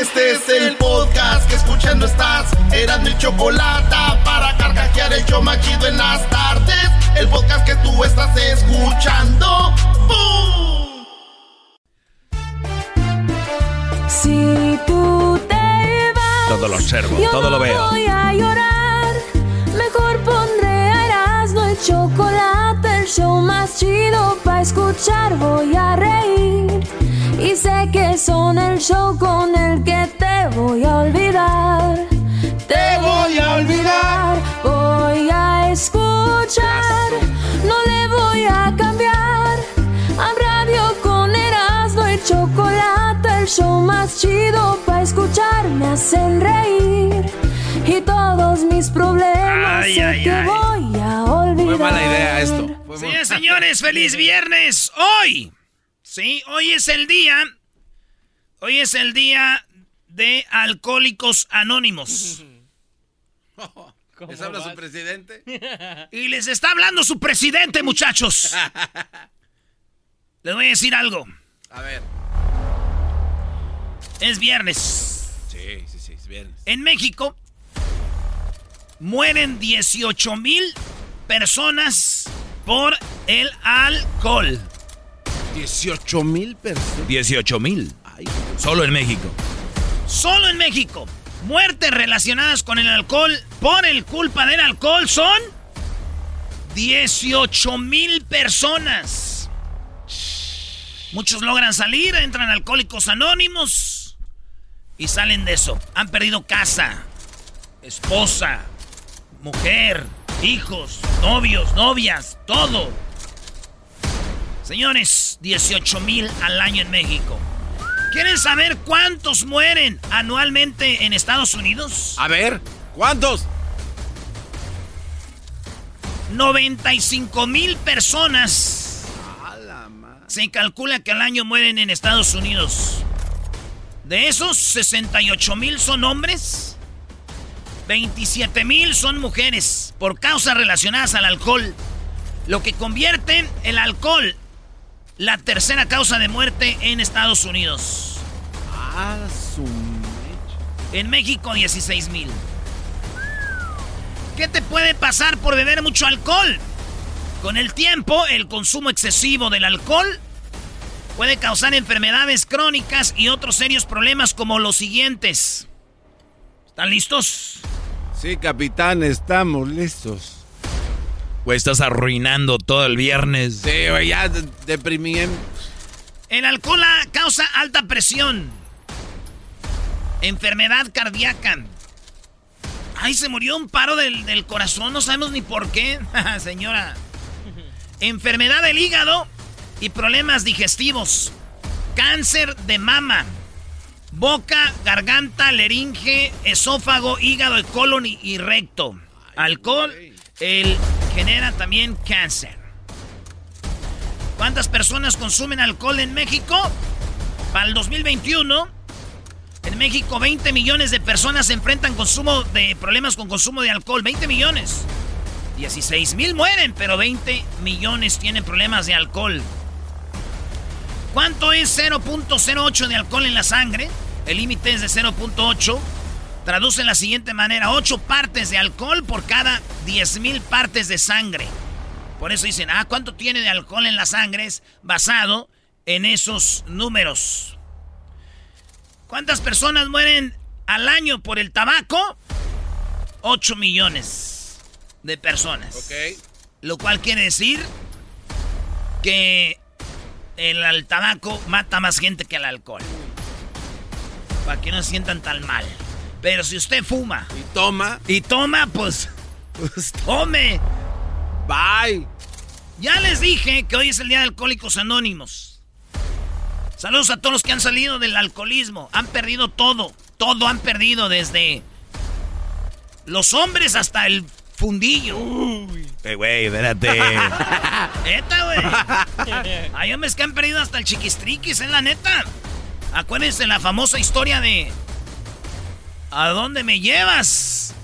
Este es el podcast que escuchando estás. Eran mi chocolate para carcajear el yo machido en las tardes. El podcast que tú estás escuchando. ¡Bum! Si tú te vas, Todo lo observo, yo todo no lo veo. Voy a llorar. Mejor pondré a Erasmo el chocolate, el show más chido para escuchar. Voy a reír. Y sé que son el show con el que te voy a olvidar. Te voy a olvidar. Voy a escuchar. No le voy a cambiar. A radio con Erasmo y chocolate, el show más chido para escuchar. Me hacen reír. Y todos mis problemas Ay, sé ay, que ay. voy a olvidar. Fue mala idea esto. Fue Sí, muy- señores, feliz viernes. Hoy, sí, hoy es el día. Hoy es el día de Alcohólicos Anónimos. ¿Les habla su presidente? Y les está hablando su presidente, muchachos. Les voy a decir algo. A ver. Es viernes. Sí, sí, sí, es viernes. En México mueren 18 mil personas por el alcohol. 18 mil personas. 18 mil. Solo en México. Solo en México. Muertes relacionadas con el alcohol por el culpa del alcohol son 18 mil personas. Muchos logran salir, entran alcohólicos anónimos y salen de eso. Han perdido casa, esposa, mujer, hijos, novios, novias, todo. Señores, 18 mil al año en México. ¿Quieren saber cuántos mueren anualmente en Estados Unidos? A ver, ¿cuántos? 95 mil personas. Se calcula que al año mueren en Estados Unidos. De esos, 68 mil son hombres. 27 mil son mujeres por causas relacionadas al alcohol. Lo que convierte el alcohol la tercera causa de muerte en Estados Unidos. A su. En México, 16 mil. ¿Qué te puede pasar por beber mucho alcohol? Con el tiempo, el consumo excesivo del alcohol puede causar enfermedades crónicas y otros serios problemas como los siguientes. ¿Están listos? Sí, capitán, estamos listos. Pues estás arruinando todo el viernes. Sí, güey, ya de- deprimien- El alcohol causa alta presión. Enfermedad cardíaca. Ay, se murió un paro del, del corazón, no sabemos ni por qué, señora. Enfermedad del hígado y problemas digestivos. Cáncer de mama. Boca, garganta, laringe, esófago, hígado, colon y, y recto. Alcohol el, genera también cáncer. ¿Cuántas personas consumen alcohol en México? Para el 2021, en México 20 millones de personas se enfrentan consumo de problemas con consumo de alcohol. 20 millones. 16 mil mueren, pero 20 millones tienen problemas de alcohol. ¿Cuánto es 0.08 de alcohol en la sangre? El límite es de 0.8. Traduce en la siguiente manera, 8 partes de alcohol por cada 10 mil partes de sangre. Por eso dicen, ah, ¿cuánto tiene de alcohol en la sangre? Es basado en esos números. ¿Cuántas personas mueren al año por el tabaco 8 millones de personas. Lo cual quiere decir que el, tabaco mata más gente que el alcohol. Para que no se sientan tan mal. Pero si usted fuma. Y toma. Y toma, pues. Pues tome. Bye. Ya les dije que hoy es el día de Alcohólicos Anónimos. Saludos a todos los que han salido del alcoholismo. Han perdido todo. Todo han perdido desde los hombres hasta el fundillo. Uy. Eh, güey, espérate. neta, güey. Hay hombres que han perdido hasta el chiquistriquis, es la neta. Acuérdense la famosa historia de. ¿A dónde me llevas?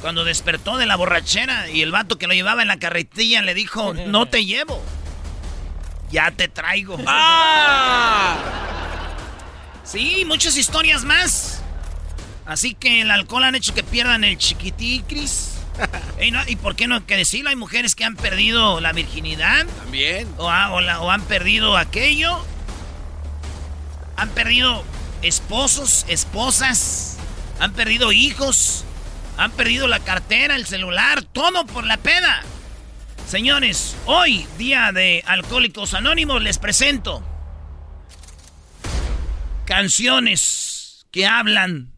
Cuando despertó de la borrachera y el vato que lo llevaba en la carretilla le dijo: No te llevo. Ya te traigo. ¡Ah! Sí, muchas historias más. Así que el alcohol han hecho que pierdan el chiquiticris. ¿Y por qué no que decirlo? Hay mujeres que han perdido la virginidad. También. O, o han perdido aquello. Han perdido esposos, esposas. Han perdido hijos. Han perdido la cartera, el celular. Todo por la peda. Señores, hoy, día de Alcohólicos Anónimos, les presento canciones que hablan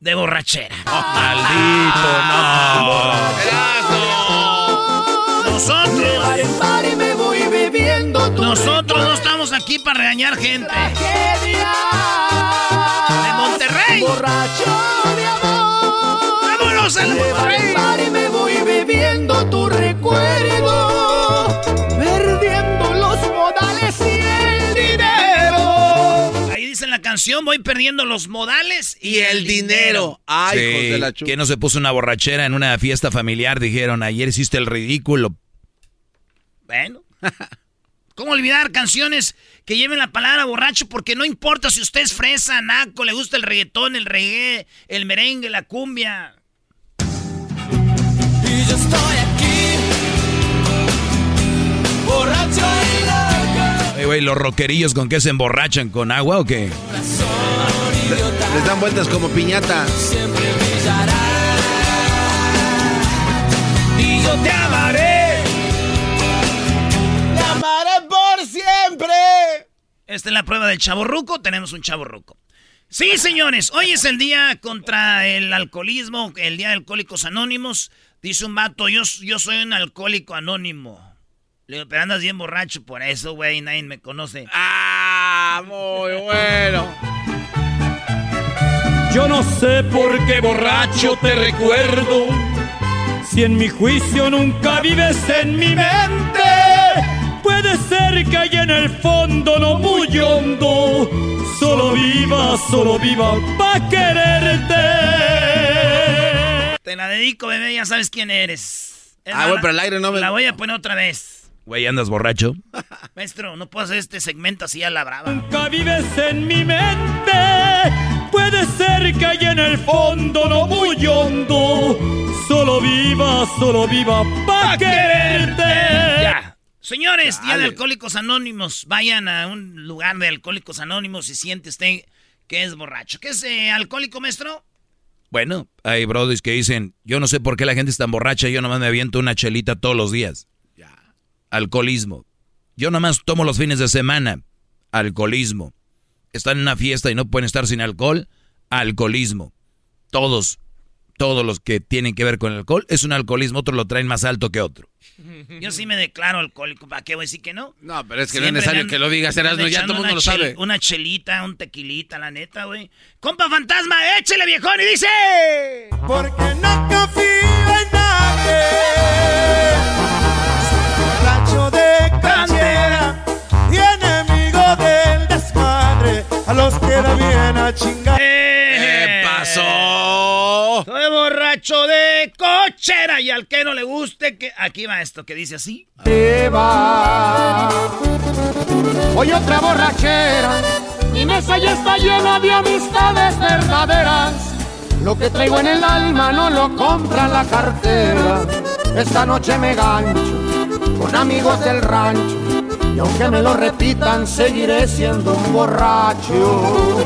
de borrachera. maldito, no. Nosotros. me voy bebiendo Nosotros no estamos aquí para regañar gente. Borracho de amor. Vámonos al Monterrey. me voy bebiendo tu recuerdo. Perdiendo los modales y el dinero en la canción, voy perdiendo los modales y, el, dinero. Ay, de la Que no se puso una borrachera en una fiesta familiar, dijeron, ayer hiciste el ridículo. Bueno. ¿Cómo olvidar canciones que lleven la palabra borracho? Porque no importa si usted es fresa, naco, le gusta el reggaetón, el reggae, el merengue, la cumbia. Y yo estoy aquí, borracho güey, los roquerillos con qué se emborrachan, ¿con agua o qué? Les dan vueltas como piñata. Y yo te amaré. Siempre. Esta es la prueba del chaborruco. Tenemos un chaborruco. Sí, señores, hoy es el día contra el alcoholismo, el día de alcohólicos anónimos. Dice un vato, yo, yo soy un alcohólico anónimo. Le digo, pero andas bien borracho por eso, güey, nadie me conoce. Ah, muy bueno. Yo no sé por qué borracho te recuerdo, si en mi juicio nunca vives en mi mente. Puede ser que allá en el fondo no muy hondo, solo viva, solo viva pa' quererte. Te la dedico, bebé, ya sabes quién eres. ah, güey, pero el aire no me... La voy a poner otra vez. Güey, ¿andas borracho? Maestro, no puedo hacer este segmento así a la brava. Nunca vives en mi mente. Puede ser que allá en el fondo no muy hondo. Solo viva, solo viva pa' quererte. Ya. Señores, Día de Alcohólicos Anónimos. Vayan a un lugar de Alcohólicos Anónimos y siente usted que es borracho. ¿Qué es eh, alcohólico, maestro? Bueno, hay brodis que dicen, yo no sé por qué la gente es tan borracha, yo nomás me aviento una chelita todos los días alcoholismo. Yo nomás tomo los fines de semana, alcoholismo. Están en una fiesta y no pueden estar sin alcohol, alcoholismo. Todos, todos los que tienen que ver con el alcohol, es un alcoholismo, otros lo traen más alto que otro. Yo sí me declaro alcohólico, ¿para qué voy a decir que no? No, pero es que no es necesario que lo digas, Erasmo, ya todo el mundo lo sabe. Una chelita, un tequilita, la neta, güey. Compa fantasma, échele viejón y dice... Porque no confío en nadie y enemigo del desmadre, a los que da bien a chingar. De cochera y al que no le guste, que aquí va esto que dice así. va. Hoy otra borrachera, mi mesa ya está llena de amistades verdaderas. Lo que traigo en el alma no lo compra la cartera. Esta noche me gancho con amigos del rancho. Y aunque me lo repitan, seguiré siendo un borracho.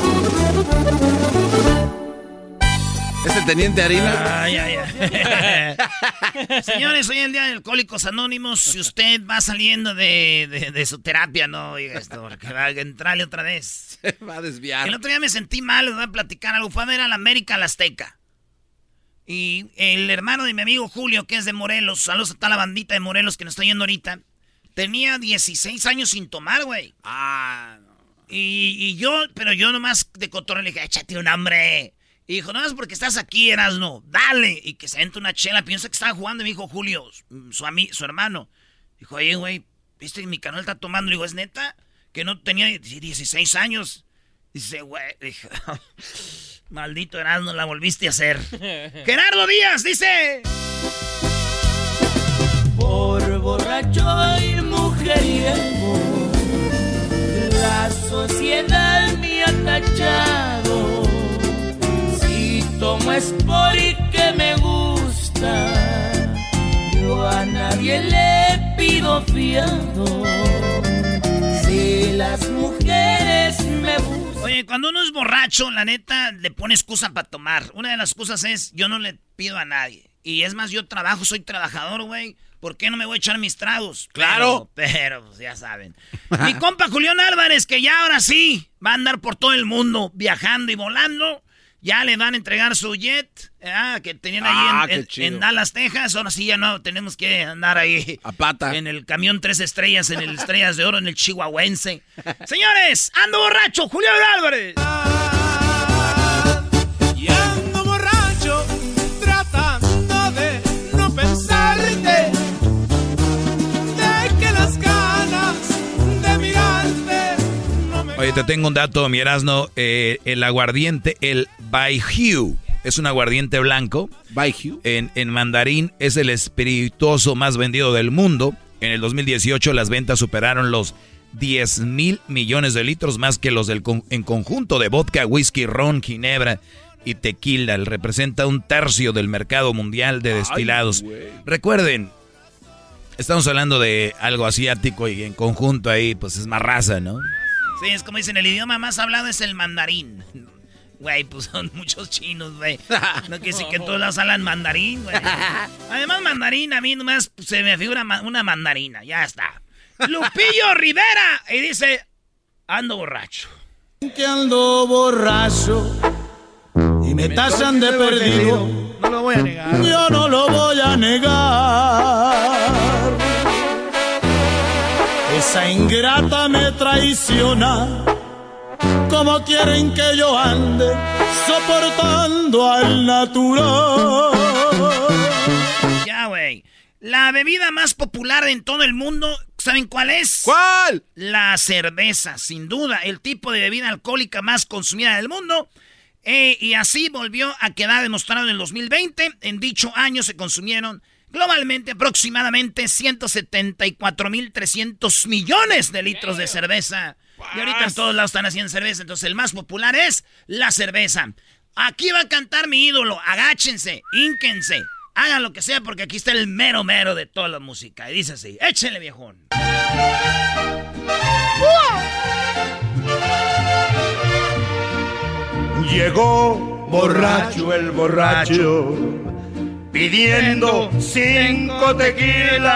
¿Es el teniente Harina? Ay, ay, ay. Señores, hoy en el Día de Alcohólicos Anónimos. Si usted va saliendo de, de, su terapia, no diga esto, porque va a entrarle otra vez. Se va a desviar. El otro día me sentí mal, les voy a platicar algo. Fue a ver a la América la Azteca. Y el hermano de mi amigo Julio, que es de Morelos, saludos a toda la bandita de Morelos que nos está yendo ahorita, tenía 16 años sin tomar, güey. Ah, no. Y, y, yo, pero yo nomás de cotorreo le dije, échate un hambre. Y dijo, no es porque estás aquí, Erasno, dale. Y que se entra una chela, piensa que estaba jugando. Y me dijo Julio, su, su hermano. Dijo, oye, güey, ¿viste que mi canal está tomando? Le digo, ¿es neta? Que no tenía 16 años. Dice, güey, dije, maldito Erasno, la volviste a hacer. Gerardo Díaz dice... Por borracho y mujeriego, la sociedad me ha tachado tomo es porque me gusta. Yo a nadie le pido fiado. Si las mujeres me buscan. Oye, cuando uno es borracho, la neta le pone excusa para tomar. Una de las excusas es: yo no le pido a nadie. Y es más, yo trabajo, soy trabajador, güey. ¿Por qué no me voy a echar mis tragos? Claro. Pero, pero pues, ya saben. Mi compa Julián Álvarez, que ya ahora sí va a andar por todo el mundo viajando y volando. Ya le van a entregar su jet ah, que tenían ahí Ah, en, en Dallas, Texas. Ahora sí ya no tenemos que andar ahí A pata. en el camión tres estrellas, en el Estrellas de Oro, en el Chihuahuense. Señores, ando borracho, Julián Álvarez. Y ando Oye, te tengo un dato, mi Erasno. Eh, el aguardiente, el Baijiu, es un aguardiente blanco. Baijiu. En, en mandarín es el espirituoso más vendido del mundo. En el 2018 las ventas superaron los 10 mil millones de litros más que los del con- en conjunto de vodka, whisky, ron, ginebra y tequila. Representa un tercio del mercado mundial de destilados. Recuerden, estamos hablando de algo asiático y en conjunto ahí pues es más raza, ¿no? Sí, es como dicen, el idioma más hablado es el mandarín. Güey, pues son muchos chinos, güey. No quiere decir que todos lados hablan mandarín, güey. Además, mandarín, a mí nomás se me figura una mandarina, ya está. Lupillo Rivera, y dice, ando borracho. Que ando borracho y me tachan de perdido. No lo voy a negar. Yo no lo voy a negar. Esa ingrata me traiciona. Como quieren que yo ande soportando al natural. Ya, güey. La bebida más popular en todo el mundo, ¿saben cuál es? ¿Cuál? La cerveza, sin duda, el tipo de bebida alcohólica más consumida del mundo. Eh, y así volvió a quedar demostrado en el 2020. En dicho año se consumieron globalmente aproximadamente 174.300 millones de litros de cerveza. Y ahorita en todos lados están haciendo cerveza. Entonces el más popular es la cerveza. Aquí va a cantar mi ídolo. Agáchense, ínquense. Hagan lo que sea porque aquí está el mero mero de toda la música. Y dice así, échenle viejón. Llegó borracho el borracho, pidiendo cinco tequilas.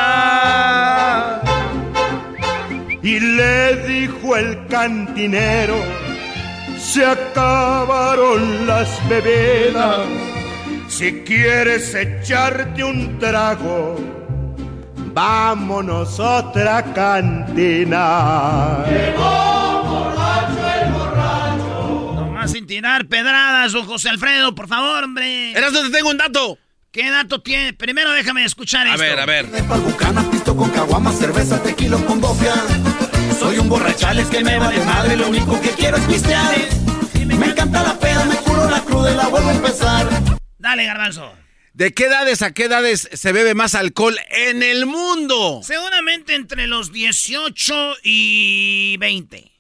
Y le dijo el cantinero, se acabaron las bebidas. Si quieres echarte un trago, vámonos a otra cantina. Nomás sin tirar pedradas, don José Alfredo, por favor, hombre. Eras donde tengo un dato. ¿Qué dato tiene? Primero déjame escuchar A esto. ver, a ver. Bucana, pisto con caguama, cerveza, tequila con gofia. Soy un borrachales que me vale madre, lo único que quiero es pistear. Me encanta la peda, me curo la cruda y la vuelvo a empezar. Dale, garbanzo. ¿De qué edades a qué edades se bebe más alcohol en el mundo? Seguramente entre los 18 y 20.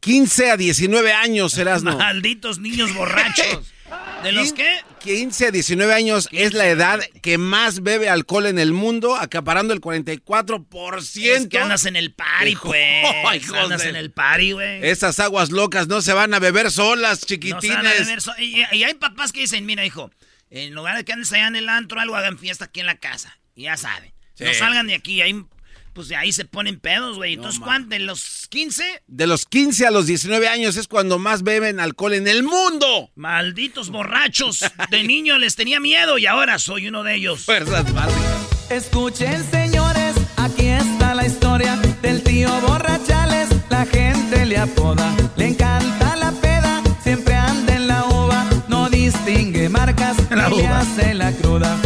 15 a 19 años, Erasno. Malditos niños borrachos. ¿De los qué? 15 a 19 años es la edad que más bebe alcohol en el mundo, acaparando el 44%. Es que andas en el party, pues. andas en el party, güey. Esas aguas locas no se van a beber solas, No chiquitines. se van a beber so- y, y hay papás que dicen, mira, hijo, en lugar de que andes allá en el antro, algo hagan fiesta aquí en la casa. Y ya saben. No salgan de aquí, ahí, pues de ahí se ponen pedos, güey. Entonces, ¿cuánto? ¿De los 15? De los 15 a los 19 años es cuando más beben alcohol en el mundo. Malditos borrachos. De niño les tenía miedo y ahora soy uno de ellos. Fuerzas básicas. Escuchen señores, aquí está la historia del tío Borrachales. La gente le apoda, le encanta la peda, siempre anda en la uva, no distingue marcas, La hace la cruda.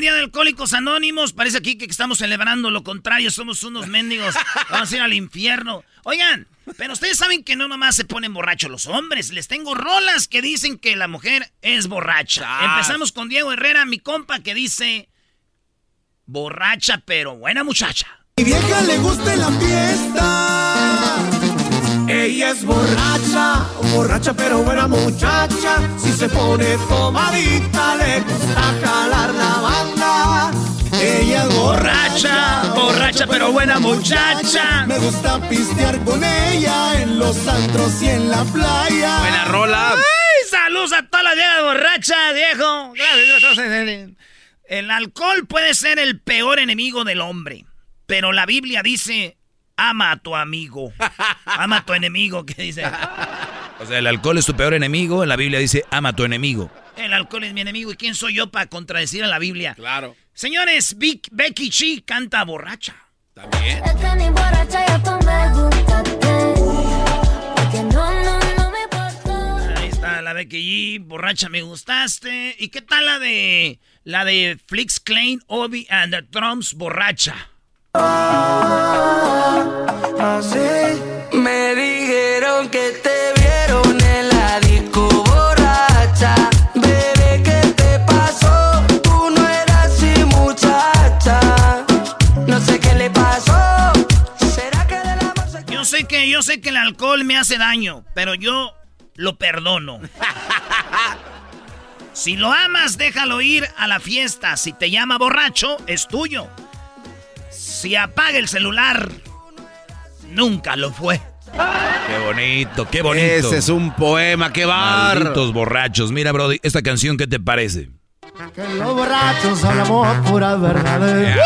El día de Alcohólicos Anónimos. Parece aquí que estamos celebrando lo contrario. Somos unos mendigos. Vamos a ir al infierno. Oigan, pero ustedes saben que no nomás se ponen borrachos los hombres. Les tengo rolas que dicen que la mujer es borracha. Empezamos con Diego Herrera, mi compa, que dice... Borracha, pero buena muchacha. Mi vieja le gusta la fiesta. Ella es borracha, borracha pero buena muchacha. Si se pone tomadita, le gusta jalar la banda. Ella es Borracha, borracha, pero buena muchacha. Me gusta pistear con ella en los antros y en la playa. Buena rola. ¡Ay! Saludos a todas las viejas borrachas, viejo. Gracias. El alcohol puede ser el peor enemigo del hombre. Pero la Biblia dice: ama a tu amigo. Ama a tu enemigo, ¿qué dice? O sea, el alcohol es tu peor enemigo. La Biblia dice, ama a tu enemigo. El alcohol es mi enemigo. ¿Y quién soy yo para contradecir a la Biblia? Claro. Señores, Vic- Becky Chi canta borracha. También. Ahí está la Becky G, borracha me gustaste. ¿Y qué tal la de la de Flix Klein, Obi and the Drums, borracha? Me dijeron que te vieron en la disco borracha. Bebé, ¿qué te pasó? Tú no eras así, muchacha. No sé qué le pasó. ¿Será que del amor se yo sé que el alcohol me hace daño, pero yo lo perdono. Si lo amas, déjalo ir a la fiesta. Si te llama borracho, es tuyo. Si apaga el celular, nunca lo fue. Qué bonito, qué bonito. Ese es un poema, qué bar. Malditos borrachos. Mira, Brody, esta canción, ¿qué te parece? Que los borrachos hablamos puras verdades.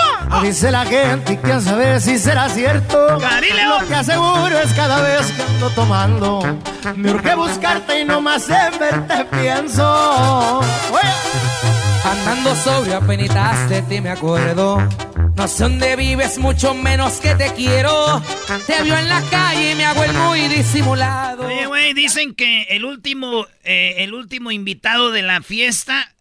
Dice la gente y quién sabe si será cierto. Carileo. Lo que aseguro es cada vez que ando tomando. Me urge buscarte y no más en verte pienso. Oye. Andando sobrio apenas de ti me acuerdo. No sé dónde vives, mucho menos que te quiero. Te vio en la calle y me hago el muy disimulado. Oye, güey, dicen que el último, eh, el último invitado de la fiesta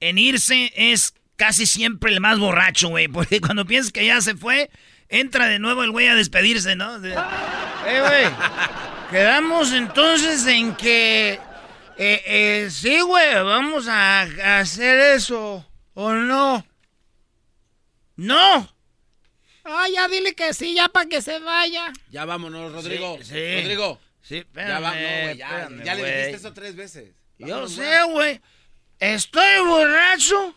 en irse es casi siempre el más borracho, güey. Porque cuando piensas que ya se fue, entra de nuevo el güey a despedirse, ¿no? De- eh, güey. Quedamos entonces en que. Eh, eh, sí, güey, vamos a, hacer eso. ¿O no? ¡No! Ah, ya dile que sí, ya para que se vaya. Ya vámonos, Rodrigo. Sí, sí. Rodrigo. Sí, Ya va, no, güey, ya, espérame, ya le dijiste eso tres veces. Yo Vámonos, sé, güey. Estoy borracho.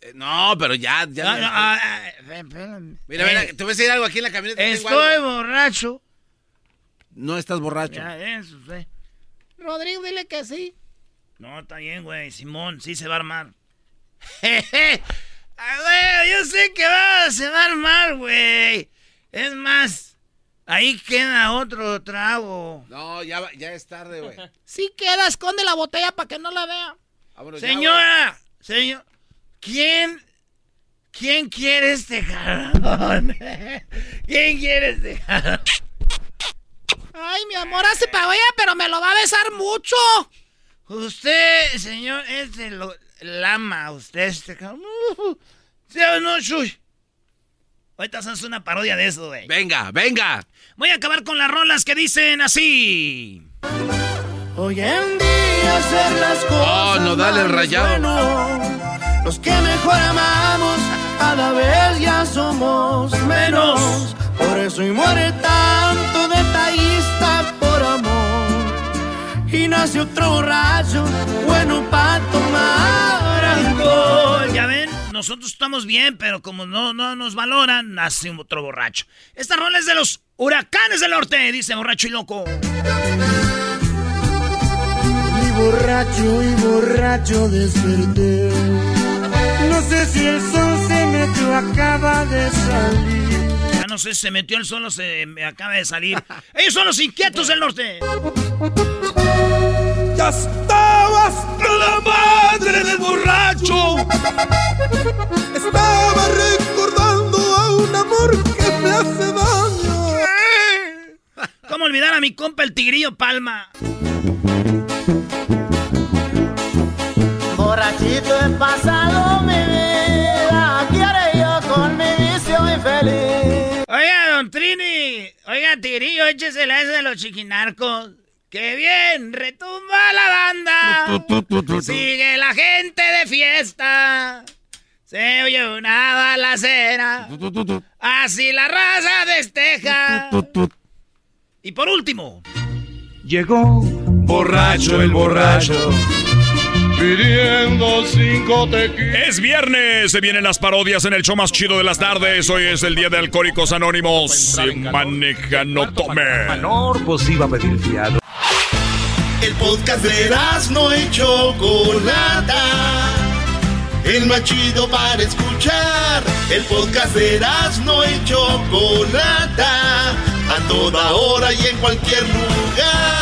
Eh, No, pero ya, ya. No, no, ah, ah, espérame. Mira, Eh, mira, te voy a decir algo aquí en la camioneta. Estoy borracho. No estás borracho. Ya, eso, sí. Rodrigo, dile que sí. No, está bien, güey. Simón, sí se va a armar. Jeje. Güey, yo sé que va, se va a armar, güey. Es más, ahí queda otro trago. No, ya, va- ya es tarde, güey. Sí queda, esconde la botella para que no la vea. Vámonos ya, Señora, señor, ¿quién, quién quiere este jarrón? ¿Quién quiere este jarrón? Ay, mi amor, hace para pero me lo va a besar mucho. Usted, señor, este lo lama, usted este cabrón. ¿Sí o no, Chuy? Ahorita hacemos una parodia de eso, güey. Venga, venga. Voy a acabar con las rolas que dicen así. Hoy en día hacer las cosas. Oh, no, dale el rayado. bueno. Los que mejor amamos, cada vez ya somos menos. Eso y muere tanto detallista por amor. Y nace otro borracho, bueno para tomar alcohol. Ya ven, nosotros estamos bien, pero como no, no nos valoran, nace otro borracho. Esta rola es de los huracanes del norte, dice borracho y loco. Y borracho y borracho desperté. No sé si el sol se metió, acaba de salir. Ya no sé, se metió el sol o se me acaba de salir. Ellos son los inquietos del norte. Ya estaba hasta la madre del borracho. Estaba recordando a un amor que me hace daño. ¿Cómo olvidar a mi compa el tigrillo Palma? Borrachito he pasado Trini, oiga, tigrillo, échese la esa de los chiquinarcos. ¡Qué bien! ¡Retumba la banda! ¡Sigue la gente de fiesta! Se oye una balacera. Así la raza desteja. Y por último. Llegó borracho el borracho. Pidiendo cinco tequilas. Es viernes, se vienen las parodias en el show más chido de las tardes. Hoy es el día de Alcohólicos Anónimos. Si maneja, no tome. pues iba a pedir fiado. El podcast de no y Chocolata. El más chido para escuchar. El podcast de no y Chocolata. A toda hora y en cualquier lugar.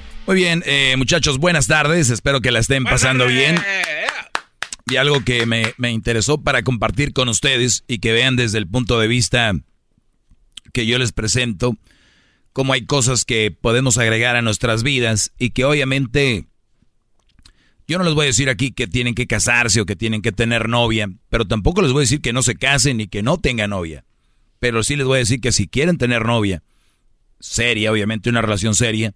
Muy bien, eh, muchachos, buenas tardes. Espero que la estén pasando bien. Y algo que me, me interesó para compartir con ustedes y que vean desde el punto de vista que yo les presento, cómo hay cosas que podemos agregar a nuestras vidas y que obviamente yo no les voy a decir aquí que tienen que casarse o que tienen que tener novia, pero tampoco les voy a decir que no se casen ni que no tengan novia. Pero sí les voy a decir que si quieren tener novia, seria, obviamente una relación seria,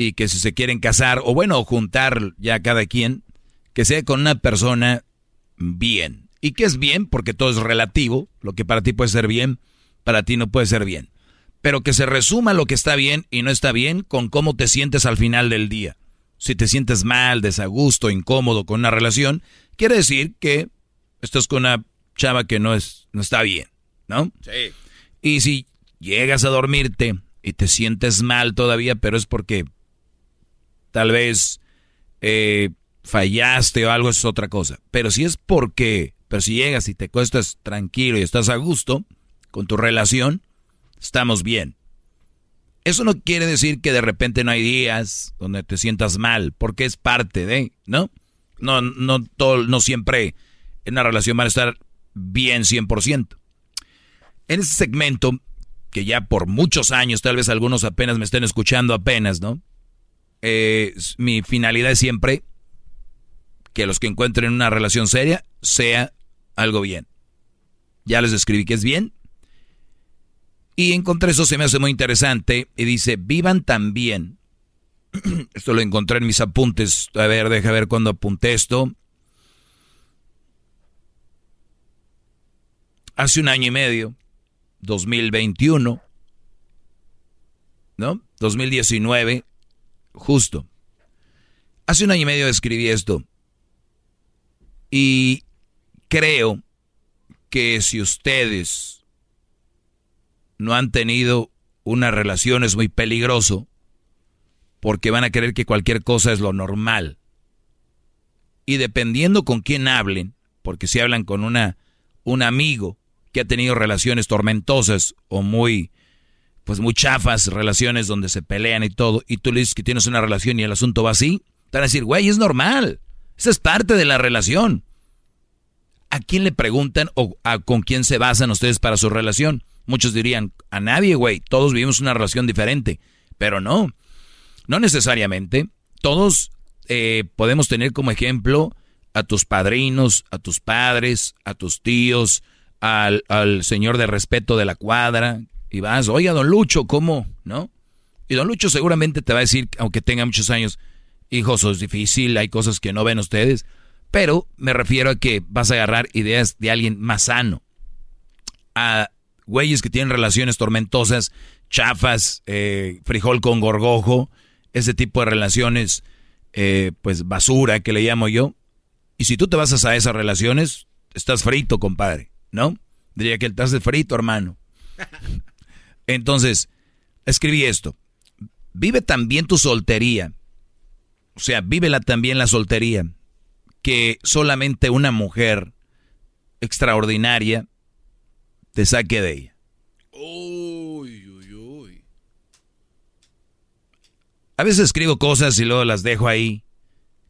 y que si se quieren casar o bueno, juntar ya cada quien, que sea con una persona bien. ¿Y que es bien? Porque todo es relativo, lo que para ti puede ser bien, para ti no puede ser bien. Pero que se resuma lo que está bien y no está bien con cómo te sientes al final del día. Si te sientes mal, desagusto, incómodo con una relación, quiere decir que estás con una chava que no, es, no está bien, ¿no? Sí. Y si llegas a dormirte y te sientes mal todavía, pero es porque tal vez eh, fallaste o algo, es otra cosa. Pero si es porque, pero si llegas y te cuestas tranquilo y estás a gusto con tu relación, estamos bien. Eso no quiere decir que de repente no hay días donde te sientas mal, porque es parte de, ¿no? No, no, todo, no siempre en una relación van a estar bien 100%. En este segmento, que ya por muchos años, tal vez algunos apenas me estén escuchando apenas, ¿no? Eh, mi finalidad es siempre que los que encuentren una relación seria sea algo bien. Ya les escribí que es bien. Y encontré eso, se me hace muy interesante. Y dice, vivan también. esto lo encontré en mis apuntes. A ver, deja ver cuándo apunté esto. Hace un año y medio, 2021, ¿no? 2019, justo. Hace un año y medio escribí esto. Y creo que si ustedes no han tenido una relación es muy peligroso porque van a creer que cualquier cosa es lo normal. Y dependiendo con quién hablen, porque si hablan con una un amigo que ha tenido relaciones tormentosas o muy pues muy chafas, relaciones donde se pelean y todo, y tú le dices que tienes una relación y el asunto va así, te van a decir, güey, es normal. Esa es parte de la relación. ¿a quién le preguntan o a, con quién se basan ustedes para su relación? Muchos dirían, a nadie, güey, todos vivimos una relación diferente. Pero no, no necesariamente. Todos eh, podemos tener como ejemplo a tus padrinos, a tus padres, a tus tíos, al, al señor de respeto de la cuadra, y vas, oiga, don Lucho, ¿cómo? ¿No? Y don Lucho seguramente te va a decir, aunque tenga muchos años, hijo, eso es difícil, hay cosas que no ven ustedes. Pero me refiero a que vas a agarrar ideas de alguien más sano. A güeyes que tienen relaciones tormentosas, chafas, eh, frijol con gorgojo, ese tipo de relaciones, eh, pues basura que le llamo yo. Y si tú te vas a esas relaciones, estás frito, compadre, ¿no? Diría que estás de frito, hermano. Entonces, escribí esto. Vive también tu soltería. O sea, vívela también la soltería. Que solamente una mujer extraordinaria te saque de ella. Uy, uy, uy. A veces escribo cosas y luego las dejo ahí,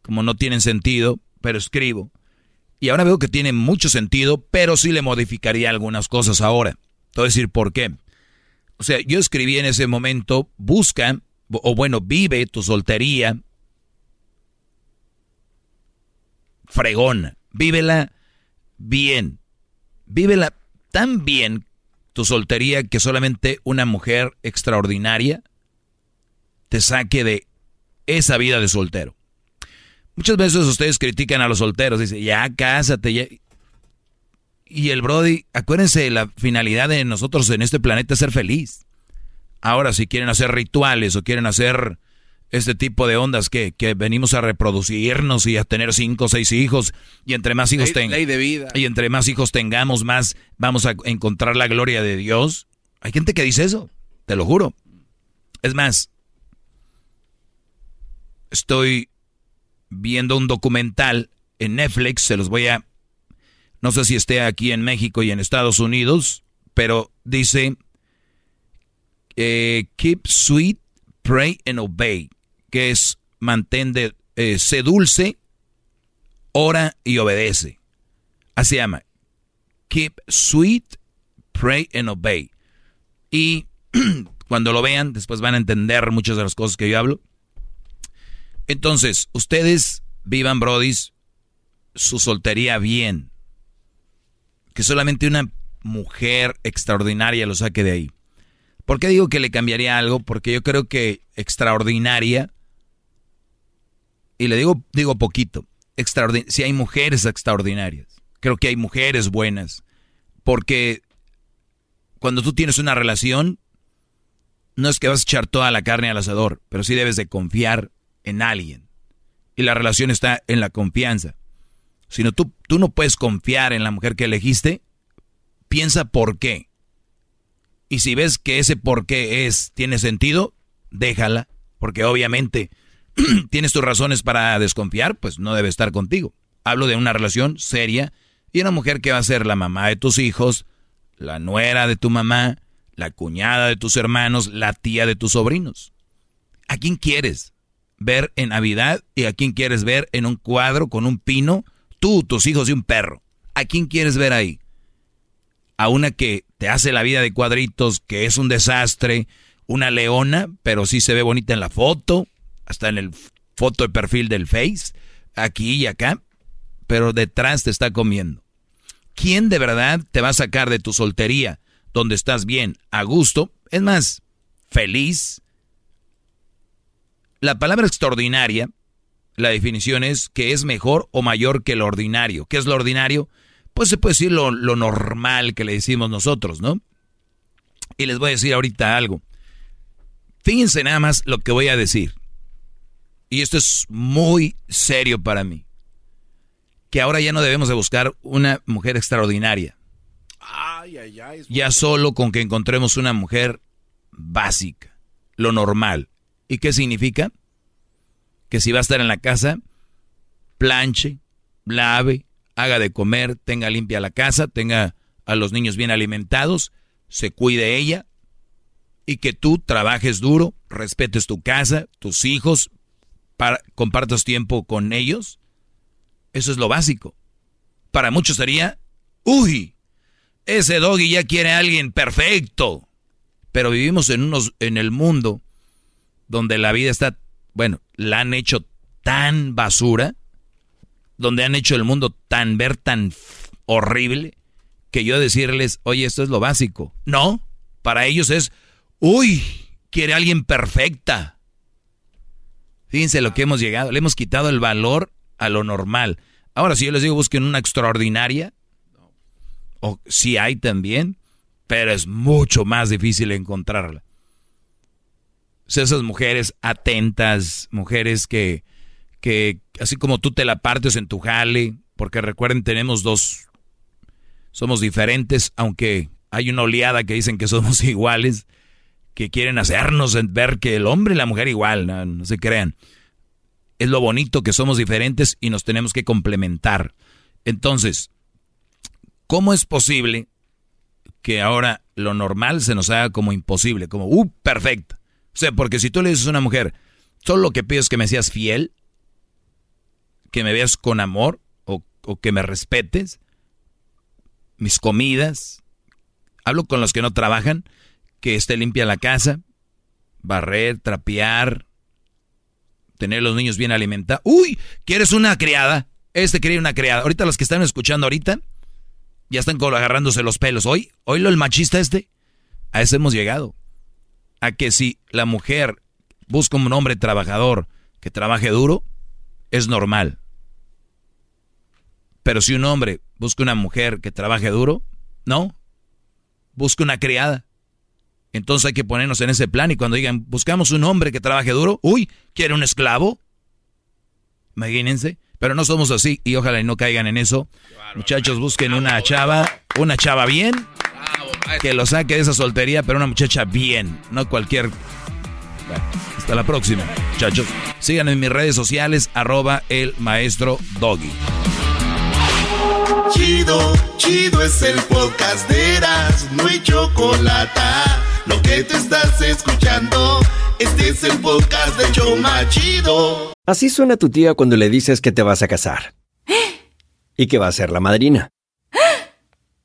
como no tienen sentido, pero escribo. Y ahora veo que tiene mucho sentido, pero sí le modificaría algunas cosas ahora. Te voy a decir por qué. O sea, yo escribí en ese momento, busca, o bueno, vive tu soltería fregona, vívela bien, vívela tan bien tu soltería que solamente una mujer extraordinaria te saque de esa vida de soltero. Muchas veces ustedes critican a los solteros, dicen, ya cásate, ya. Y el Brody, acuérdense, la finalidad de nosotros en este planeta es ser feliz. Ahora, si quieren hacer rituales o quieren hacer este tipo de ondas que, venimos a reproducirnos y a tener cinco o seis hijos, y entre más hijos tengamos. Y entre más hijos tengamos, más vamos a encontrar la gloria de Dios. Hay gente que dice eso, te lo juro. Es más, estoy viendo un documental en Netflix, se los voy a no sé si esté aquí en México y en Estados Unidos, pero dice, eh, keep sweet, pray and obey, que es mantén de, eh, sé dulce, ora y obedece. Así se llama. Keep sweet, pray and obey. Y cuando lo vean, después van a entender muchas de las cosas que yo hablo. Entonces, ustedes vivan, brodis, su soltería bien que solamente una mujer extraordinaria lo saque de ahí. ¿Por qué digo que le cambiaría algo? Porque yo creo que extraordinaria, y le digo, digo poquito, si hay mujeres extraordinarias, creo que hay mujeres buenas, porque cuando tú tienes una relación, no es que vas a echar toda la carne al asador, pero sí debes de confiar en alguien. Y la relación está en la confianza sino tú, tú no puedes confiar en la mujer que elegiste, piensa por qué. Y si ves que ese por qué es, tiene sentido, déjala, porque obviamente tienes tus razones para desconfiar, pues no debe estar contigo. Hablo de una relación seria y una mujer que va a ser la mamá de tus hijos, la nuera de tu mamá, la cuñada de tus hermanos, la tía de tus sobrinos. ¿A quién quieres ver en Navidad y a quién quieres ver en un cuadro con un pino tú, tus hijos y un perro. ¿A quién quieres ver ahí? A una que te hace la vida de cuadritos, que es un desastre, una leona, pero sí se ve bonita en la foto, hasta en el foto de perfil del Face, aquí y acá, pero detrás te está comiendo. ¿Quién de verdad te va a sacar de tu soltería, donde estás bien, a gusto? Es más, feliz. La palabra extraordinaria la definición es que es mejor o mayor que lo ordinario. ¿Qué es lo ordinario? Pues se puede decir lo, normal que le decimos nosotros, ¿no? Y les voy a decir ahorita algo. Fíjense nada más lo que voy a decir. Y esto es muy serio para mí. Que ahora ya no debemos de buscar una mujer extraordinaria. ya solo con que encontremos una mujer básica, lo normal. ¿Y qué significa? Que si va a estar en la casa, planche, lave, haga de comer, tenga limpia la casa, tenga a los niños bien alimentados, se cuide ella y que tú trabajes duro, respetes tu casa, tus hijos, compartas tiempo con ellos. Eso es lo básico. para muchos sería, uy, ese doggy ya quiere a alguien perfecto. Pero vivimos en, unos, en el mundo donde la vida está, bueno, la han hecho tan basura, donde han hecho el mundo tan ver tan horrible, que yo decirles, oye, esto es lo básico. No, para ellos es, uy, quiere alguien perfecta. Fíjense lo que hemos llegado, le hemos quitado el valor a lo normal. Ahora, si yo les digo busquen una extraordinaria, o si hay también, pero es mucho más difícil encontrarla. Esas mujeres atentas, mujeres que, que así como tú te la partes en tu jale, porque recuerden, tenemos dos, somos diferentes, aunque hay una oleada que dicen que somos iguales, que quieren hacernos ver que el hombre y la mujer igual, no se crean es lo bonito que somos diferentes y nos tenemos que complementar. Entonces, ¿cómo es posible que ahora lo normal se nos haga como imposible? Como, uh, perfecto. O sea, porque si tú le dices a una mujer, solo lo que pido es que me seas fiel, que me veas con amor o, o que me respetes, mis comidas, hablo con los que no trabajan, que esté limpia la casa, barrer, trapear, tener los niños bien alimentados. Uy, ¿quieres una criada? Este quería una criada. Ahorita los que están escuchando ahorita ya están agarrándose los pelos. Hoy, hoy lo el machista este, a eso hemos llegado. A que si la mujer busca un hombre trabajador que trabaje duro, es normal. Pero si un hombre busca una mujer que trabaje duro, no. Busca una criada. Entonces hay que ponernos en ese plan y cuando digan, buscamos un hombre que trabaje duro, uy, ¿quiere un esclavo? Imagínense, pero no somos así y ojalá y no caigan en eso. Muchachos, busquen una chava, una chava bien, que lo saque de esa soltería, pero una muchacha bien, no cualquier... hasta la próxima, muchachos. Síganme en mis redes sociales, arroba el maestro Doggy. Chido, chido es el podcast de Eras, no hay chocolate lo que te estás escuchando, este es el podcast de Choma Chido. Así suena tu tía cuando le dices que te vas a casar. Y que va a ser la madrina.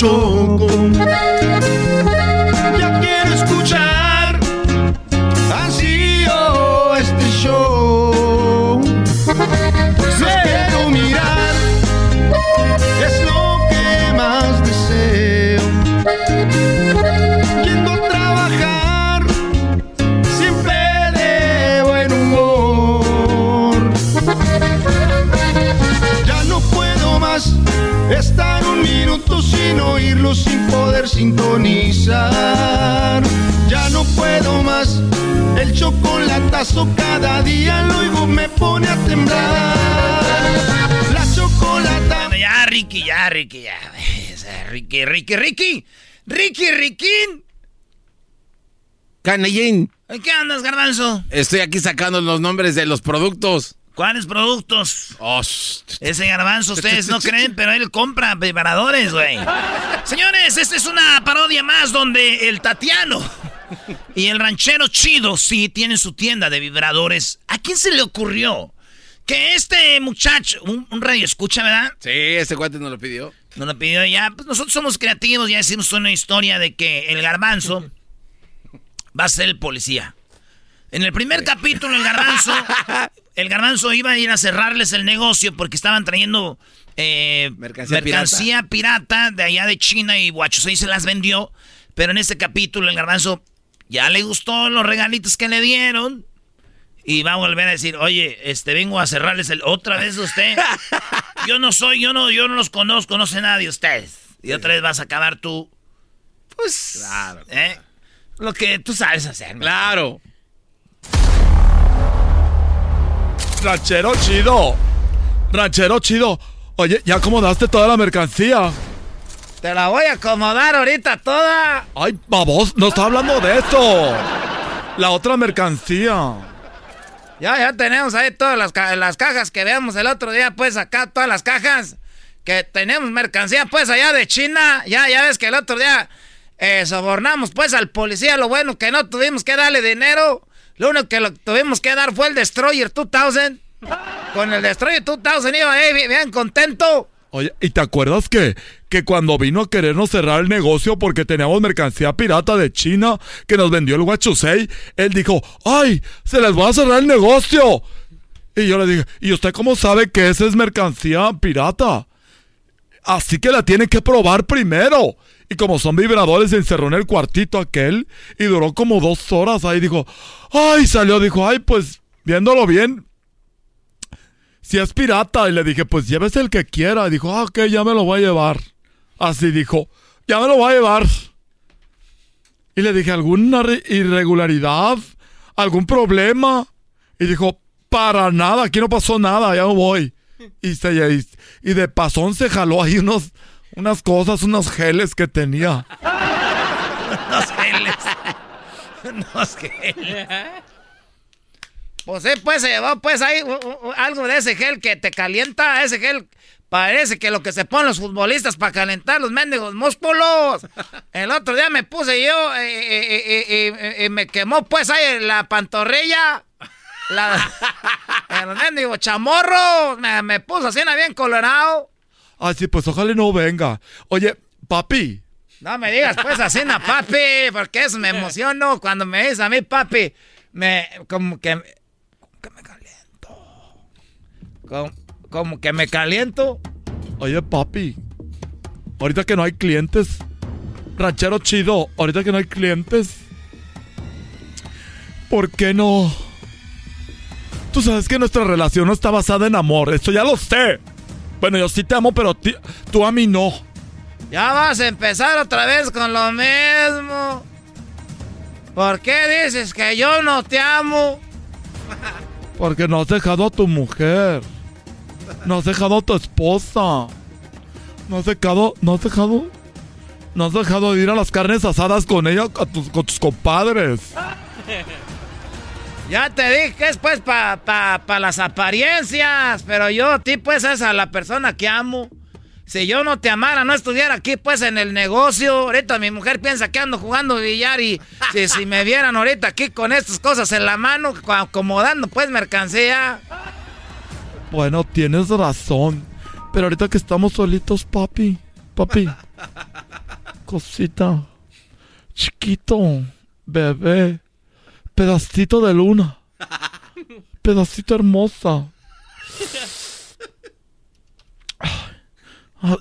choco. oírlo, sin poder sintonizar. Ya no puedo más, el chocolatazo cada día lo oigo me pone a temblar. La chocolata. Ya, Ricky, ya, Ricky, ya. Ricky, Ricky, Ricky. Ricky, Ricky. Canellín. ¿Qué andas, garbanzo? Estoy aquí sacando los nombres de los productos. ¿Cuáles productos? Oh, Ese garbanzo, ustedes no creen, pero él compra vibradores, güey. Señores, esta es una parodia más donde el Tatiano y el ranchero chido sí tienen su tienda de vibradores. ¿A quién se le ocurrió? Que este muchacho, un, un radio escucha, ¿verdad? Sí, este cuate nos lo pidió. Nos lo pidió ya. Pues nosotros somos creativos, ya decimos una historia de que el garbanzo va a ser el policía. En el primer capítulo, el garbanzo, el garbanzo iba a ir a cerrarles el negocio porque estaban trayendo eh, Mercancía mercancía pirata. de allá de China y Huachusei se las vendió. Pero en este capítulo, el garbanzo ya le gustó los regalitos que le dieron. Y va a volver a decir, oye, este vengo a cerrarles el otra vez usted. Yo no soy, yo no, yo no los conozco, no sé nada de ustedes. Y otra vez vas a acabar tú. Pues. Claro. ¿eh? Lo que tú sabes hacer. Claro. Ranchero chido. Ranchero chido. Oye, ¿ya acomodaste toda la mercancía? Te la voy a acomodar ahorita toda. Ay, babos, no está hablando de esto. La otra mercancía. Ya, ya tenemos ahí todas las, ca- las cajas que veamos el otro día, pues acá todas las cajas. Que tenemos mercancía, pues allá de China. Ya, ya ves que el otro día eh, sobornamos, pues al policía. Lo bueno que no tuvimos que darle dinero. Lo único que tuvimos que dar fue el Destroyer 2000. Con el Destroyer 2000 iba bien, bien contento. Oye, ¿y te acuerdas que, que cuando vino a querernos cerrar el negocio porque teníamos mercancía pirata de China que nos vendió el Huachusei, él dijo, ¡ay! ¡Se les va a cerrar el negocio! Y yo le dije, ¿y usted cómo sabe que esa es mercancía pirata? Así que la tiene que probar primero. Y como son vibradores, se encerró en el cuartito aquel y duró como dos horas. Ahí dijo, ¡ay! Salió, dijo, ¡ay! Pues viéndolo bien, si es pirata. Y le dije, pues llévese el que quiera. Y dijo, ah, ok, ya me lo voy a llevar. Así dijo, ya me lo voy a llevar. Y le dije, ¿alguna re- irregularidad? ¿Algún problema? Y dijo, para nada, aquí no pasó nada, ya me voy. Y, se, y de pasón se jaló ahí unos, unas cosas, unos geles que tenía. Unos geles. Unos geles. Pues sí, pues se llevó pues ahí algo de ese gel que te calienta, ese gel parece que lo que se ponen los futbolistas para calentar los mendigos músculos. El otro día me puse yo eh, eh, eh, eh, y me quemó pues ahí la pantorrilla. La, el mendigo chamorro, me, me puso así bien colorado. Ay, sí, pues ojalá no venga. Oye, papi, No me digas pues así, na papi, porque eso me emociono cuando me dices a mí, papi, me como que como que me caliento. Como, como que me caliento. Oye, papi, ahorita que no hay clientes, ranchero chido, ahorita que no hay clientes, ¿por qué no? Tú sabes que nuestra relación no está basada en amor, esto ya lo sé. Bueno, yo sí te amo, pero ti- tú a mí no. Ya vas a empezar otra vez con lo mismo. ¿Por qué dices que yo no te amo? Porque no has dejado a tu mujer. No has dejado a tu esposa. No has dejado, no has dejado, no has dejado de ir a las carnes asadas con ella, a tus- con tus compadres. Ya te dije que es pues para pa, pa las apariencias, pero yo a ti pues es a la persona que amo. Si yo no te amara, no estuviera aquí pues en el negocio. Ahorita mi mujer piensa que ando jugando billar y si, si me vieran ahorita aquí con estas cosas en la mano, co- acomodando pues mercancía. Bueno, tienes razón. Pero ahorita que estamos solitos, papi, papi, cosita, chiquito, bebé, pedacito de luna, pedacito hermosa. Ah,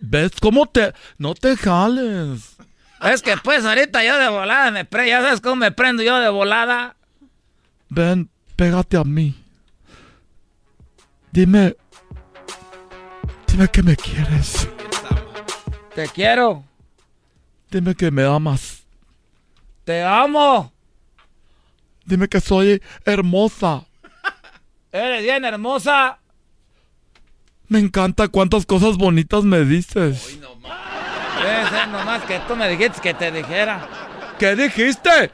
¿Ves cómo te... No te jales. Es que pues ahorita yo de volada me pre... Ya sabes cómo me prendo yo de volada. Ven, pégate a mí. Dime... Dime que me quieres. Te quiero. Dime que me amas. Te amo. Dime que soy hermosa. Eres bien hermosa. Me encanta cuántas cosas bonitas me dices. Debe ser nomás que tú me dijiste que te dijera. ¿Qué dijiste?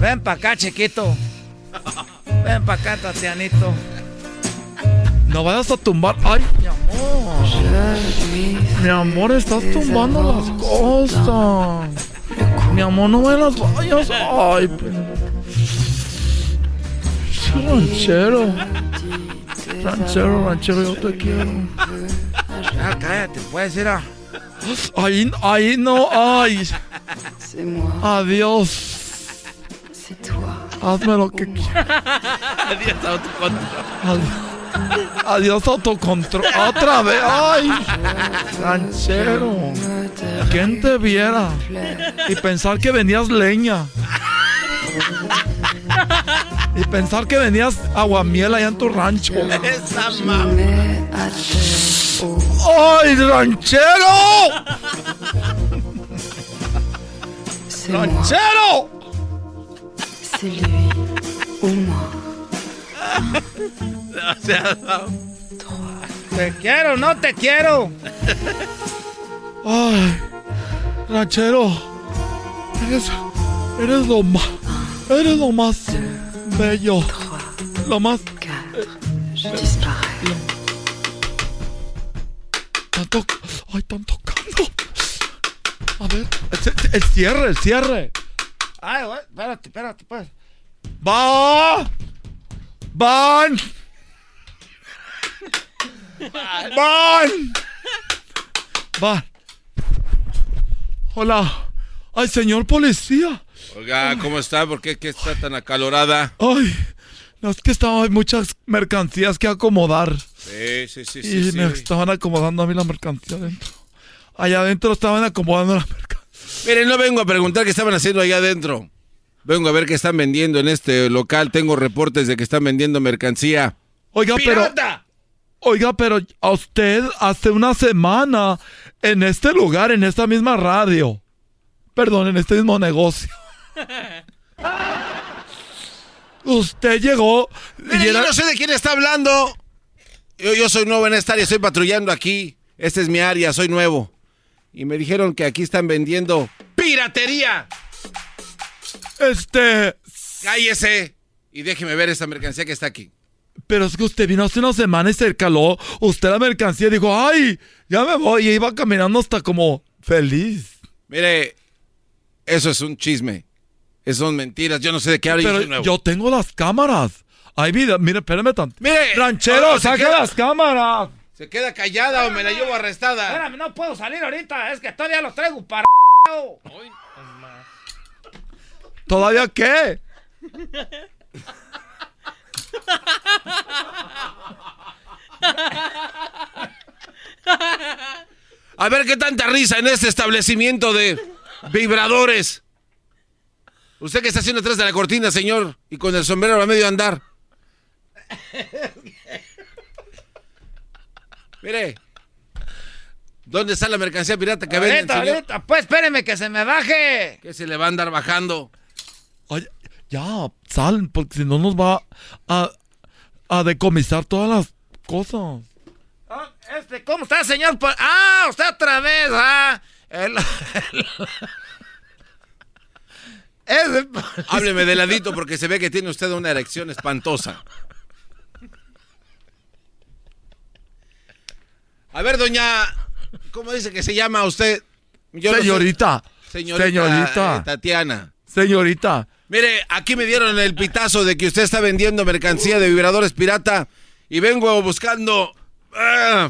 Ven pa' acá, chiquito. Ven pa' acá, Tatianito. No vayas a tumbar. Ay, mi amor. Mi amor, estás tumbando las cosas. Mi amor, no me las vayas. Ay, ranchero. Ranchero, ranchero, yo te quiero. Ya, cállate, puedes ir a. Ahí, ahí no, ay. Adiós. Hazme lo que quieras. Adiós, autocontrol. Adiós, adiós autocontrol. Otra vez. Ay, ranchero. ¿Quién te viera? Y pensar que venías leña. Y pensar que venías aguamiel allá en tu rancho. Esa mamá. ¡Ay, ranchero! ¡Ranchero! O sea, Te quiero, no te quiero. Ay, ranchero. Eres, eres lo más, eres lo más bello. Lo más. Disparais. Tanto, ay, están tocando. A ver, el, el cierre, el cierre. Ay, güey, espérate, espérate, pues. ¡Va! ¡Van! ¡Van! ¡Van! Hola. Ay, señor policía. Oiga, ¿cómo está? ¿Por qué, qué está tan acalorada? Ay, no es que estaba, hay muchas mercancías que acomodar. Sí, sí, sí, y sí. me sí. estaban acomodando a mí la mercancía adentro. Allá adentro estaban acomodando la mercancía. Miren, no vengo a preguntar qué estaban haciendo allá adentro. Vengo a ver qué están vendiendo en este local. Tengo reportes de que están vendiendo mercancía. Oiga, pero. Oiga, pero a usted hace una semana en este lugar, en esta misma radio. Perdón, en este mismo negocio. Usted llegó. y Mire, era- yo no sé de quién está hablando. Yo, yo soy nuevo en esta área, estoy patrullando aquí. Esta es mi área, soy nuevo. Y me dijeron que aquí están vendiendo piratería. Este. Cállese y déjeme ver esta mercancía que está aquí. Pero es que usted vino hace una semana y se caló. Usted la mercancía y dijo, ¡ay! Ya me voy. Y iba caminando hasta como feliz. Mire, eso es un chisme. Eso son mentiras. Yo no sé de qué habla. yo Pero soy nuevo. yo tengo las cámaras. Hay vida. Mire, espérame tanto. Mire, Ranchero, oh, se saque queda- las cámaras. ¿Se queda callada o me la llevo arrestada? Espérame, no puedo salir ahorita. Es que todavía los traigo para. ¿Todavía qué? A ver qué tanta risa en este establecimiento de vibradores. Usted que está haciendo atrás de la cortina, señor, y con el sombrero a medio andar. Mire, ¿dónde está la mercancía pirata que ahorita. Pues espéreme que se me baje. Que se le va a andar bajando. Oye, ya, sal, porque si no nos va a, a decomisar todas las cosas. Ah, Este, ¿cómo está, señor? Pol- Ah, usted otra vez, ah. El- el- Ese policía- Hábleme de ladito porque se ve que tiene usted una erección espantosa. A ver, doña, ¿cómo dice que se llama usted? Yo no sé. señorita, Señorita, señorita, eh, Tatiana. señorita. Mire, aquí me dieron el pitazo de que usted está vendiendo mercancía de vibradores pirata y vengo buscando ah,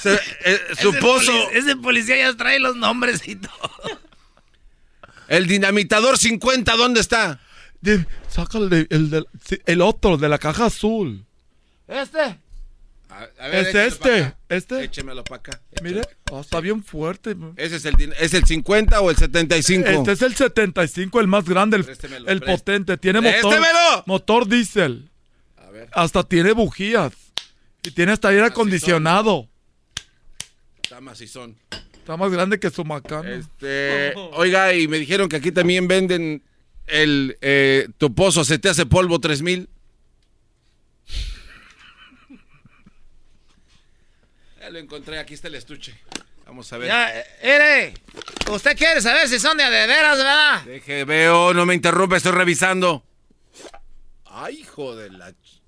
se- eh, su Ese pozo, Ese policía ya trae los nombres y todo. el dinamitador 50, ¿dónde está? Dime, saca el, de- el otro, de la caja azul. Este. A Es este, este. Échemelo para acá. Mire, oh, está bien fuerte. ¿Ese es el, es el 50 o el 75? Este es el 75, el más grande, el, Préstemelo, el potente. Tiene motor, ¡Préstemelo! motor diésel. Hasta tiene bujías. Y tiene hasta aire acondicionado. Está macizón. Está más grande que su macano. Este, oiga, y me dijeron que aquí también venden el eh, tu pozo se te hace polvo 3000. Lo encontré, aquí está el estuche. Vamos a ver. Ya, eh, mire, usted quiere saber si son de de veras, ¿verdad? Deje, veo, no me interrumpa, estoy revisando. Ay, hijo de la... ch-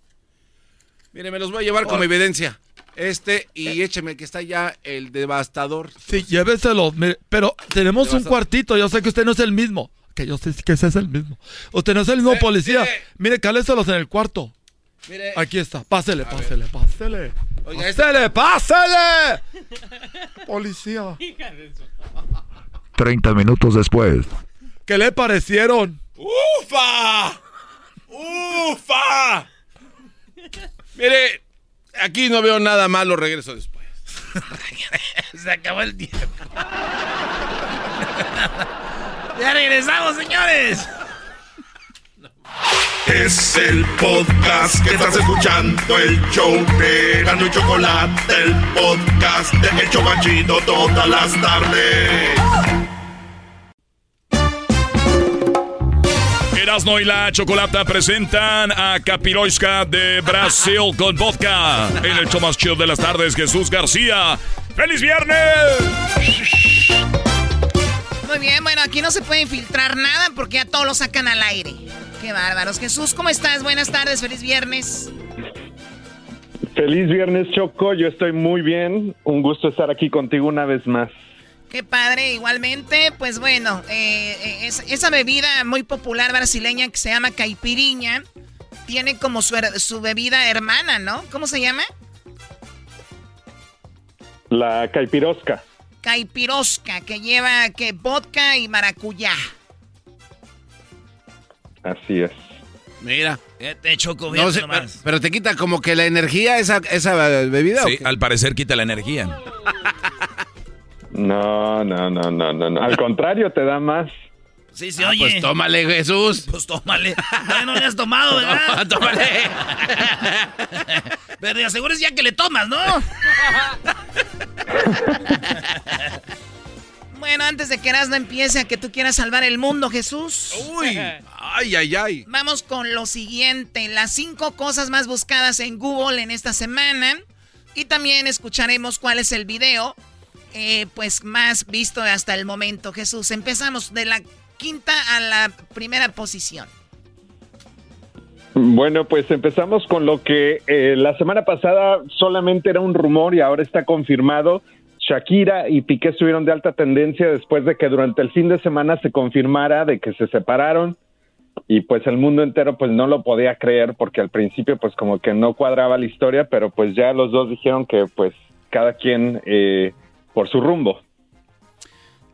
Mire, me los voy a llevar como evidencia. Este y écheme que está ya el devastador. Sí, lléveselos. mire, pero tenemos Te un cuartito. Yo sé que usted no es el mismo. Que yo sé que ese es el mismo. Usted no es el mismo policía. Mire, cáleselos en el cuarto. Mire. Aquí está. Pásele, pásele, pásele. Oiga, este- ¡Pásele, pásele! Policía. 30 minutos después. ¿Qué le parecieron? ¡Ufa! ¡Ufa! Mire, aquí no veo nada malo, regreso después. Se acabó el tiempo. ya regresamos, señores. Es el podcast que estás escuchando, el show de Gano y Chocolate, el podcast de El Chocachito todas las tardes. Erasmo y la Chocolata presentan a Capiroiska de Brasil con vodka. En el show más chido de las tardes, Jesús García. ¡Feliz viernes! Muy bien, bueno, aquí no se puede infiltrar nada porque ya todos lo sacan al aire. Qué bárbaros. Jesús, ¿cómo estás? Buenas tardes, feliz viernes. Feliz viernes, Choco. Yo estoy muy bien. Un gusto estar aquí contigo una vez más. Qué padre, igualmente. Pues bueno, eh, eh, es- esa bebida muy popular brasileña que se llama caipiriña tiene como su, su bebida hermana, ¿no? ¿Cómo se llama? La caipirosca. Caipirosca, que lleva que vodka y maracuyá. Así es. Mira. Te choco No sé, pero, pero te quita como que la energía esa, esa bebida. ¿o Sí, al parecer quita la energía. No, no, no, no, no, no. Al contrario, te da más. Sí, sí, Ah, oye. Pues tómale, Jesús. Pues tómale. Todavía no le has tomado, ¿verdad? tómale. Pero te asegures ya que le tomas, ¿no? Bueno, antes de que no empiece a que tú quieras salvar el mundo, Jesús. Uy. Ay, ay, ay. Vamos con lo siguiente, las cinco cosas más buscadas en Google en esta semana. Y también escucharemos cuál es el video, eh, pues más visto hasta el momento. Jesús, empezamos de la quinta a la primera posición. Bueno, pues empezamos con lo que eh, la semana pasada solamente era un rumor y ahora está confirmado. Shakira y Piqué estuvieron de alta tendencia después de que durante el fin de semana se confirmara de que se separaron y pues el mundo entero pues no lo podía creer porque al principio pues como que no cuadraba la historia, pero pues ya los dos dijeron que pues cada quien eh, por su rumbo.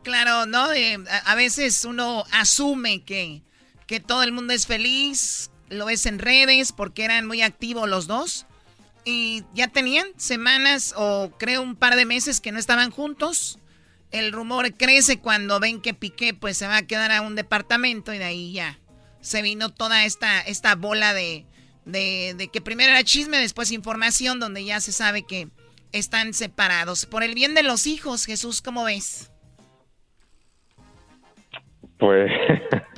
Claro, ¿no? Eh, a, veces uno asume que, que todo el mundo es feliz, lo ves en redes porque eran muy activos los dos. Y ya tenían semanas o creo un par de meses que no estaban juntos. El rumor crece cuando ven que Piqué pues se va a quedar a un departamento y de ahí ya se vino toda esta, esta bola de, de, de que primero era chisme, después información donde ya se sabe que están separados. Por el bien de los hijos, Jesús, ¿cómo ves? Pues,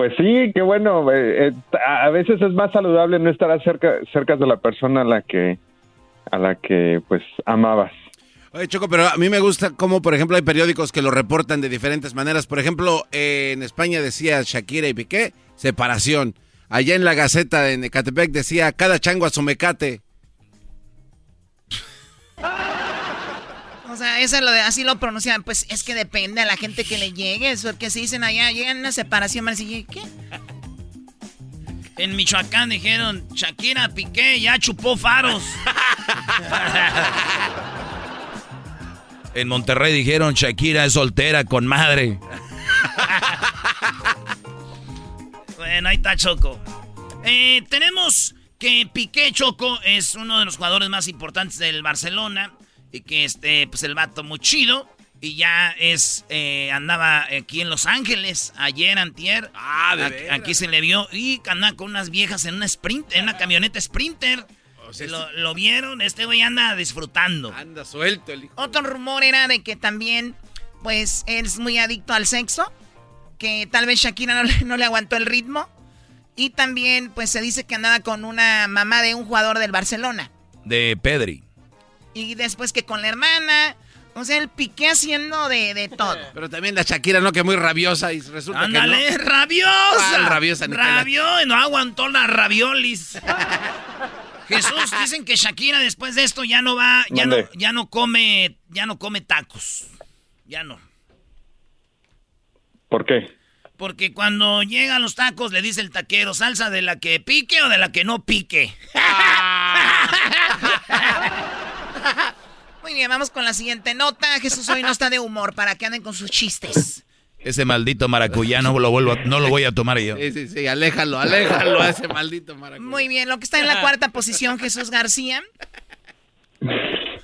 pues sí, qué bueno. eh, eh, a veces es más saludable no estar cerca, cerca de la persona a la que, a la que, pues, amabas. Oye, Choco, pero a mí me gusta cómo, por ejemplo, hay periódicos que lo reportan de diferentes maneras. Por ejemplo, eh, en España decía Shakira y Piqué, separación. Allá en la Gaceta de Ecatepec decía, cada chango a su mecate. O sea, eso es lo de, así lo pronuncian. Pues es que depende a la gente que le llegue. Es porque si dicen allá, llegan a una separación, van a decir, ¿qué? En Michoacán dijeron, Shakira Piqué ya chupó faros. En Monterrey dijeron Shakira es soltera con madre. bueno, ahí está Choco. Eh, tenemos que Piqué Choco es uno de los jugadores más importantes del Barcelona. Y que este, pues el vato muy chido. Y ya es, eh, andaba aquí en Los Ángeles, ayer, antier. Ah, de Aquí- se le vio y andaba con unas viejas en una sprint, en una camioneta Sprinter. lo, lo vieron, este güey anda disfrutando. Anda suelto el hijo. Otro rumor era de que también pues es muy adicto al sexo, que tal vez Shakira no, le- no le aguantó el ritmo. Y también, pues se dice que andaba con una mamá de un jugador del Barcelona. De Pedri. Y después que con la hermana. O sea, el piqué haciendo de, de todo. Pero también la Shakira, ¿no? Que muy rabiosa y resulta Ándale, que no. rabiosa. ¿Cuál rabiosa, la- Rabio, no aguantó las raviolis. Jesús, dicen que Shakira después de esto ya no va, ya no, ya no come, ya no come tacos. Ya no. ¿Por qué? Porque cuando llegan los tacos le dice el taquero, salsa de la que pique o de la que no pique. Muy bien, vamos con la siguiente nota. Jesús hoy no está de humor para que anden con sus chistes. Ese maldito maracuyá no lo, vuelvo a- no lo voy a tomar yo. Sí, sí, sí, aléjalo, aléjalo a ese maldito maracuyá. Muy bien, lo que está en la cuarta posición, Jesús García.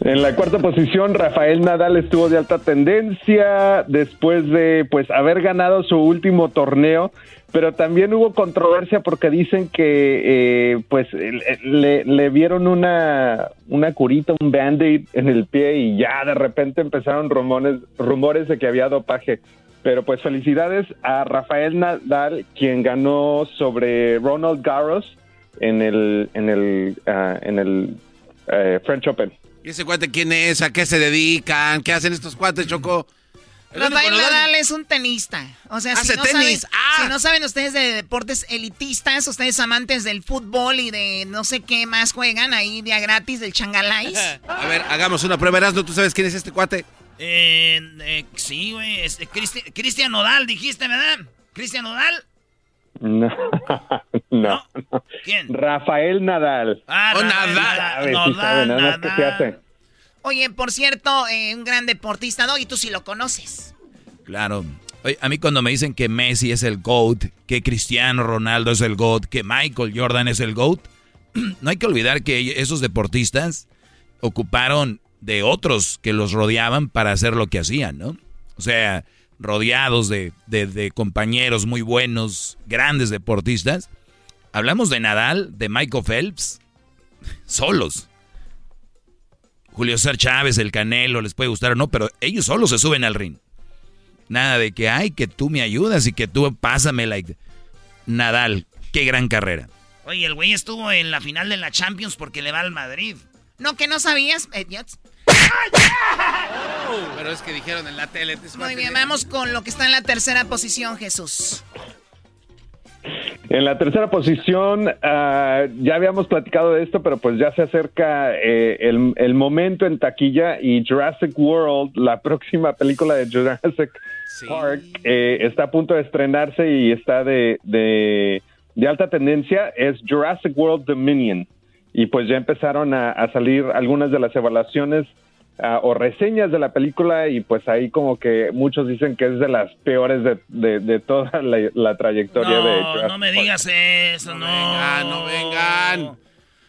En la cuarta posición, Rafael Nadal estuvo de alta tendencia después de pues haber ganado su último torneo, pero también hubo controversia porque dicen que eh, pues le, vieron una, una curita, un band-aid en el pie y ya de repente empezaron rumores, rumores de que había dopaje. Pero pues felicidades a Rafael Nadal, quien ganó sobre Ronald Garros en el, en el, ah, en el eh, French Open. ¿Y ese cuate quién es? ¿A qué se dedican? ¿Qué hacen estos cuates, Choco? Rafael Nadal es un tenista. O sea, si Hace no, tenis. Saben, si no saben ustedes de deportes elitistas, ustedes amantes del fútbol y de no sé qué más juegan ahí día gratis del changalais. A ver, hagamos una prueba. Erasmo, ¿tú sabes quién es este cuate? Eh, eh, sí, güey. este, Cristi- Cristian Nodal, dijiste, ¿verdad? Cristian Nodal. No, no, no. ¿Quién? Rafael Nadal. Ah, Oh, Rafael Nadal. Sabe, sí Nadal, sabe, nada más que se Nadal. hace. Oye, por cierto, eh, un gran deportista, ¿no? Y tú sí lo conoces. Claro. Oye, a mí cuando me dicen que Messi es el GOAT, que Cristiano Ronaldo es el GOAT, que Michael Jordan es el GOAT, no hay que olvidar que esos deportistas ocuparon de otros que los rodeaban para hacer lo que hacían, ¿no? O sea, rodeados de, de- de compañeros muy buenos, grandes deportistas. Hablamos de Nadal, de Michael Phelps, solos. Julio César Chávez, el Canelo, les puede gustar o no, pero ellos solos se suben al ring. Nada de que, ay, que tú me ayudas y que tú pásame like. Nadal, qué gran carrera. Oye, el güey estuvo en la final de la Champions porque le va al Madrid. No, que no sabías, idiots. Pero es que dijeron en la tele. Muy bien, vamos con lo que está en la tercera posición, Jesús. En la tercera posición, ah, ya habíamos platicado de esto, pero pues ya se acerca eh, el, el momento en taquilla y Jurassic World, la próxima película de Jurassic Park, eh, está a punto de estrenarse y está de, de, de alta tendencia, es Jurassic World Dominion. Y pues ya empezaron a, a salir algunas de las evaluaciones ah, o reseñas de la película y pues ahí como que muchos dicen que es de las peores de, de- de toda la, la trayectoria de No, Jurassic no me digas eso, no. vengan, no vengan.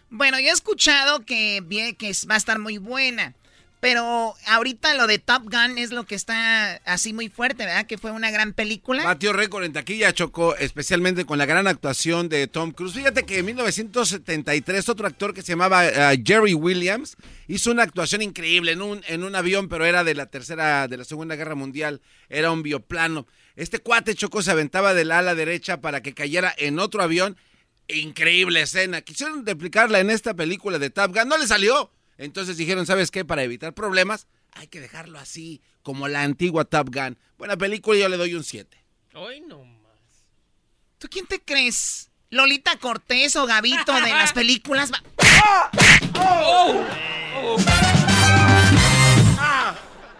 Bueno, yo he escuchado que, bien, que va a estar muy buena. Pero ahorita lo de Top Gun es lo que está así muy fuerte, ¿verdad? Que fue una gran película. Batió récord en taquilla, Choco, especialmente con la gran actuación de Tom Cruise. Fíjate que en 1973 otro actor que se llamaba eh, Jerry Williams hizo una actuación increíble en un, en un avión, pero era de la tercera, de la Segunda Guerra Mundial, era un bioplano. Este cuate Choco se aventaba del ala derecha para que cayera en otro avión. Increíble escena. Quisieron replicarla en esta película de Top Gun, no le salió. Entonces dijeron, ¿sabes qué? Para evitar problemas, hay que dejarlo así, como la antigua Top Gun. Buena película, yo le doy un 7. Hoy no. ¿Tú quién te crees? ¿Lolita Cortés o Gavito de las películas? Va-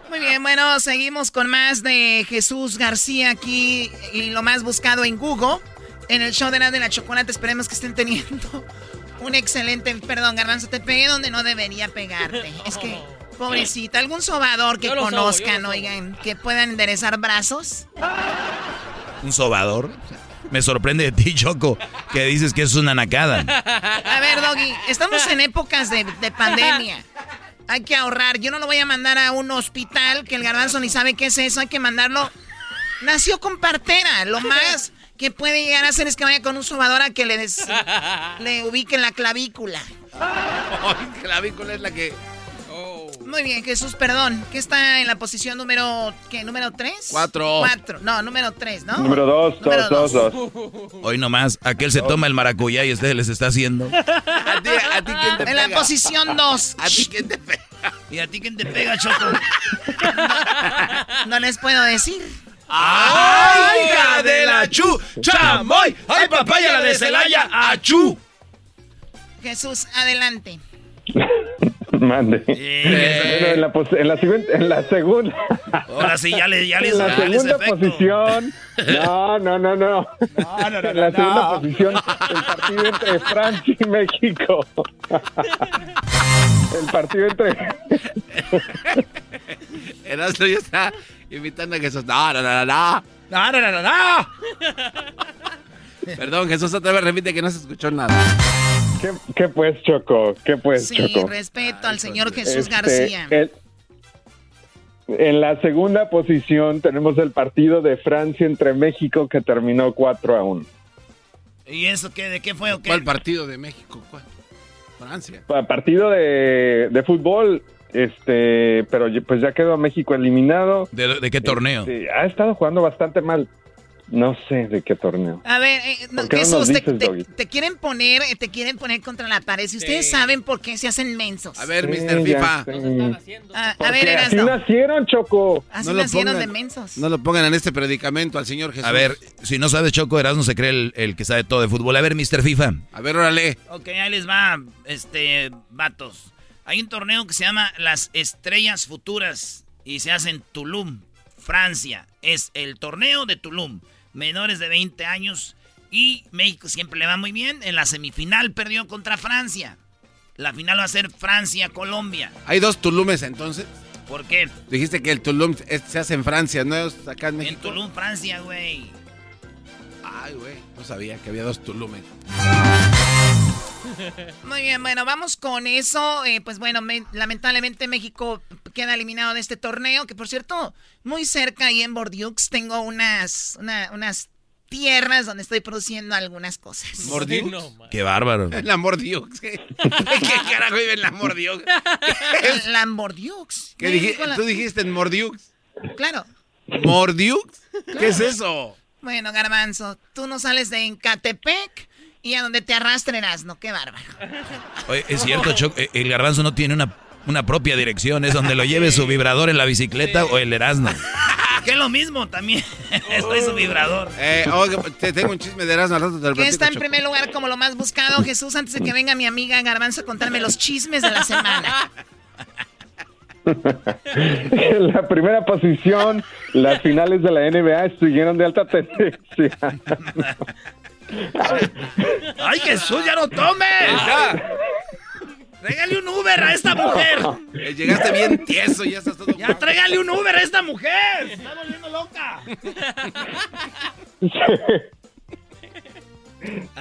Muy bien, bueno, seguimos con más de Jesús García aquí y lo más buscado en Google. En el show de la de la chocolate esperemos que estén teniendo un excelente... Perdón, Garbanzo, te pegué donde no debería pegarte. Es que, pobrecita, algún sobador que conozcan, sobo. oigan, que puedan enderezar brazos. ¿Un sobador? Me sorprende de ti, Choco, que dices que es una nacada. A ver, Doggy, estamos en épocas de, de pandemia. Hay que ahorrar. Yo no lo voy a mandar a un hospital que el garbanzo ni sabe qué es eso. Hay que mandarlo. Nació con partera. Lo más que puede llegar a hacer es que vaya con un sobador a que le, des- le ubique la clavícula. Clavícula es la que. Muy bien, Jesús, perdón. ¿Qué está en la posición número, qué, número 3? Cuatro. Cuatro. No, número 3, ¿no? Número dos, Número dos, dos, dos. dos. Hoy nomás, aquel se toma el maracuyá y este les está haciendo. ¿A ti, a ti quién te En la pega? posición 2. ¿A ti quién te pega? ¿Y a ti quién te pega, Choco? no les puedo decir. ¡Ay, hija de la chu! ¡Chamoy! ¡Ay, papaya la de Celaya! ¡Achú! Jesús, adelante. Mande. Bueno, en la, en la en la segunda. Ahora sí, ya le, ya le en la segunda posición. No, no, no, no. en la segunda posición, el partido entre Francia y México. el partido entre. Erasmo ya está invitando a Jesús. No, no, no, no, no. ¡No, no, no, no, no! Perdón, Jesús, otra vez repite que no se escuchó nada. ¿Qué, qué pues, Choco? ¿Qué pues, Sí, Choco? respeto al señor Jesús Este, García. el- en la segunda posición tenemos el partido de Francia entre México que terminó 4 a 1. ¿Y eso qué? ¿De qué fue o qué? ¿Cuál partido de México? ¿Cuál? Francia. Pa- Partido de, de fútbol, este, pero pues ya quedó México eliminado. ¿De, de qué torneo? Este, ha estado jugando bastante mal. No sé de qué torneo. A ver, eh, no, ¿Por qué no Jesús, nos te, dices, te- Doggy? te quieren poner, eh, te quieren poner contra la pared. Si ustedes saben por qué se hacen mensos. A ver, Sí, Mr. FIFA. Ah, a ver, así nacieron, Choco. Así No nacieron pongan. de mensos. No lo pongan en este predicamento al señor Jesús. A ver, si no sabe Choco, Erasmo se cree el, el que sabe todo de fútbol. A ver, Mr. FIFA. A ver, órale. Ok, ahí les va, este, vatos. Hay un torneo que se llama Las Estrellas Futuras y se hace en Tulum, Francia. Es el torneo de Tulum. Menores de 20 años y México siempre le va muy bien. En la semifinal perdió contra Francia. La final va a ser Francia-Colombia. Hay dos Tulumes entonces. ¿Por qué? Dijiste que el Tulum se hace en Francia, ¿no? Es acá en En México. Tulum, Francia, güey. Ay, güey. No sabía que había dos Tulumes. Muy bien, bueno, vamos con eso. Eh, pues bueno, me- lamentablemente México queda eliminado de este torneo, que por cierto, muy cerca ahí en Bordiux tengo unas, una- unas tierras donde estoy produciendo algunas cosas. ¿Mordiux? Qué bárbaro. La Mordiux. ¿Qué, ¿Qué carajo vive en la Mordiux? El Lambordiux. ¿Qué la- ¿Tú dijiste en Mordiux? Claro. ¿Mordiux? ¿Qué es eso? Bueno, Garbanzo, tú no sales de Encatepec y a donde te arrastrarás, ¿no? Qué bárbaro. Oye, es cierto, Choco, eh, el garbanzo no tiene una, una propia dirección. Es donde lo lleve su vibrador en la bicicleta o el Erasmo. Que es lo mismo también. Estoy su vibrador. Eh, oiga, te tengo un chisme de Erasmo al rato te lo Que platico, está en Choco. primer lugar como lo más buscado, Jesús, antes de que venga mi amiga Garbanzo a contarme los chismes de la semana. En la primera posición, las finales de la NBA estuvieron de alta tendencia. ¡Ay, Jesús, ya no tomes! ¡Tráigale un Uber a esta mujer! Eh, Llegaste bien tieso, ya estás todo... ¡Ya tráigale un Uber a esta mujer! ¡Se está volviendo loca!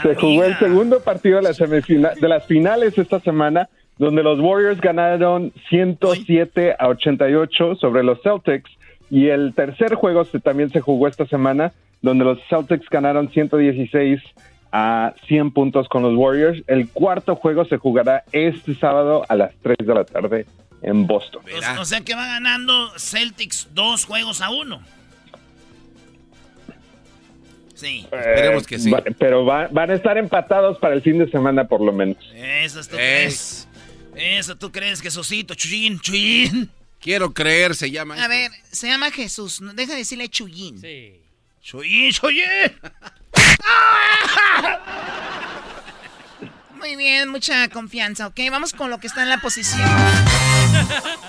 Se jugó el segundo partido de, la semifina- de las finales esta semana, donde los Warriors ganaron 107 a 88 sobre los Celtics. Y el tercer juego se- también se jugó esta semana, donde los Celtics ganaron 116 a 100 puntos con los Warriors. El cuarto juego se jugará este sábado a las 3 de la tarde en Boston. O, o sea que va ganando Celtics dos juegos a uno. Sí. Eh, va- pero va- van a estar empatados para el fin de semana por lo menos. Eso tú crees. Eso tú crees, Jesucito, Chuyín, Chuyín. Quiero creer, se llama. A ver, se llama Jesús, no- deja de decirle Chuyín. Sí. Chuyín, Chuyín. Muy bien, mucha confianza, ¿ok? Vamos con lo que está en la posición.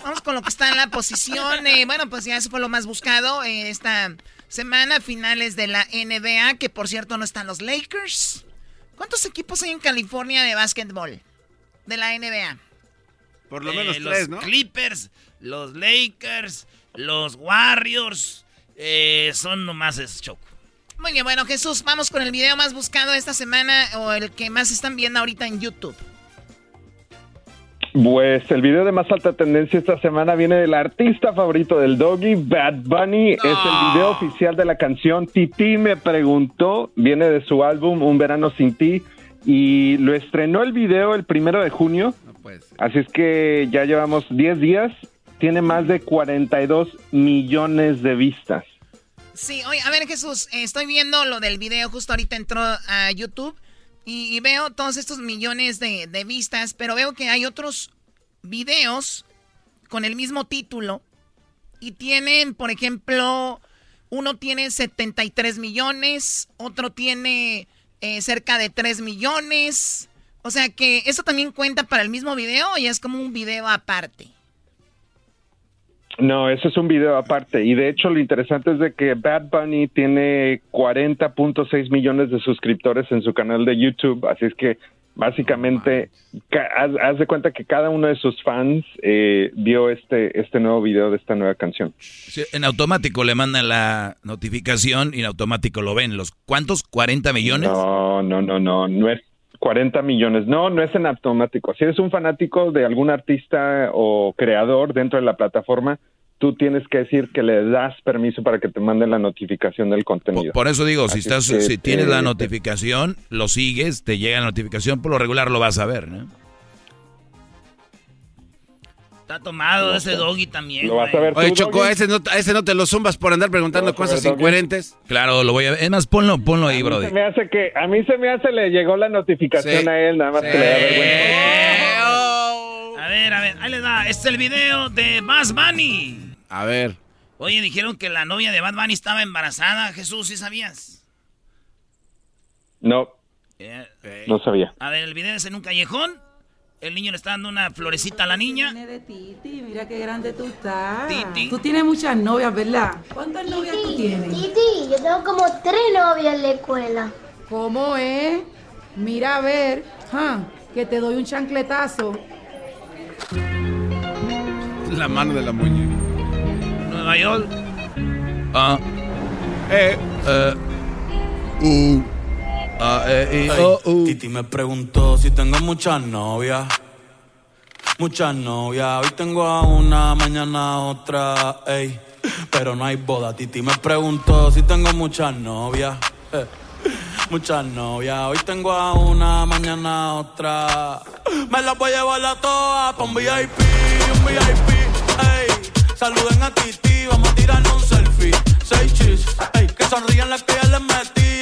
Vamos con lo que está en la posición. eh, bueno, pues ya eso fue lo más buscado eh, esta semana, finales de la NBA, que por cierto no están los Lakers. ¿Cuántos equipos hay en California de básquetbol? De la NBA. Por lo Eh, menos los tres, ¿no? Clippers, los Lakers, los Warriors, eh, son nomás esos choco. Muy bien, bueno, Jesús, vamos con el video más buscado esta semana o el que más están viendo ahorita en YouTube. Pues el video de más alta tendencia esta semana viene del artista favorito del Doggy, Bad Bunny. Es el video oficial de la canción Titi me preguntó. Viene de su álbum Un verano sin ti. Y lo estrenó el video el primero de junio. puede ser. Así es que ya llevamos 10 días, tiene más de 42 millones de vistas. Sí, oye, a ver Jesús, estoy viendo lo del video, justo ahorita entró a YouTube y, y veo todos estos millones de, de vistas, pero veo que hay otros videos con el mismo título y tienen, por ejemplo, uno tiene 73 millones, otro tiene eh, cerca de 3 millones. O sea que eso también cuenta para el mismo video ya es como un video aparte. No, eso es un video aparte. Y de hecho lo interesante es de que Bad Bunny tiene 40.6 millones de suscriptores en su canal de YouTube. Así es que básicamente ca- haz, haz de cuenta que cada uno de sus fans eh, vio este, este nuevo video de esta nueva canción. Sí, en automático le mandan la notificación y en automático lo ven. ¿Los cuántos? ¿40 millones? No, no, no, no, no es 40 millones. No, no es en automático. Si eres un fanático de algún artista o creador dentro de la plataforma, tú tienes que decir que le das permiso para que te manden la notificación del contenido. Por eso digo, si estás, que, si tienes eh, la notificación, lo sigues, te llega la notificación, por lo regular lo vas a ver, ¿no? Está tomado ese doggy también. Lo vas a ver Oye, tú, Choco, a ese, no, a ese no te lo zumbas por andar preguntando cosas ver, Doggy. incoherentes. Claro, lo voy a ver. Es más, ponlo, ponlo ahí, A mí Brody. se me hace que a mí se me hace le llegó la notificación Sí. a él, nada más que le da vergüenza. A ver, a ver, ahí les va. Este es el video de Bad Bunny. A ver. Oye, dijeron que la novia de Bad Bunny estaba embarazada. Jesús, ¿sí sabías? No, Eh, no sabía. A ver, el video es en un callejón. El niño le está dando una florecita a la niña. de Titi, mira qué grande tú estás. Titi. Tú tienes muchas novias, ¿verdad? ¿Cuántas novias tú tienes? Titi, yo tengo como tres novias en la escuela. ¿Cómo es? Mira a ver, ja, que te doy un chancletazo. La mano de la muñeca. Nueva York. Ah. Eh. Eh. Uh. Uh. Titi me preguntó si tengo muchas novias. Muchas novias. Hoy tengo a una, mañana a otra. Ey, pero no hay boda. Titi me preguntó si tengo muchas novias. Eh, Muchas novias. Hoy tengo a una, mañana a otra. Me las voy a llevar a todas pa' un VIP, un VIP. Ey, saluden a Titi, vamos a tirarnos un selfie. Seis chis, ey, que sonrían las que ya les metí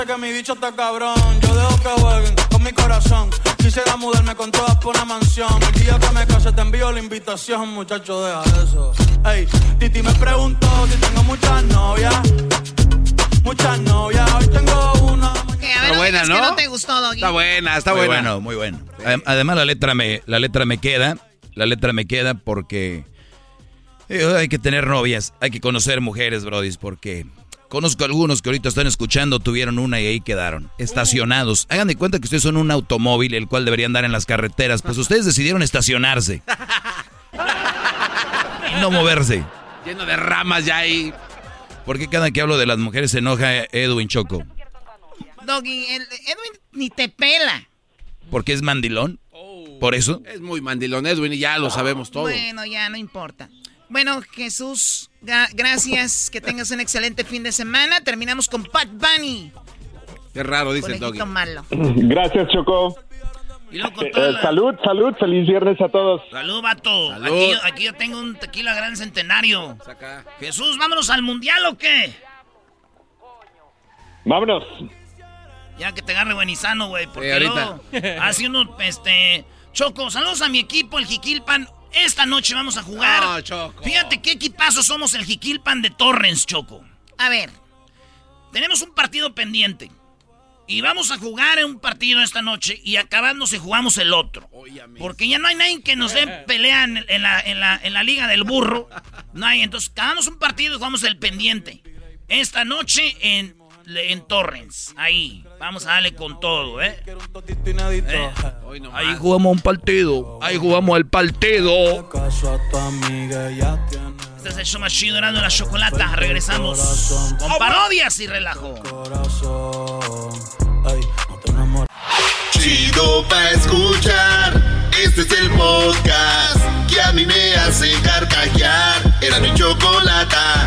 dice que mi bicho está cabrón. Yo dejo que jueguen con mi corazón. Quisiera mudarme con todas por una mansión. El día que me case te envío la invitación, muchacho, deja eso. Ey, Titi me preguntó si tengo muchas novias. Muchas novias, hoy tengo una. Ok, a ver, Está no buena, ¿no? que no te gustó, Doggy. Está buena, está muy buena. bueno, muy bueno. Adem- Además la letra me, la letra me queda, la letra me queda porque eh, hay que tener novias, hay que conocer mujeres, brodis, porque conozco algunos que ahorita están escuchando, tuvieron una y ahí quedaron, estacionados. Hagan de cuenta que ustedes son un automóvil el cual deberían andar en las carreteras, pues ustedes decidieron estacionarse y no moverse. Lleno de ramas ya ahí. Porque cada que hablo de las mujeres se enoja Edwin Choco? Doggy, el- Edwin ni te pela. ¿Porque es mandilón? ¿Por eso? Es muy mandilón Edwin y ya lo sabemos todo. Bueno, ya no importa. Bueno, Jesús, gra- gracias. Que tengas un excelente fin de semana. Terminamos con Pat Bunny. Qué raro dice el doggy. malo. Gracias, Choco. Y luego Eh, eh, la- salud, salud, feliz viernes a todos. Salud, vato. Aquí, yo- aquí yo tengo un tequila gran centenario. Jesús, vámonos al mundial o qué? Vámonos. Ya que te agarre buenizano, güey. Porque Sí, ahorita. luego hace uno, este... Choco, saludos a mi equipo, el Jiquilpan. Esta noche vamos a jugar. No, Choco. Fíjate qué equipazo somos el Jiquilpan de Torrens, Choco. A ver, tenemos un partido pendiente. Y vamos a jugar en un partido esta noche y acabándose jugamos el otro. Porque ya no hay nadie que nos dé pelea en, en la, en, la, en la liga del burro. No hay. Entonces, acabamos un partido y jugamos el pendiente. Esta noche en, en Torrens. Ahí. Vamos a darle con todo, ¿eh? ¿Eh? Ahí jugamos un partido. Ahí jugamos el partido. Este es el show más chido, la Chocolata. Regresamos con parodias y relajo. Chido pa' escuchar. Este es el podcast que a mí me hace carcajear. Era mi chocolata.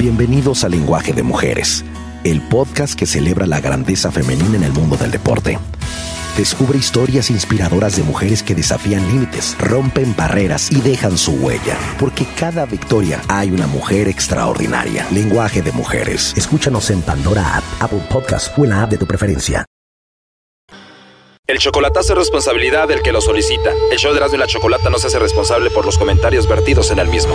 Bienvenidos a Lenguaje de Mujeres, el podcast que celebra la grandeza femenina en el mundo del deporte. Descubre historias inspiradoras de mujeres que desafían límites, rompen barreras y dejan su huella. Porque cada victoria hay una mujer extraordinaria. Lenguaje de Mujeres. Escúchanos en Pandora App, Apple Podcast o en la app de tu preferencia. El chocolatazo es responsabilidad del que lo solicita. El show de Erasmo y la Chocolata no se hace responsable por los comentarios vertidos en el mismo.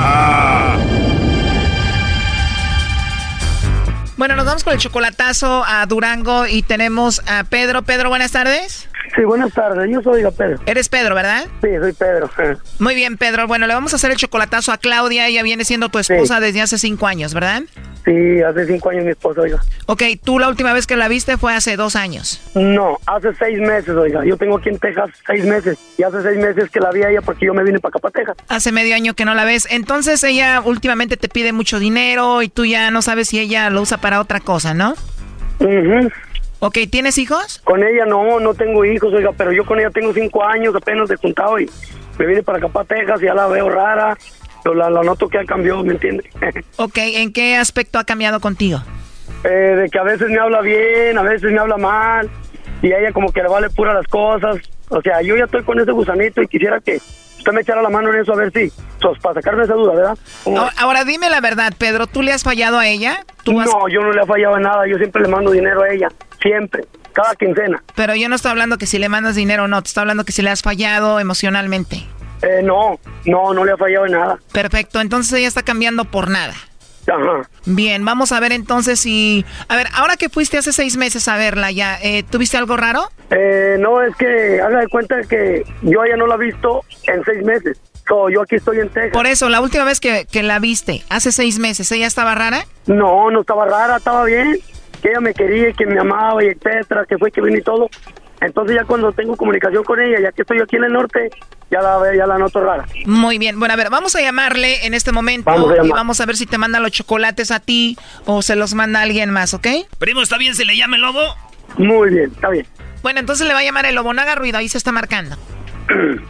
Bueno, nos vamos con el chocolatazo a Durango y tenemos a Pedro. Pedro, buenas tardes. Sí, buenas tardes. Yo soy Pedro. Eres Pedro, ¿verdad? Sí, soy Pedro. Muy bien, Pedro. Bueno, le vamos a hacer el chocolatazo a Claudia. Ella viene siendo tu esposa desde hace cinco años, ¿verdad? Sí, hace cinco años mi esposa, oiga. Ok, tú la última vez que la viste fue hace dos años. No, hace seis meses, oiga. Yo tengo aquí en Texas seis meses. Y hace seis meses que la vi a ella porque yo me vine para acá, para Texas. Hace medio año que no la ves. Entonces ella últimamente te pide mucho dinero y tú ya no sabes si ella lo usa para otra cosa, ¿no? Mhm. Ok, ¿tienes hijos? Con ella no, no tengo hijos, oiga, pero yo con ella tengo cinco años apenas de juntado y me vine para acá, para Texas, y ya la veo rara. Pero la, la noto que ha cambiado, ¿me entiende? Ok, ¿en qué aspecto ha cambiado contigo? Eh, de que a veces me habla bien, a veces me habla mal, y a ella como que le vale pura las cosas. O sea, yo ya estoy con ese gusanito y quisiera que usted me echara la mano en eso a ver si, pues, para sacarme esa duda, ¿verdad? ¿Cómo Ahora, ahora dime la verdad, Pedro, ¿tú le has fallado a ella? ¿Tú has- No, yo no le he fallado en nada, yo siempre le mando dinero a ella, siempre, cada quincena. Pero yo no estoy hablando que si le mandas dinero o no, te estoy hablando que si le has fallado emocionalmente. Eh, no, no, no le ha fallado en nada. Perfecto, entonces ella está cambiando por nada. Ajá. Bien, vamos a ver entonces si... A ver, ahora que fuiste hace seis meses a verla ya, eh, ¿tuviste algo raro? Eh, no, es que haga de cuenta que yo a ella no la he visto en seis meses. So, yo aquí estoy en Texas. Por eso, la última vez que, que la viste, hace seis meses, ¿ella estaba rara? No, no estaba rara, estaba bien. Que ella me quería, y que me amaba y etcétera, que fue que vine y todo. Entonces ya cuando tengo comunicación con ella, ya que estoy aquí en el norte, ya la ve- ya la noto rara. Muy bien, bueno, a ver, vamos a llamarle en este momento Vamos a y vamos a ver si te manda los chocolates a ti o se los manda alguien más, ¿ok? Primo, ¿está bien si le llama el lobo? Muy bien, está bien. Bueno, entonces le va a llamar el lobo, no haga ruido, ahí se está marcando.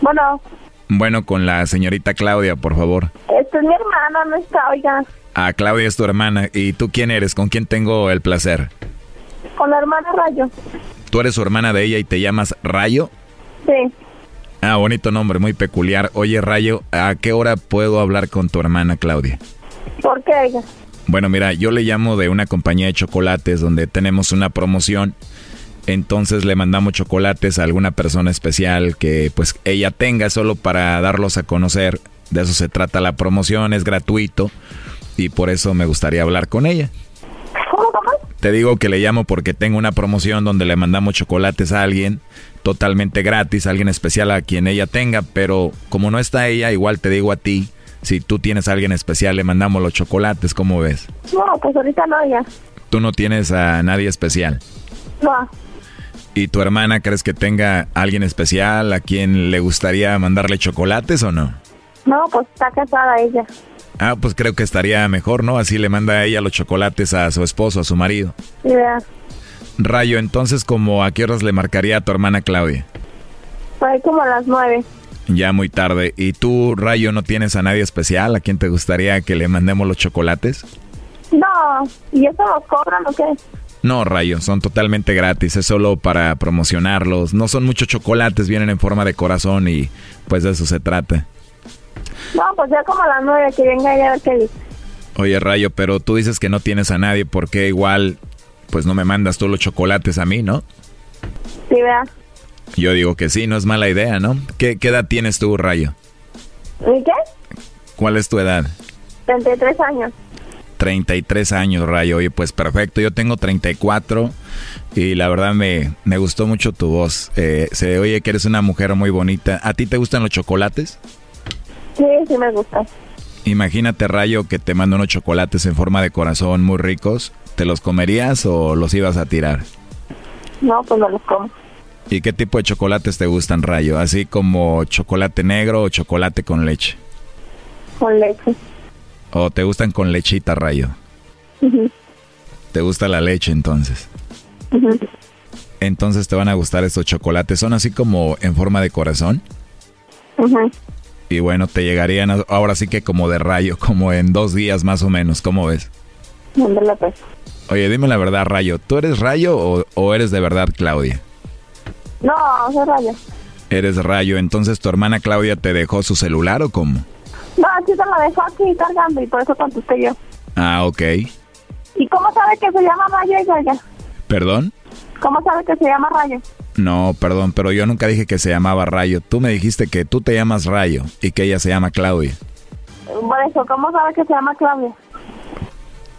Bueno, Bueno, con la señorita Claudia, por favor. esta es mi hermana, no está, oiga. Ah, Claudia es tu hermana. ¿Y tú quién eres? ¿Con quién tengo el placer? Con la hermana Rayo. ¿Tú eres su hermana de ella y te llamas Rayo? Sí. Ah, bonito nombre, muy peculiar. Oye, Rayo, ¿a qué hora puedo hablar con tu hermana Claudia? ¿Por qué, oiga? Bueno, mira, yo le llamo de una compañía de chocolates donde tenemos una promoción. Entonces le mandamos chocolates a alguna persona especial que pues ella tenga solo para darlos a conocer. De eso se trata la promoción, es gratuito y por eso me gustaría hablar con ella. Te digo que le llamo porque tengo una promoción donde le mandamos chocolates a alguien totalmente gratis, a alguien especial a quien ella tenga, pero como no está ella, igual te digo a ti, si tú tienes a alguien especial, le mandamos los chocolates, ¿cómo ves? No, pues ahorita no, oiga. Tú no tienes a nadie especial. No. ¿Y tu hermana crees que tenga a alguien especial a quien le gustaría mandarle chocolates o no? No, pues está casada ella. Ah, pues creo que estaría mejor, ¿no? Así le manda a ella los chocolates a su esposo, a su marido. Y vea, Rayo, entonces, ¿como a qué horas le marcaría a tu hermana Claudia? Fue como a las nueve. Ya muy tarde. ¿Y tú, Rayo, no tienes a nadie especial a quien te gustaría que le mandemos los chocolates? No, ¿y eso los cobran o qué? No, Rayo, son totalmente gratis, es solo para promocionarlos. No son muchos chocolates, vienen en forma de corazón y pues de eso se trata. No, pues ya como a las nueve, que venga ya a ver qué dice. Oye, Rayo, pero tú dices que no tienes a nadie, ¿por qué igual pues no me mandas tú los chocolates a mí, no? Sí, vea. Yo digo que sí, no es mala idea, ¿no? ¿Qué, qué edad tienes tú, Rayo? ¿Y qué? ¿Cuál es tu edad? 33 años. 33 años, Rayo. Oye, pues perfecto. Yo tengo 34 y la verdad me, me gustó mucho tu voz. Eh, se oye que eres una mujer muy bonita. ¿A ti te gustan los chocolates? Sí, sí me gusta. Imagínate, Rayo, que te mando unos chocolates en forma de corazón muy ricos. ¿Te los comerías o los ibas a tirar? No, pues no los como. ¿Y qué tipo de chocolates te gustan, Rayo? ¿Así como chocolate negro o chocolate con leche? Con leche. ¿O te gustan con lechita, Rayo? Ujú, ¿Te gusta la leche entonces? Entonces te van a gustar estos chocolates. Son así como en forma de corazón. Ujú. Y bueno, te llegarían ahora sí que como de rayo, como en dos días más o menos. ¿Cómo ves? Ándale, pues. Oye, dime la verdad, Rayo. ¿Tú eres Rayo o, o eres de verdad Claudia? No, soy rayo. Eres Rayo. Entonces, ¿tu hermana Claudia te dejó su celular o cómo? No, sí se lo dejó aquí cargando y por eso contesté yo. Ah, ok. ¿Y cómo sabe que se llama Rayo ella? ya? ¿Perdón? ¿Cómo sabe que se llama Rayo? No, perdón, pero yo nunca dije que se llamaba Rayo. Tú me dijiste que tú te llamas Rayo y que ella se llama Claudia. Por eso, ¿cómo sabe que se llama Claudia?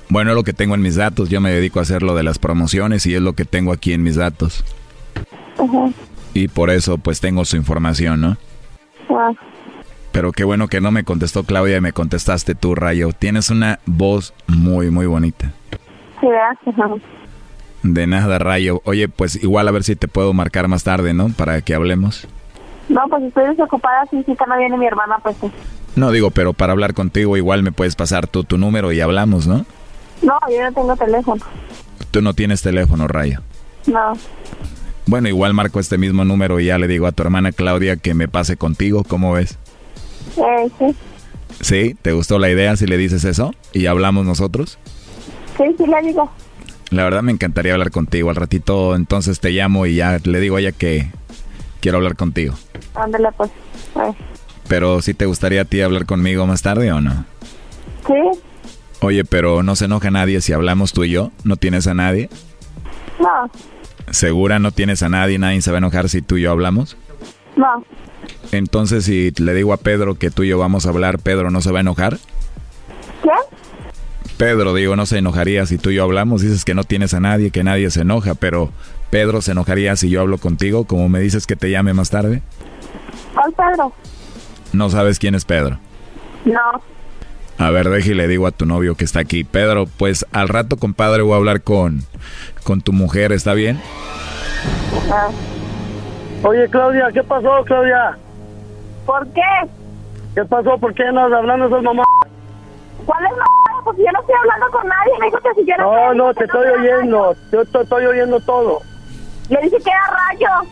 Bueno, es lo que tengo en mis datos. Yo me dedico a hacer lo de las promociones y es lo que tengo aquí en mis datos. Ajá. Y por eso pues tengo su información, ¿no? Ah, Pero qué bueno que no me contestó Claudia y me contestaste tú, Rayo. Tienes una voz muy, muy bonita. sí. De nada, Rayo. Oye, pues igual a ver si te puedo marcar más tarde, ¿no? Para que hablemos. No, pues estoy desocupada, sí, sí, no viene mi hermana, pues sí. No digo, pero para hablar contigo igual me puedes pasar tú tu número y hablamos, ¿no? No, yo no tengo teléfono. Tú no tienes teléfono, Rayo. No. Bueno, igual marco este mismo número y ya le digo a tu hermana Claudia que me pase contigo, ¿cómo ves? Eh, sí. ¿Sí? ¿Te gustó la idea si le dices eso? ¿Y hablamos nosotros? Sí, sí, le digo. La verdad me encantaría hablar contigo. Al ratito entonces te llamo y ya le digo a ella que quiero hablar contigo. Ándale, pues. Ay. Pero si te gustaría a ti hablar conmigo más tarde o no? Sí, Oye, pero no se enoja nadie si hablamos tú y yo. ¿No tienes a nadie? no, ¿Segura no tienes a nadie? ¿Nadie se va a enojar si tú y yo hablamos? no. Entonces si le digo a Pedro que tú y yo vamos a hablar, ¿Pedro no se va a enojar? Pedro, digo, no se enojaría si tú y yo hablamos. Dices que no tienes a nadie, que nadie se enoja, pero Pedro se enojaría si yo hablo contigo, como me dices que te llame más tarde. ¿Cuál Pedro? No sabes quién es Pedro. No. A ver, deje y le digo a tu novio que está aquí. Pedro, pues al rato, compadre, voy a hablar con, con tu mujer, ¿está bien? Ah. Oye, Claudia, ¿qué pasó, Claudia? ¿Por qué? ¿Qué pasó? ¿Por qué andas hablando esas mamás? ¿Cuál es la Pues yo no estoy hablando con nadie. Me dijo que si yo no No, no, te estoy oyendo. Yo te estoy oyendo todo. Le dije que era rayo.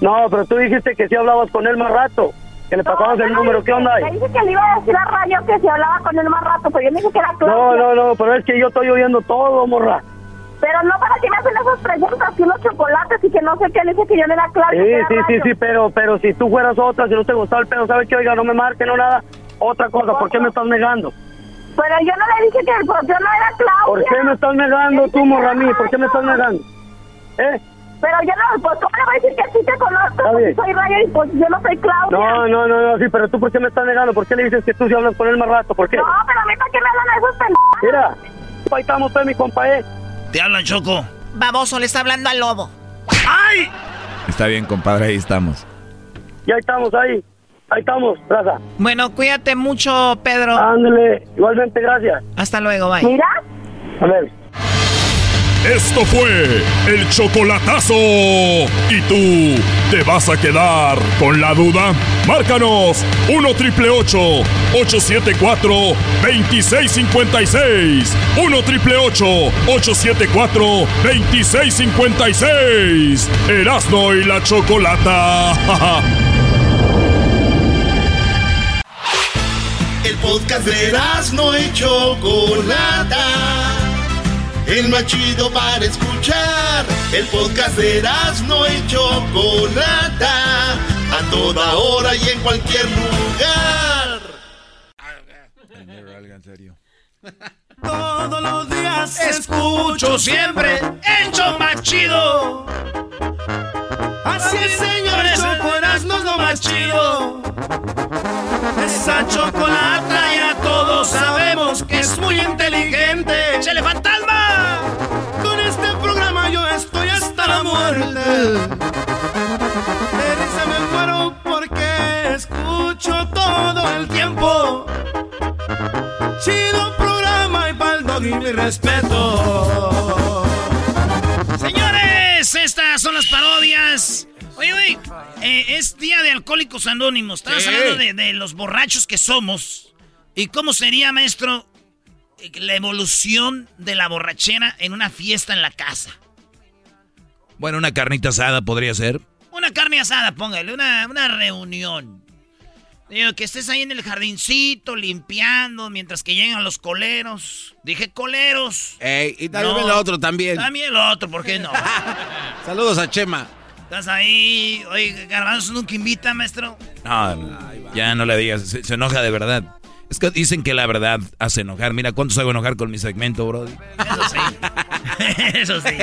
No, pero tú dijiste que sí hablabas con él más rato. Que le pasabas el número. ¿Qué onda Le ahí? dije que le iba a decir a Rayo que se hablaba con él más rato, pero yo le dije que era No, Claudia. no, no, pero es que yo estoy oyendo todo, morra. Pero no para que me hacen esas preguntas, que unos chocolates y que no sé qué, le dije que yo no era Claudia. Sí, sí, sí, sí, pero, pero si tú fueras otra, si no te gustaba el pedo, ¿sabes qué? Oiga, no me marque, no nada. Otra cosa, ¿por qué me estás negando? Pero yo no le dije que pues, yo no era Claudia. ¿Por qué me estás negando tú, morra, a mí? ¿Por qué me estás negando? ¿Eh? Pero yo no, pues ¿cómo le voy a decir que sí te conozco? Si soy Rayo y pues yo no soy Claudia. No, no, no, no, sí, pero tú, ¿por qué me estás negando? ¿Por qué le dices que tú sí hablas con él más rato? ¿Por qué? No, pero a mí para qué me hablan esos pendejos. Mira, ahí estamos, pues, mi compa, ¿eh? Te hablan, Choco. Baboso, le está hablando al lobo. ¡Ay! Está bien, compadre, ahí estamos. Ya estamos ahí. Ahí estamos, raza. Bueno, cuídate mucho, Pedro. Ándale, igualmente, gracias. Hasta luego, bye. Mira. A ver. Esto fue el chocolatazo. ¿Y tú te vas a quedar con la duda? Márcanos 1 triple 874 2656. 1 triple 874 2656. Erasno y la chocolata. podcast de no y Chocolata. El más chido para escuchar. El podcast de no y Chocolata. A toda hora y en cualquier lugar. en serio. Todos los días escucho siempre el show más chido. Así es, señores, el es lo más chido. Esa chocolata ya todos sabemos que es muy inteligente. ¡Chele fantasma! Con este programa yo estoy hasta la muerte. Risa me muero porque escucho todo el tiempo. Chido programa y pa'l y mi respeto. Señores, estas son las parodias. Oye, oye, eh, es día de Alcohólicos Anónimos. Estamos hablando de, los borrachos que somos. ¿Y cómo sería, maestro, la evolución de la borrachera en una fiesta en la casa? Bueno, una carnita asada podría ser. Una carne asada, póngale, una, una reunión. Digo, que estés ahí en el jardincito limpiando mientras que llegan los coleros. Dije coleros. Ey, y también el otro también. También el otro, ¿por qué no? Saludos a Chema. Estás ahí. Oye, Garbanzo nunca invita, maestro. No, ya no le digas. Se, enoja de verdad. Es que dicen que la verdad hace enojar. Mira cuántos hago enojar con mi segmento, bro. Eso sí. Eso sí.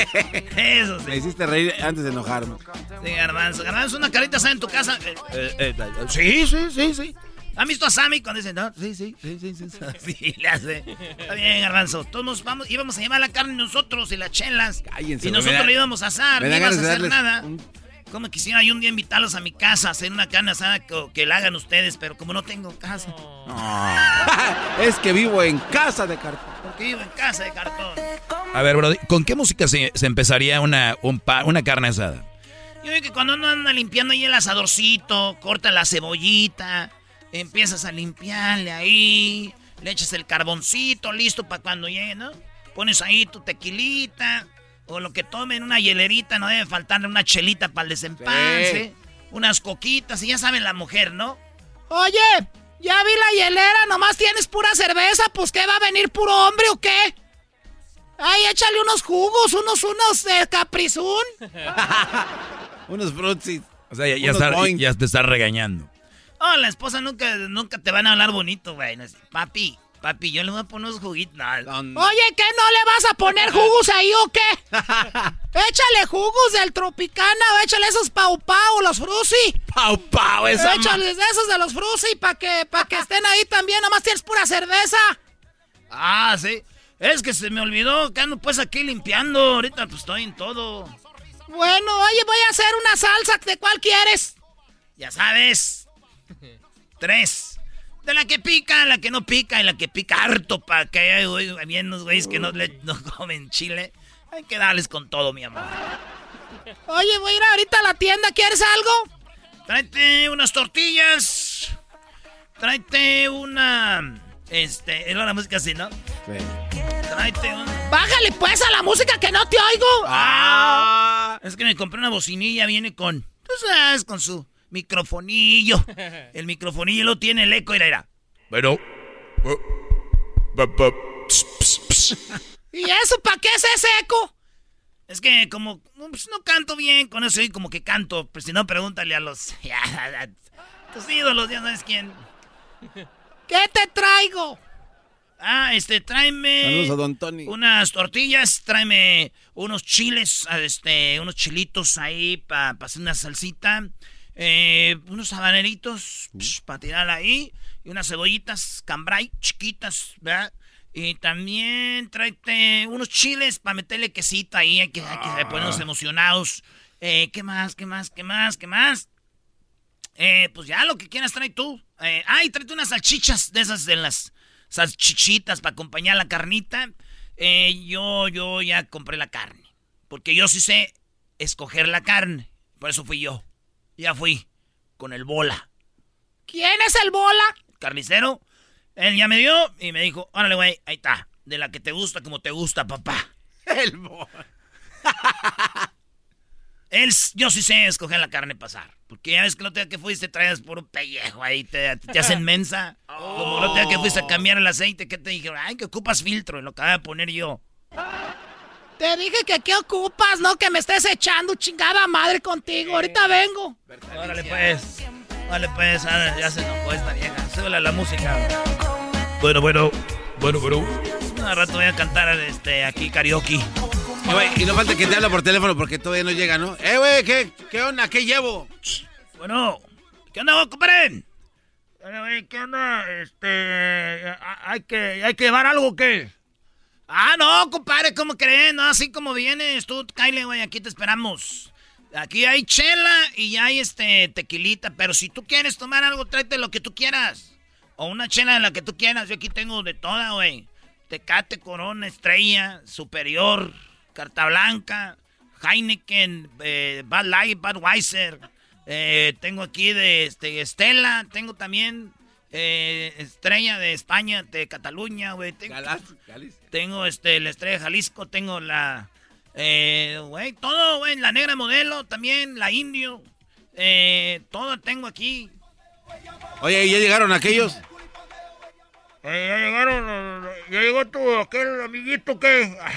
Eso sí. Me hiciste reír antes de enojarme. Sí, Garbanzo. Garbanzo, una carita asada en tu casa. Eh, eh, eh, sí, sí, sí, sí. ¿Han visto a Sammy cuando dicen, no? Sí, sí, sí, sí, sí. Sí, le hace. Está bien, Garbanzo. Todos vamos, íbamos a llevar la carne nosotros y las chelas. Cállense, y nosotros le íbamos a asar. No íbamos a hacer nada. Como quisiera yo un día invitarlos a mi casa a hacer una carne asada que, la hagan ustedes, pero como no tengo casa. es que vivo en casa de cartón. Vivo en casa de cartón. A ver, bro, ¿con qué música se, empezaría una, una carne asada? Yo veo que cuando uno anda limpiando ahí el asadorcito, corta la cebollita, empiezas a limpiarle ahí, le echas el carboncito listo para cuando llegue, ¿no? Pones ahí tu tequilita, o lo que tomen, una hielerita, no debe faltarle una chelita para el desempance, unas coquitas, y ya saben la mujer, ¿no? Oye, ya vi la hielera, nomás tienes pura cerveza, pues ¿qué va a venir puro hombre o qué? Ay, échale unos jugos, unos, unos de caprizún. unos frutsis. O sea, ya, ya, te está regañando. Oh, la esposa nunca, nunca te van a hablar bonito, güey. Papi, Papi, yo le voy a poner unos juguitos. Oye, ¿qué no le vas a poner jugos ahí o qué? échale jugos del Tropicana o échale esos Pau Pau, los Frusi. Pau Pau, esa Échale esos de los Frusi para que, pa que estén ahí también. Nomás tienes pura cerveza. Ah, sí. Es que se me olvidó que ando pues aquí limpiando. Ahorita pues estoy en todo. Bueno, oye, voy a hacer una salsa. ¿De cuál quieres? Ya sabes. Tres. De la que pica, la que no pica y la que pica harto para que haya bien los güeyes que no, le, no comen chile. Hay que darles con todo, mi amor. Oye, voy a ir ahorita a la tienda. ¿Quieres algo? Tráete unas tortillas. Tráete una... Este, era la música así, ¿no? Sí. Tráete una... Bájale pues a la música que no te oigo. Ah. Es que me compré una bocinilla, viene con... Tú sabes, con su microfonillo. El microfonillo lo tiene el eco, era, era. Bueno. ¿Y eso para qué es ese eco? Es que como pues, no canto bien, con eso y como que canto, pero si no, pregúntale a los... tus ídolos, ya sabes quién. ¿Qué te traigo? Ah, este, tráeme... Unas tortillas, tráeme unos chiles, este, unos chilitos ahí para hacer una salsita. Eh, unos habaneritos para tirar ahí. Y unas cebollitas cambray chiquitas, ¿verdad? Y también tráete unos chiles para meterle quesito ahí. Hay que, hay que ponernos ah. emocionados. Eh, ¿Qué más? ¿Qué más? ¿Qué más? ¿Qué más? Eh, pues ya lo que quieras trae tú. Eh, ay, tráete unas salchichas de esas de las salchichitas para acompañar la carnita. Eh, yo, yo ya compré la carne. Porque yo sí sé escoger la carne. Por eso fui yo. Ya fui con el bola. ¿Quién es el bola? Carnicero. Él ya me dio y me dijo, órale, güey, ahí está. De la que te gusta como te gusta, papá. El bola. Él, yo sí sé escoger la carne pasar. Porque ya ves que no te que fuiste, traes por un pellejo ahí, te, te hacen mensa. Como no te que fuiste a cambiar el aceite, que te dijeron, ay, que ocupas filtro, en lo que voy a poner yo. Te dije que qué ocupas, no que me estés echando chingada madre contigo. Ahorita vengo. Órale pues. Órale pues, ah, ya se enojó esta vieja. Súbele la música. Bueno, bueno. Bueno, bueno. Un rato voy a cantar este, aquí karaoke. y no falta que te hable por teléfono porque todavía no llega, ¿no? Eh, güey, ¿qué, ¿qué onda? ¿Qué llevo? Bueno, ¿qué onda, compadre? ¿Qué onda? Este. ¿Hay que, ¿Hay que llevar algo o qué? Ah, no, compadre, ¿cómo creen? No, así como vienes tú, Kyle, güey, aquí te esperamos. Aquí hay chela y hay este tequilita, pero si tú quieres tomar algo, tráete lo que tú quieras. O una chela de la que tú quieras. Yo aquí tengo de toda, güey. Tecate, Corona, Estrella, Superior, Carta Blanca, Heineken, eh, Bad Light, Budweiser. Eh, tengo aquí de este, Estela, tengo también eh, estrella de España, de Cataluña, güey. Tengo, tengo este, la estrella de Jalisco, tengo la. Eh, güey, todo, güey. La negra modelo también, la indio. Eh, todo tengo aquí. Oye, ¿ya llegaron aquellos? Eh, ya llegaron, ya llegó tu aquel amiguito que.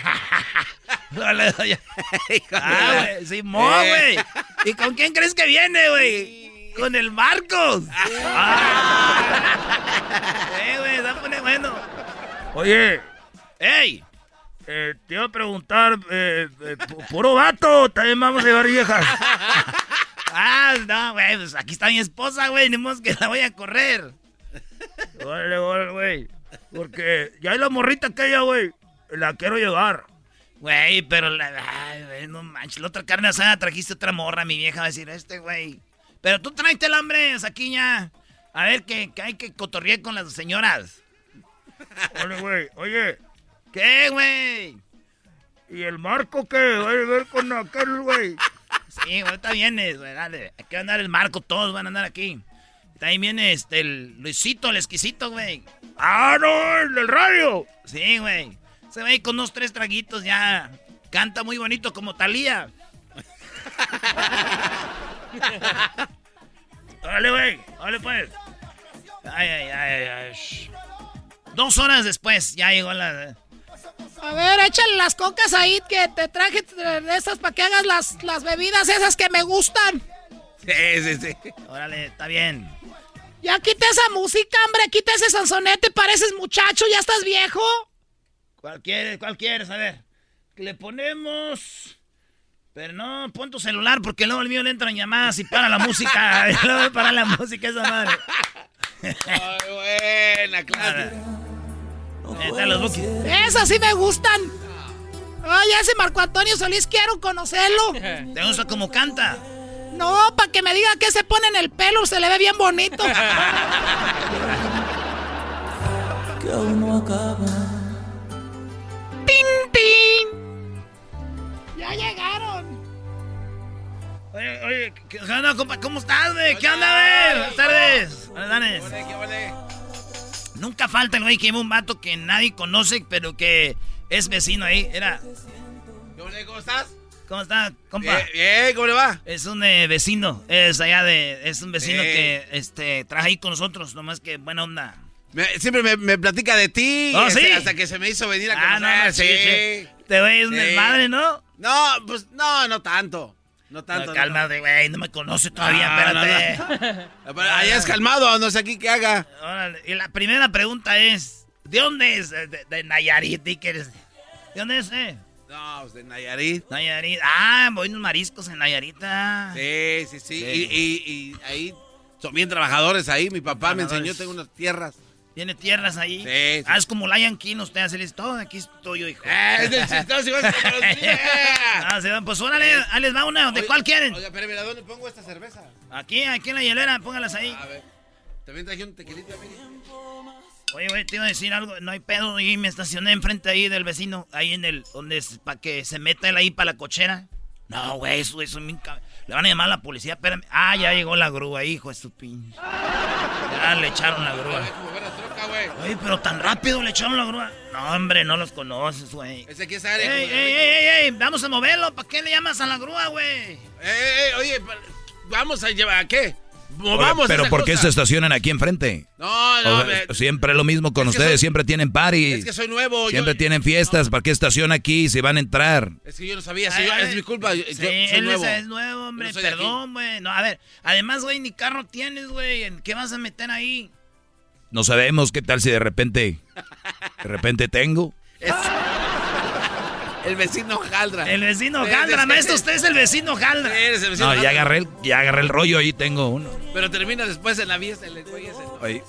ah, güey, Simón, güey. ¿Y con quién crees que viene, güey? Con el Marcos. eh, güey, se pone bueno. Oye, ey, eh, te iba a preguntar, eh, eh, puro vato, también vamos a llevar viejas. ah, no, güey, pues aquí está mi esposa, güey, ni más que la voy a correr. Órale, órale, güey. Porque ya hay la morrita aquella, güey. La quiero llevar. Güey, pero la. Ay, güey, no manches. La otra carne asada trajiste otra morra, mi vieja va a decir, este, güey. Pero tú tráete el hambre, aquí ya. A ver que, hay que cotorrear con las señoras. Oye, güey, oye. ¿Qué, güey? ¿Y el Marco qué? ¿Va a ver con aquel, güey? Sí, ahorita vienes, güey, dale. Aquí va a andar el Marco, todos van a andar aquí. También viene este, el Luisito, el exquisito, güey. ¡Ah, no! ¡El del radio! Sí, güey. Se ve con unos tres traguitos ya. Canta muy bonito como Talía. Dale, güey. Dale, pues. Ay, ay, ay, ay. Dos horas después ya llegó la... A ver, échale las cocas ahí que te traje de esas para que hagas las, las bebidas esas que me gustan. Sí, sí, sí. Órale, está bien. Ya quita esa música, hombre. Quita ese sansonete. Pareces muchacho. ¿Ya estás viejo? ¿Cuál quieres? ¿Cuál quieres? A ver. Le ponemos... Pero no, pon tu celular porque luego el mío le entran llamadas y para la música. luego para la música esa madre. Ay, buena clase. Esas sí me gustan. Ay, ese Marco Antonio Solís quiero conocerlo. ¿Te gusta cómo canta? No, para que me diga que se pone en el pelo, se le ve bien bonito. que aún no acaba. ¡Tin, tin! ¡Ya llegaron! Oye, oye, ¿qué onda, compa? ¿Cómo estás, güey? ¿Qué onda, güey? Buenas tardes. Buenas tardes. Nunca falta el güey que lleva un vato que nadie conoce, pero que es vecino ahí. Era. ¿Cómo estás? ¿Cómo está, compa? Bien, bien, ¿cómo le va? Es un eh, vecino, es allá de, es un vecino que, este, trabaja ahí con nosotros, nomás que buena onda. siempre me, me, platica de ti, ¿Oh, este, sí? hasta que se me hizo venir a conocer. Ah, no, sí, sí. Te ves un desmadre, ¿no? No, pues no, no tanto. No tanto. No, cálmate, güey, no. me conoce todavía, espérate. Allá es calmado, no sé aquí qué haga. Órale. Y la primera pregunta es, ¿de dónde es? De, Nayarit, ¿de qué eres? ¿De dónde es, eh? No, pues de Nayarit. Nayarit. Ah, voy unos mariscos en Nayarita. Sí, sí, sí. Y, y, y, ahí son bien trabajadores ahí. Mi papá me enseñó, tengo unas tierras. Tiene tierras ahí. Sí, sí. Ah, es como Lion King, usted hace todo, aquí estoy yo, hijo. Eh, es del chistoso, igual Ah, se van, pues órale, ahí les va una, ¿de cuál quieren? Oye, espérame, ¿a dónde pongo esta cerveza? Aquí, aquí en la hielera, póngalas ahí. A ver, también traje un tequilito, mire. Oye, güey, te iba a decir algo, no hay pedo, y me estacioné enfrente ahí del vecino, ahí en el, donde es, para que se meta él ahí para la cochera. No, güey, eso, eso, le van a llamar a la policía, espérame. Ah, ya llegó la grúa, hijo de su pinche. Ya le echaron la grúa. Oye, pero tan rápido le echaron la grúa. No, hombre, no los conoces, güey. Ese aquí es área. ¡Ey, ey, ey, ey, ey! Vamos a moverlo. ¿Para qué le llamas a la grúa, güey? ¡Ey, ey, oye! Vamos a llevar, ¿a qué? Movamos Pero esa ¿por qué cosa. se estacionan aquí enfrente? No, no, O- me- siempre es lo mismo con Es ustedes, soy- siempre tienen party. Es que soy nuevo. yo- Siempre tienen fiestas, ¿para qué estaciona aquí si van a entrar? Es que yo no sabía, Ay, es mi culpa. Yo, Sí, yo soy él nuevo. Es, es nuevo, hombre. No. Perdón, güey. No, a ver, además, güey, ni carro tienes, güey. ¿En qué vas a meter ahí? No sabemos qué tal si de repente, de repente tengo. El vecino Jaldra. El vecino Jaldra, es- maestro, usted es el vecino Jaldra. Eres el vecino No, ya Jaldra. agarré, el, ya agarré el rollo, ahí tengo uno. Pero termina después en la fiesta el güey ese.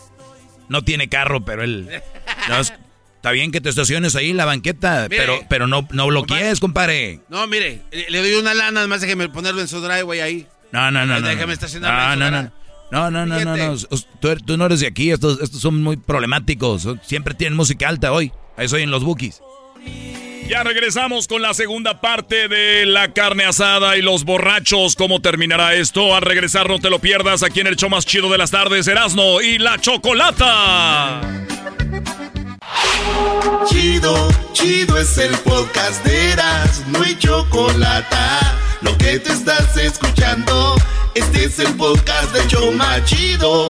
No tiene carro, pero él... no, es- está bien que te estaciones ahí en la banqueta, Mire. pero, pero no, no bloquees, compadre. No, mire, le, le doy una lana, además déjeme ponerlo en su driveway ahí. No, no, no, no. Déjame no. estacionarme No, en su no, no. No, no, no, no, Tú, er- tú no eres de aquí, estos, estos son muy problemáticos. Siempre tienen música alta hoy. Ahí soy en los bookies. Ya regresamos con la segunda parte de la carne asada y los borrachos. ¿Cómo terminará esto? Al regresar no te lo pierdas aquí en el show más chido de las tardes, Erasmo y la Chocolata. Chido, chido es el podcast de Eras, no hay chocolate. Lo que te estás escuchando, este es el podcast de Choma Chido.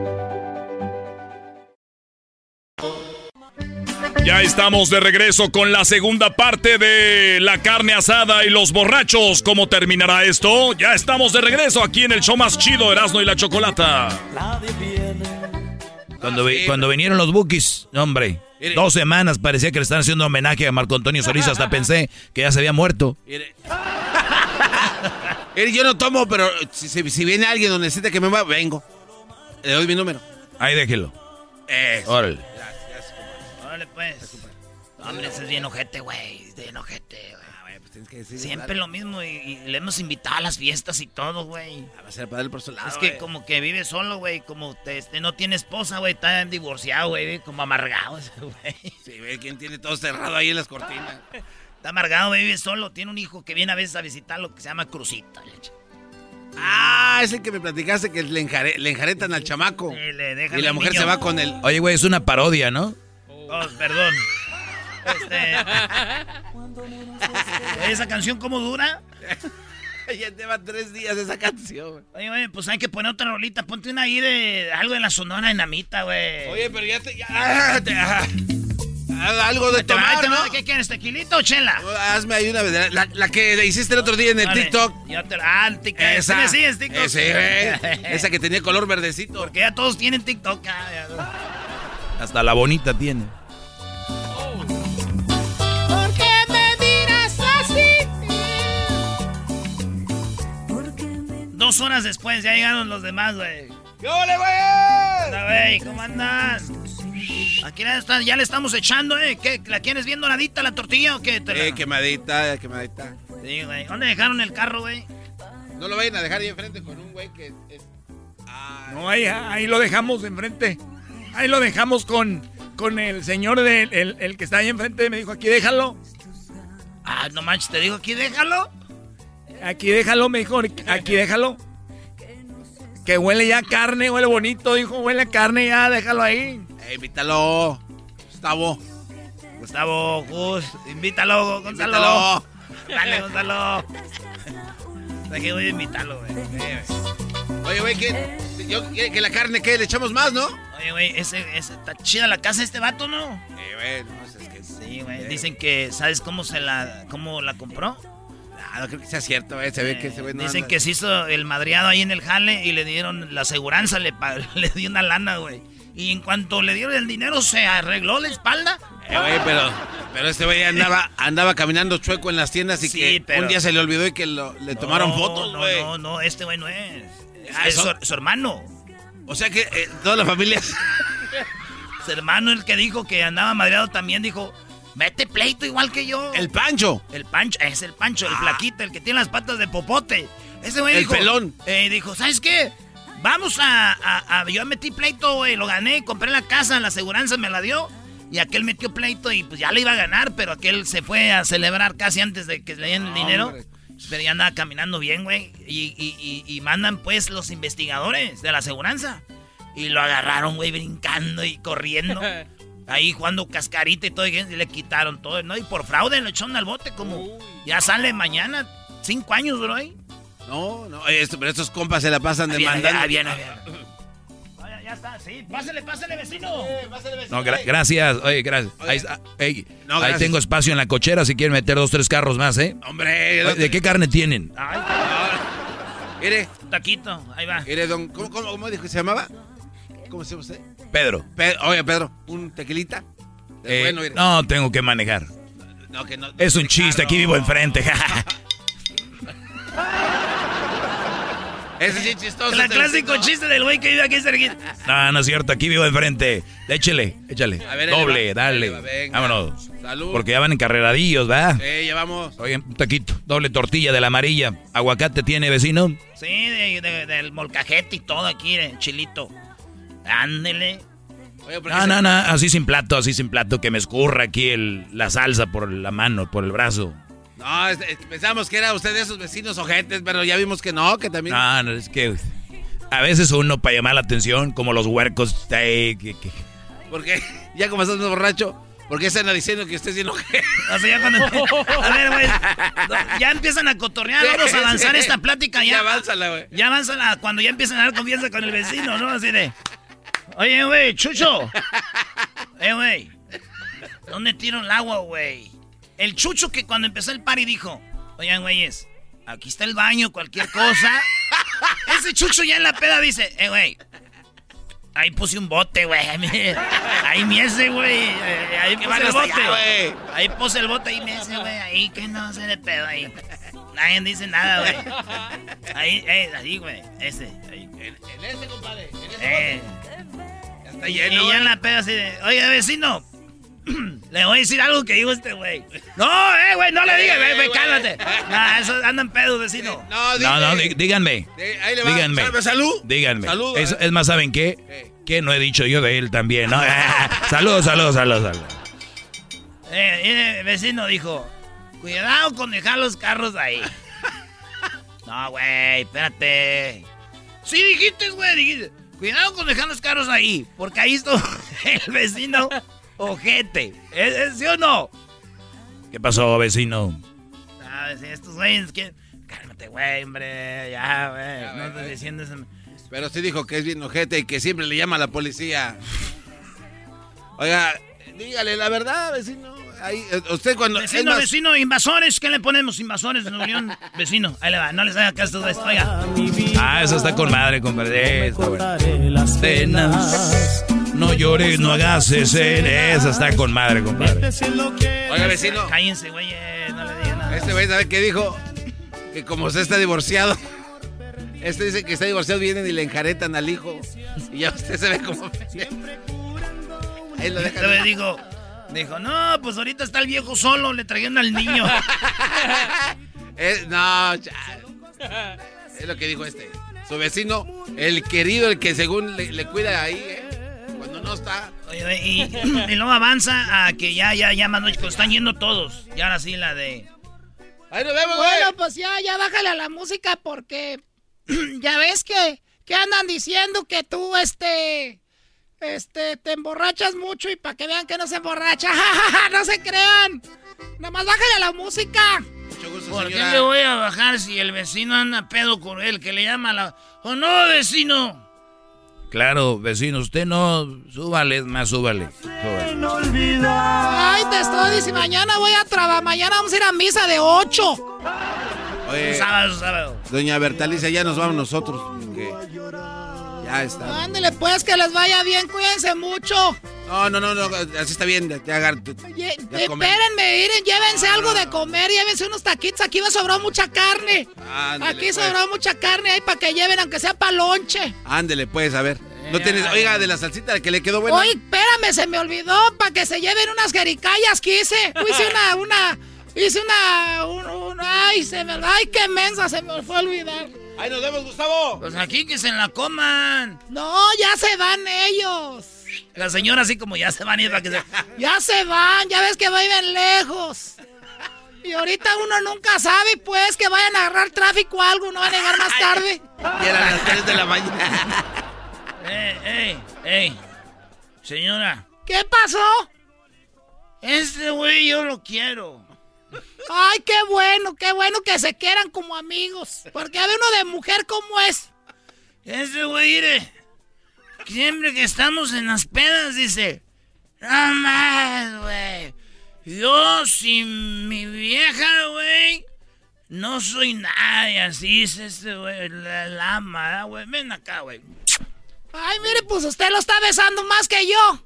Ya estamos de regreso con la segunda parte de la carne asada y los borrachos. ¿Cómo terminará esto? Ya estamos de regreso aquí en el show más chido, Erasmo y la Chocolata. Cuando, vi- cuando vinieron los bookies, hombre, dos semanas parecía que le estaban haciendo homenaje a Marco Antonio Solís. Hasta pensé que ya se había muerto. Yo no tomo, pero si, si- si viene alguien o necesita que me mueva, vengo. Le doy mi número. Ahí déjelo. Eso. Órale. Órale, pues. Hombre, ese es bien ojete, güey. Es bien ojete, güey. Siempre lo mismo y, y le hemos invitado a las fiestas y todo, güey. Va a ser para él por su lado. Es que güey. como que vive solo, güey. Como te- este, no tiene esposa, güey. Está divorciado, güey. Como amargado ese, güey. Sí, ve quién tiene todo cerrado ahí en las cortinas. Está amargado, güey. Vive solo. Tiene un hijo que viene a veces a visitarlo que se llama Crucita. leche. Ah, es el que me platicaste que le, enjare- le enjaretan al chamaco. Sí, le dejan y la mujer niño. se va con el. Oye, güey, es una parodia, ¿no? Oh, perdón. Este. ¿Esa canción cómo dura? ya lleva tres días esa canción. Oye, güey, pues hay que poner otra rolita. Ponte una ahí de algo de la sonora dinamita, güey. Oye, pero ya te. ya- ah, te- ah. Algo de tomar, va. ¿no? ¿Qué quieres, tequilito o chela? Hazme ahí una vez. La, la que le hiciste el otro día en el Vale, TikTok. Ya te la. Ah, el TikTok. Esa. ¿Sí me sigues, TikTok? Ese, güey. Esa que tenía color verdecito. Porque ya todos tienen TikTok. ah, ya. Hasta la bonita tiene. Dos horas después ya llegaron los demás, güey. ¡Qué ole, güey! Hola, güey, ¿cómo andas? Aquí ya le estamos echando, ¿eh? ¿Qué? ¿La quieres bien doradita la tortilla o qué? La- Eh, quemadita, quemadita. Sí, güey. ¿Dónde dejaron el carro, güey? No lo vayan a dejar ahí enfrente con un güey que. es- No, ahí, ahí lo dejamos enfrente. Ahí lo dejamos con, con el señor del el, el que está ahí enfrente. Me dijo, aquí déjalo. Ah, no manches, te digo aquí, déjalo. Aquí déjalo, me dijo, aquí déjalo. Que huele ya a carne, huele bonito, dijo, huele a carne ya, déjalo ahí. Eh, invítalo. Gustavo. Gustavo, Gus, invítalo, Gonzalo. Invítalo. Dale, Gonzalo. Aquí voy a invitarlo, güey. Oye, güey, que, yo, que, que la carne, ¿qué? ¿Le echamos más, no? Oye, güey, ese, ese, está chida la casa de este vato, ¿no? Eh, güey, no, es que. Sí, güey. Dicen que, ¿sabes cómo se la, cómo la compró? Ah, no creo que sea cierto, güey. Se ve que ese güey no. Dicen anda- que se hizo el madreado ahí en el jale y le dieron la aseguranza, le, le dio una lana, güey. Y en cuanto le dieron el dinero, se arregló la espalda. Eh, güey, pero, pero este güey andaba, andaba caminando chueco en las tiendas y Sí, que pero- un día se le olvidó y que lo- le tomaron No, fotos, no, güey. No, no, este güey no es. Ah, es su, su hermano. O sea que eh, toda la familia. Su hermano, el que dijo que andaba madreado también, dijo, mete pleito igual que yo. El Pancho. El Pancho, es el Pancho, el flaquito, el que tiene las patas de popote. Ese güey El dijo... pelón. Eh, dijo, ¿sabes qué? Vamos a, a- a- Yo metí pleito, güey, lo gané, compré la casa, la aseguranza me la dio. Y aquel metió pleito y pues ya le iba a ganar, pero aquel se fue a celebrar casi antes de que le dieran el dinero. hombre. Pero ya andaba caminando bien, güey. Y, y- y- y mandan pues los investigadores de la aseguranza. Y lo agarraron, güey, brincando y corriendo. Ahí jugando cascarita y todo, y le quitaron todo, ¿no? Y por fraude lo echaron al bote, como ya sale mañana. Cinco años, bro, ahí. No, no, esto- pero estos compas se la pasan Ahí demandando. ahí ahí viene. Vaya, ya está, sí. Pásale, pásale, vecino. No, gra- gracias. Oye, gracias. Ahí, está. Ey, No, ahí gracias. tengo espacio en la cochera si quieren meter dos, tres carros más, ¿eh? Hombre, Oye, ¿De qué carne tienen? Mire, Taquito, ahí va. mire, don, ¿cómo, cómo, cómo dijo que se llamaba? ¿Cómo se llama usted? Pedro. Pe- oye, Pedro, ¿un tequilita? Eh, bueno, no, tengo que manejar. No, que no. Es un chiste, aquí vivo enfrente. Ese sí es chistoso. El clásico chiste del güey que vive aquí cerquita. no, no es cierto, aquí vivo enfrente. Échele, échale. A ver, Doble, dale. venga. Vámonos. Salud. Porque ya van encarreradillos, ¿verdad? Sí, ya vamos. Oye, un taquito, doble tortilla de la amarilla. ¿Aguacate tiene, vecino? Sí, de- de- del molcajete y todo aquí, de chilito. Ándele. No, no, no, así sin plato, así sin plato, que me escurra aquí el, la salsa por la mano, por el brazo. No, es- es- pensamos que era usted de esos vecinos ojetes, pero ya vimos que no, que también. No, no, es que a veces uno para llamar la atención, como los huercos, eh, que- que- Porque ya como estás borracho, porque anda diciendo que usted es ojete. O sea, ya cuando... A ver, güey. Ya empiezan a cotorrear, vamos a avanzar esta plática ya. Ya avánzala, güey. Ya avanza cuando ya empiezan a dar confianza con el vecino, ¿no? Así de... Oye, güey, Chucho. Eh, güey. ¿Dónde tiro el agua, güey? El Chucho que cuando empezó el party dijo... Oigan, güeyes, aquí está el baño, cualquier cosa. Ese Chucho ya en la peda dice... Eh, güey. Ahí puse un bote, güey. Ahí me- Ahí ese, güey. Eh, Ahí puse el bote. allá. Ahí puse el bote y me ese, güey. Ahí que no se de pedo ahí. Nadie dice nada, güey. Ahí, eh, ahí, güey. Ese. Ahí. En, en ese, compadre. En ese Eh. bote. Está Y, lleno. y ya la peda así de, oye, vecino. Le voy a decir algo que dijo este güey. No, eh, güey, no le digas, güey, güey, cálmate. No, eso andan pedo, vecino. No, No, no, dí- díganme. de- ahí le va. Díganme. Salve, salud. Díganme. Salud, es, eh. es más, ¿saben qué? ¿Qué? Que no he dicho yo de él también, ¿no? saludos, saludos, saludos, saludos. Eh, eh, vecino dijo, cuidado con dejar los carros ahí. No, güey, espérate. Sí dijiste, güey, dijiste. Cuidado con dejar los carros ahí, porque ahí está el vecino ojete. ¿Es, es sí o no? ¿Qué pasó, vecino? Ah, sí, estos güeyes que... Cálmate, güey, hombre, ya, güey. No estoy diciendo eso. Pero sí dijo que es bien ojete y que siempre le llama a la policía. Oiga, dígale la verdad, vecino. Ahí, eh, usted cuando. Vecino, más- vecino, invasores, ¿qué le ponemos? Invasores de Unión. Vecino, ahí le va, no les haga caso a güeyes. Oiga. Ah, eso está con madre, compadre. Está bueno. Penas. No llores, no hagas ese. Esa está con madre, compadre. Oiga, vecino. Cállense, güey, eh, no le digan nada. Este güey, ¿sabe qué dijo? Que como usted está divorciado. Este dice que está divorciado, vienen y le enjaretan al hijo. Y ya usted se ve como. Ahí lo Este güey dejan. dijo, dijo, no, pues ahorita está el viejo solo, le trajeron al niño. Eh, no, ya. Es lo que dijo este. Su vecino, el querido, el que según le, le cuida ahí, ¿eh? Cuando no está. Oye, y, y luego avanza a que ya, ya, ya, más noche, están yendo todos. Y ahora sí la de... Ahí nos vemos, güey. Bueno, pues ya, ya bájale a la música porque ya ves que, que andan diciendo que tú, este, este, te emborrachas mucho y para que vean que no se emborracha. no se crean. Nada más bájale a la música. Mucho gusto, ¿Por qué le voy a bajar si el vecino anda pedo con él, que le llama a la... ¡Oh, no, vecino! Claro, vecino, usted no. Súbale, es más, súbale. súbale. Ay, te estoy diciendo, mañana voy a trabajar, mañana vamos a ir a misa de 8. Oye, Sábado, sábado. doña Bertalicia, ya nos vamos nosotros. porque ya está. Ándele pues, que les vaya bien, cuídense mucho. No, no, no, no, así está bien. Ya, ya, ya come. espérenme, miren, llévense algo de comer, llévense unos taquitos, aquí me sobró mucha carne. Aquí pues. sobró mucha carne ahí para que lleven, aunque sea para lonche. Ándele, pues, a ver. No tienes, oiga, de la salsita que le quedó buena. Oye, espérame, se me olvidó para que se lleven unas jericayas que hice. Hice una, una, hice una, un- un- ay, se me, ay, qué mensa, se me fue a olvidar. ¡Ahí nos vemos, Gustavo! Pues aquí que se la coman. No, ya se van ellos. La señora así como ya se van ir para que se... Ya se van, ya ves que viven lejos. Y ahorita uno nunca sabe, pues, que vayan a agarrar tráfico o algo, no van a llegar más tarde. Y eran las 3 de la mañana. ¡Ey, ey, ey! Señora, ¿Qué pasó? este güey yo lo quiero. Ay, qué bueno, qué bueno que se quieran como amigos. Porque a ver uno de mujer como es. Este güey, mire, siempre que estamos en las pedas dice, no más, güey. Yo sin mi vieja, güey, no soy nadie. Así dice este güey, la, la ama, ¿verdad, güey. Ven acá, güey. Ay, mire, pues usted lo está besando más que yo.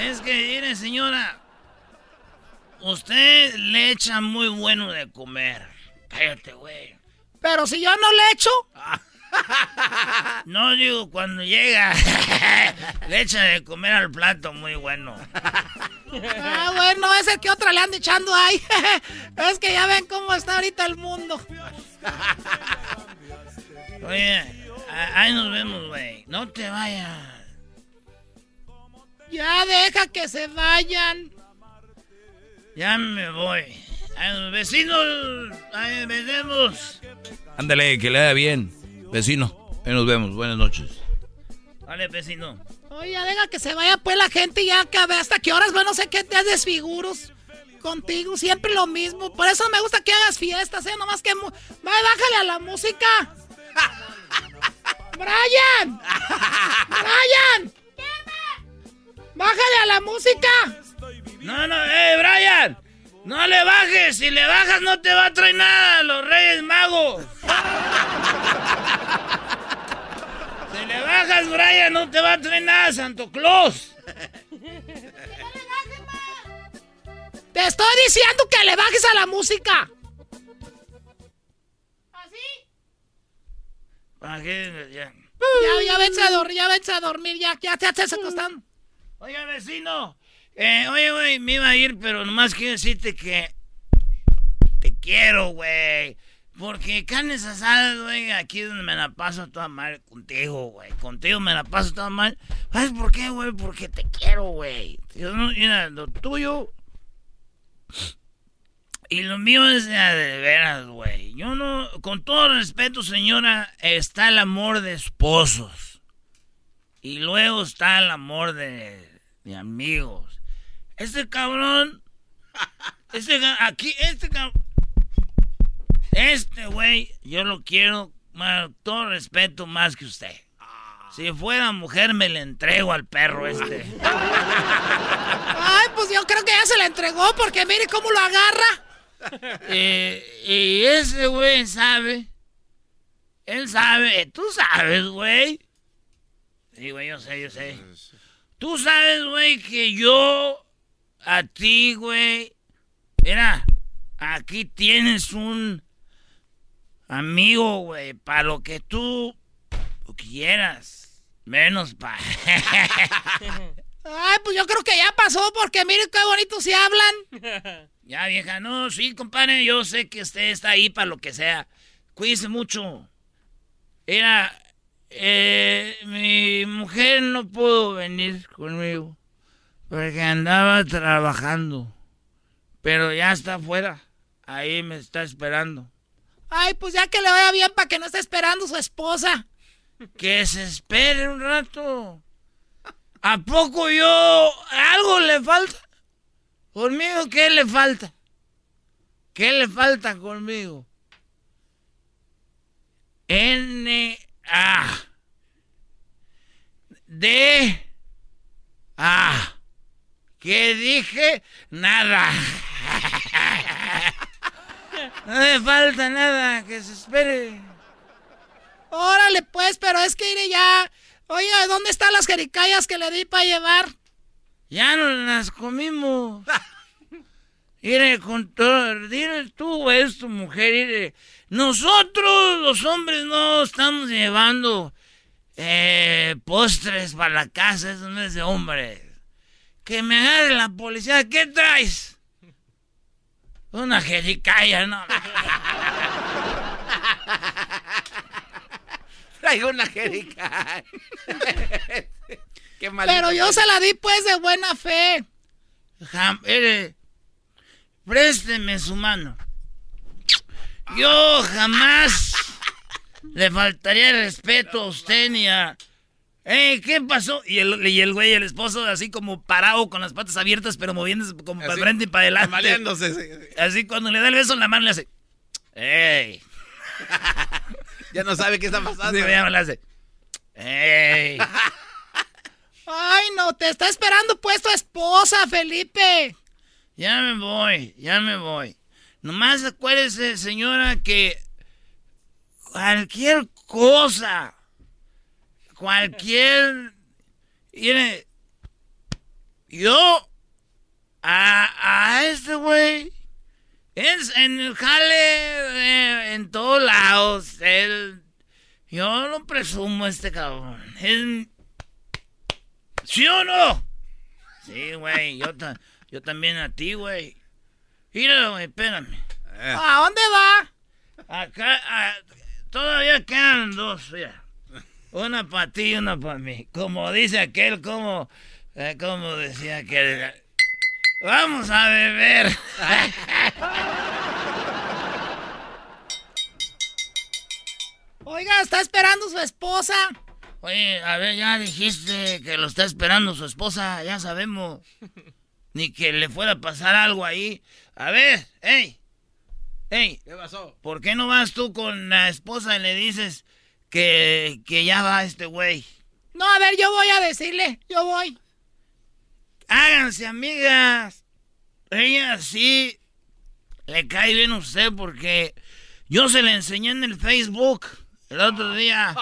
Es que, mire, señora, usted le echa muy bueno de comer. Cállate, güey. Pero si yo no le echo. No digo cuando llega, le echa de comer al plato muy bueno. Ah, bueno, ese que otra le anda echando ahí. Es que ya ven cómo está ahorita el mundo. Oye, ahí nos vemos, güey. No te vayas. Ya deja que se vayan. Ya me voy. A vecinos, ahí nos vemos. Ándale, que le haga bien. Vecino, ahí nos vemos. Buenas noches. Vale, vecino. Oye, ya deja que se vaya pues la gente ya que a ver hasta qué horas, bueno, no sé qué te haces figuros. Contigo, siempre lo mismo. Por eso me gusta que hagas fiestas, ¿eh? Nomás que... mu- Va, bájale a la música. ¡Brian! ¡Brian! ¡Bájale a la música! No, no, eh, Brian. No le bajes. Si le bajas no te va a traer nada los Reyes Magos. Si le bajas, Brian, no te va a traer nada Santo Claus. Te estoy diciendo que le bajes a la música. ¿Para qué? Ya. Ya, ya vete a dormir, ya vete a dormir, ya, ya te estás acostando. Oiga, vecino. Eh, oye, güey, me iba a ir, pero nomás quiero decirte que te quiero, güey. Porque carnes asadas, güey, aquí es donde me la paso toda mal contigo, güey. Contigo me la paso toda mal. ¿Sabes por qué, güey? Porque te quiero, güey. Mira, lo tuyo y lo mío es de, de veras, güey. Yo no, con todo respeto, señora, está el amor de esposos. Y luego está el amor de, de amigos. Este cabrón, este aquí, este cabrón, este güey, yo lo quiero, ma- todo respeto, más que usted. Si fuera mujer, me le entrego al perro este. Ay, pues yo creo que ya se la entregó porque mire cómo lo agarra. Eh, y ese güey sabe. Él sabe, tú sabes, güey. Sí, güey, yo sé, yo sé. Tú sabes, güey, que yo a ti, güey. Mira, aquí tienes un amigo, güey, para lo que tú quieras. Menos para. Ay, pues yo creo que ya pasó porque mire qué bonito se hablan. Ya, vieja, no, sí, compadre, yo sé que usted está ahí para lo que sea. Cuídese mucho. Era, eh, mi mujer no pudo venir conmigo porque andaba trabajando, pero ya está afuera. Ahí me está esperando. Ay, pues ya que le vaya bien para que no esté esperando su esposa. Que se espere un rato. ¿A poco yo algo le falta? ¿Conmigo qué le falta? ¿Qué le falta conmigo? N A D A ¿Qué dije? Nada. No le falta nada, que se espere. Órale, pues, pero es que iré ya. Oye, ¿dónde están las jericayas que le di para llevar? Ya nos las comimos. Mire, con todo, dile tú a tu mujer, mire, nosotros los hombres no estamos llevando eh, postres para la casa, eso no es de hombres. Que me agarre la policía. ¿Qué traes? Una jericaya, no. Traigo una jericaya. Qué Pero yo se la di pues de buena fe. présteme su mano. Yo jamás le faltaría respeto a usted ni a... Eh, ¿qué pasó? Y el, y el güey, el esposo, así como parado con las patas abiertas, pero moviéndose como para frente y para adelante. Así cuando le da el beso en la mano le hace. ¡Ey! ya no sabe qué está pasando. Sí, ya le hace. ¡Ey! Ay, no, te está esperando pues tu esposa, Felipe. Ya me voy, ya me voy. Nomás acuérdese, señora, que cualquier cosa, cualquier... Mire, yo a, a este güey, en el jale, eh, en todos lados, él, yo lo presumo este cabrón. ¿Sí o no? Sí, güey, yo, yo también a ti, güey. Mira, güey, espérame. Eh. ¿A dónde va? Acá, todavía quedan dos, mira. Una para ti y una para mí. Como dice aquel, como, eh, como decía aquel. Vamos a beber. Oiga, ¿está esperando su esposa? Oye, a ver, ya dijiste que lo está esperando su esposa, ya sabemos. Ni que le fuera a pasar algo ahí. A ver, hey, hey. ¿Qué pasó? ¿Por qué no vas tú con la esposa y le dices que, que ya va este güey? No, a ver, yo voy a decirle, yo voy. Háganse amigas. Ella sí le cae bien a usted porque yo se le enseñé en el Facebook el otro día.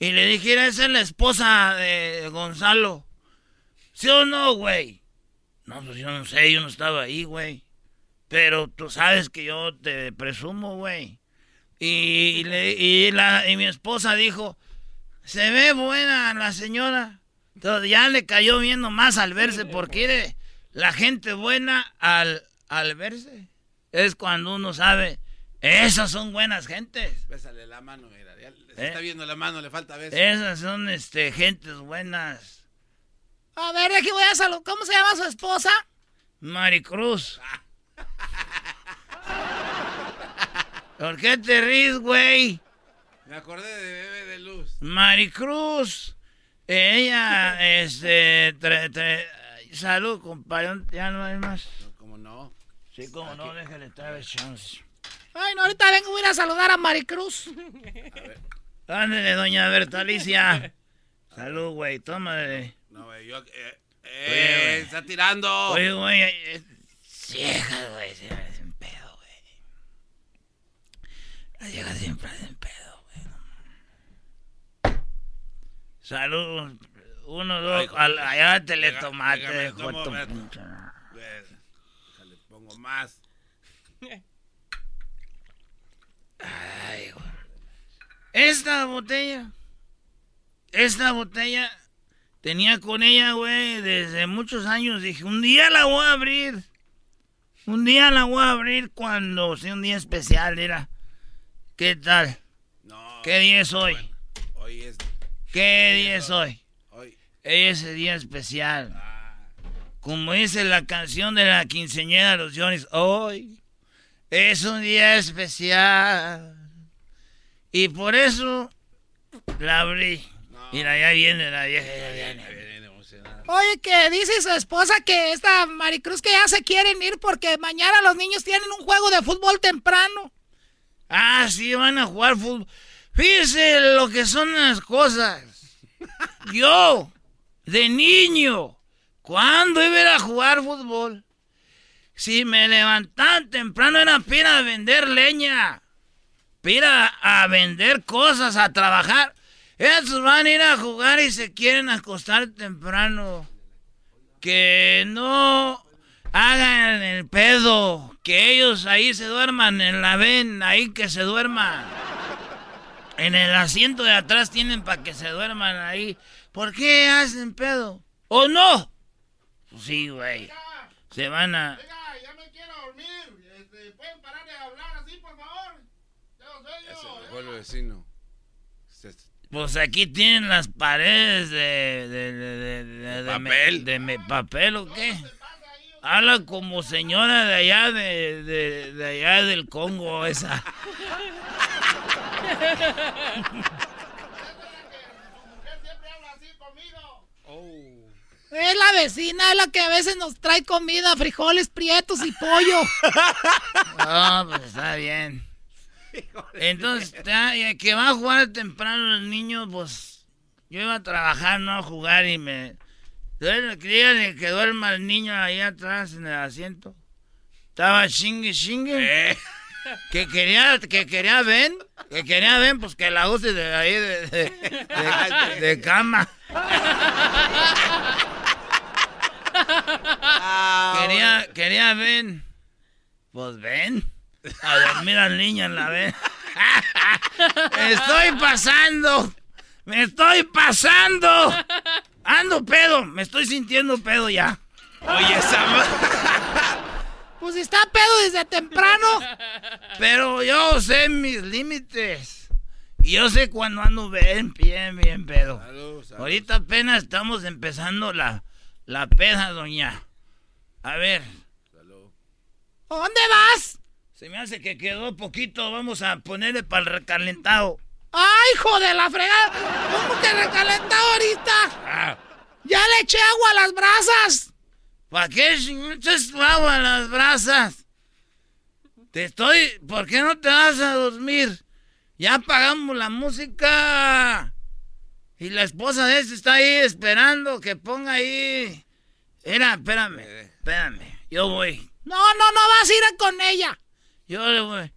Y le dije, esa es la esposa de Gonzalo. ¿Sí o no, güey? No, pues yo no sé, yo no estaba ahí, güey. Pero tú sabes que yo te presumo, güey. Y, y, la, y mi esposa dijo, se ve buena la señora. Entonces ya le cayó viendo más al verse, porque la gente buena al, al verse es cuando uno sabe, esas son buenas gentes. Bésale la mano, ¿Eh? está viendo la mano, le falta beso. Esas son este, gentes buenas. A ver, aquí voy a saludar. ¿Cómo se llama su esposa? Maricruz. ¿Por qué te ríes, güey? Me acordé de Bebé de Luz. Maricruz. Ella, este. salud, compadre. Ya no hay más. ¿Cómo no? Sí, como no, déjale traer chance. Ay, no, ahorita vengo a ir a saludar a Maricruz. A ver. Ándale, doña Bertalicia. Salud, güey, tómale. No, güey, yo... Eh, eh está tirando. Oye, güey, eh, vieja, güey, me hacen pedo, güey. Las viejas siempre hacen pedo, güey. Salud. Uno, dos, al, allá te le tomaste, Le pongo más. Ay, güey. Esta botella, esta botella tenía con ella, güey, desde muchos años. Dije, un día la voy a abrir. Un día la voy a abrir cuando sea un día especial, era. ¿Qué tal? ¿Qué día es hoy? hoy es. ¿Qué día es hoy? Hoy. Es ese día especial. Ah. Como dice la canción de la quinceñera de los Johnny's, hoy es un día especial. Y por eso la abrí. Mira, ya viene la vieja, ya viene. Oye, que dice su esposa que esta Maricruz que ya se quieren ir porque mañana los niños tienen un juego de fútbol temprano. Ah, sí, van a jugar fútbol. Fíjese lo que son las cosas. Yo, de niño, ¿cuándo iba a jugar fútbol? Si me levantaba temprano era pira a vender leña ir a, vender cosas, a trabajar. Ellos van a ir a jugar y se quieren acostar temprano. Que no hagan el pedo. Que ellos ahí se duerman en la ven, ahí que se duerman. En el asiento de atrás tienen para que se duerman ahí. ¿Por qué hacen pedo? ¿O no? Sí, güey. Se van a... Oiga, ya me quiero dormir. Este, ¿Pueden parar de hablar así, por favor? Vecino. Pues aquí tienen las paredes de... ¿De, de, de, de- de papel? me- ¿De me- papel o qué? Habla como señora de allá, de, de, de allá del Congo, esa. Es la vecina, es la que a veces nos trae comida, frijoles prietos y pollo. No, pues está bien. Entonces, que va a jugar temprano el niño, pues yo iba a trabajar, no a jugar y me... Entonces, díganle que duerma el niño ahí atrás en el asiento. Estaba chingue, chingue. Que quería, que quería ven, que quería ven, pues que la use de ahí de, de, de- de cama. Quería, quería ven. Pues ven. A dormir al niño en la ven. Estoy pasando. Me estoy pasando. Ando pedo. Me estoy sintiendo pedo ya. Oye, esa Pues está pedo desde temprano. Pero yo sé mis límites. Y yo sé cuando ando bien, bien, bien pedo. Ahorita apenas estamos empezando la, la peda, doña. A ver. ¿A dónde vas? Se me hace que quedó poquito. Vamos a ponerle para el recalentado. ¡Ay, hijo de la fregada! ¿Cómo que recalentado ahorita? ¡Ya le eché agua a las brasas! ¿Para qué echas agua a las brasas? Te estoy... ¿Por qué no te vas a dormir? Ya apagamos la música. Y la esposa de este está ahí esperando que ponga ahí... Mira, espérame, espérame. Yo voy. No, no, no vas a ir con ella. Yo le voy.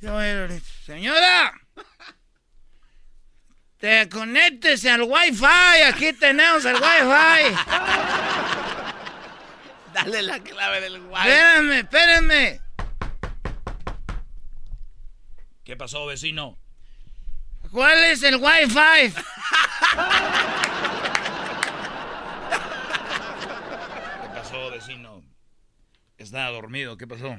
Yo voy. Señora. Te conéctese al wifi. Aquí tenemos el wifi. Dale la clave del wifi. Espérenme, espérenme. ¿Qué pasó, vecino? ¿Cuál es el wifi? ¿Qué pasó, vecino? Estaba dormido, ¿qué pasó?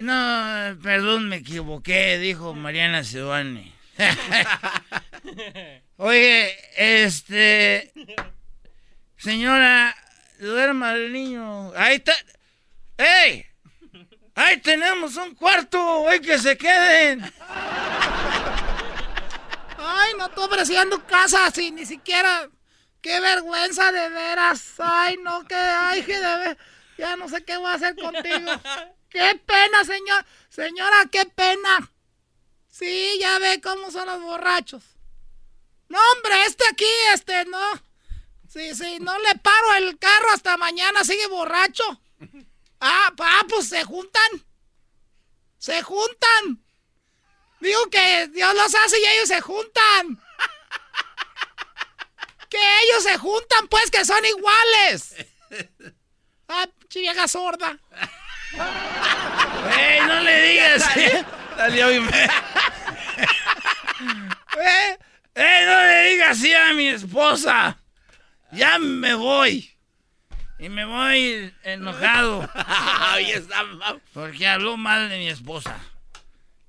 No, perdón, me equivoqué, dijo Mariana Sebane. Oye, este. Señora, duerma el niño. Ahí está. ¡Ey! ¡Ahí tenemos un cuarto! ¡Hay que se queden! Ay, no estoy ofreciendo casa así, ni siquiera. ¡Qué vergüenza de veras! Ay, no, que ay, que de ver- Ya no sé qué voy a hacer contigo. ¡Qué pena, señor! Señora, qué pena. Sí, ya ve cómo son los borrachos. No, hombre, este aquí, este, no. Sí, sí, no le paro el carro hasta mañana, sigue borracho. Ah, pa, pues se juntan. Se juntan. Digo que Dios los hace y ellos se juntan. Que ellos se juntan, pues, que son iguales. Ah, vieja sorda. ¡Ey, no le digas! Salió bien. ¡Eh! ¡Eh, no le digas así a mi esposa! Ya me voy. Y me voy enojado. Porque habló mal de mi esposa.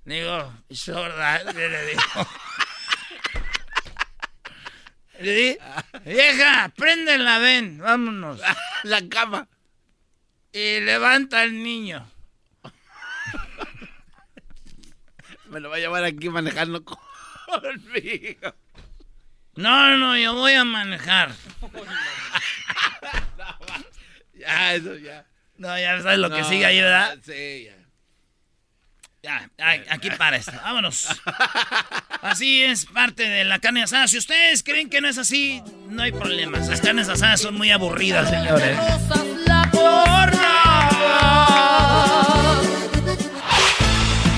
Digo, sorda, ¿qué le digo? Le di, vieja, préndela, ven, vámonos. La cama. Y levanta al niño. Me lo va a llevar aquí manejando conmigo. No, no, yo voy a manejar. Ya, eso ya. No, ya sabes lo que sigue ahí, ¿verdad? Sí, ya. Ya, aquí para esto. Vámonos. Así es parte de la carne asada. Si ustedes creen que no es así, no hay problemas. Las carnes asadas son muy aburridas, señores.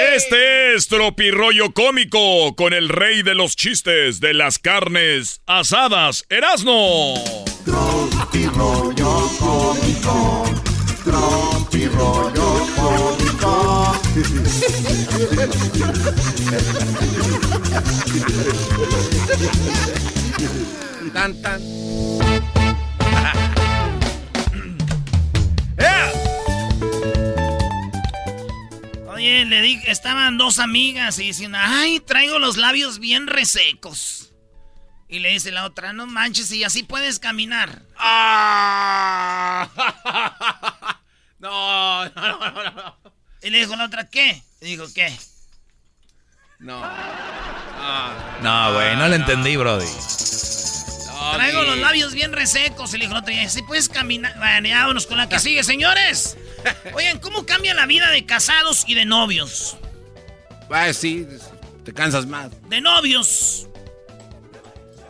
Este es Tropirollo Cómico con el rey de los chistes de las carnes asadas, Erasno. Tropirollo cómico. Tropirollo cómico. Tan, tan. Oye, le dije, estaban dos amigas y dicen, ay, traigo los labios bien resecos. Y le dice la otra, no manches, y así puedes caminar. Ah. No, no, no, no. Y le dijo la otra, ¿qué? Y dijo, ¿qué? No. No, güey, no lo entendí, Brody. Traigo los labios bien resecos. Y le dijo otra, y así puedes caminar. Bueno, ya vámonos con la que sigue, señores. Oigan, ¿cómo cambia la vida de casados y de novios? Ah, sí, te cansas más. De novios.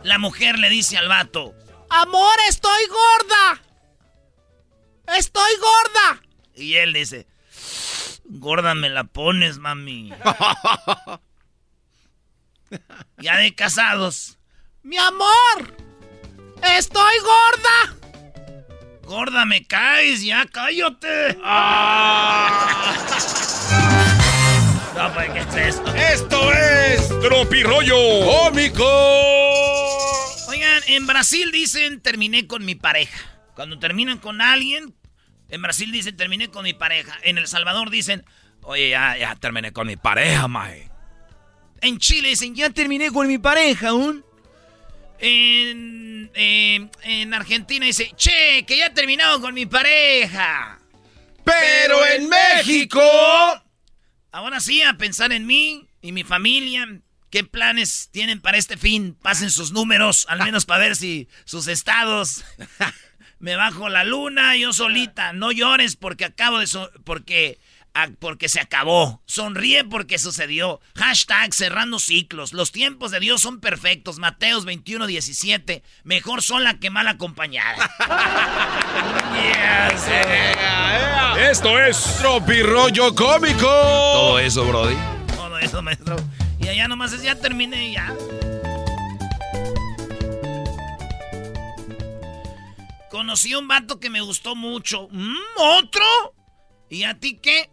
La mujer le dice al vato, Amor, estoy gorda. Estoy gorda. Y él dice, gorda me la pones, mami. ya de casados. Mi amor, estoy gorda. Gorda me caes, ya cállate. No, pues, ¿qué es esto? Esto es Tropirollo Cómico. Oigan, en Brasil dicen terminé con mi pareja. Cuando terminan con alguien, en Brasil dicen terminé con mi pareja. En El Salvador dicen, oye, ya, ya terminé con mi pareja, mae. En Chile dicen, ya terminé con mi pareja aún. En, eh, en Argentina dice, che, que ya he terminado con mi pareja. Pero en México. Ahora sí, a pensar en mí y mi familia. ¿Qué planes tienen para este fin? Pasen sus números, al menos para ver si sus estados. Me bajo la luna, yo solita. No llores porque acabo de... so- porque, porque se acabó. Sonríe porque sucedió. Hashtag cerrando ciclos. Los tiempos de Dios son perfectos. Mateos 21, 17. Mejor sola que mal acompañada. Yes. Esto es Tropirollo Cómico. Todo eso, Brody. Todo eso, maestro. Y allá nomás es, ya terminé y ya. Conocí un vato que me gustó mucho. Mm, ¿Otro? ¿Y a ti qué?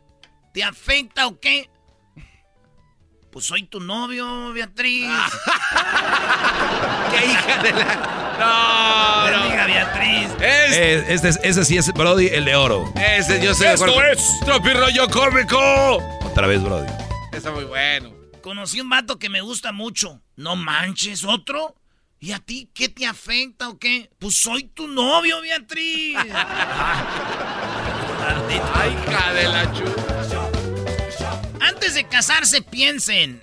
¿Te afecta o qué? Pues soy tu novio, Beatriz. ¡Qué hija de la.! No, no. Bendiga, Beatriz. Eh, este, es- ese sí es Brody, el de oro. Ese yo sé. Esto es Tropirollo Cómico. Otra vez, Brody. Está muy bueno. Conocí un vato que me gusta mucho. No manches, ¿otro? ¿Y a ti qué te afecta o qué? Pues soy tu novio, Beatriz. Ay, hija de la chu. Antes de casarse, piensen.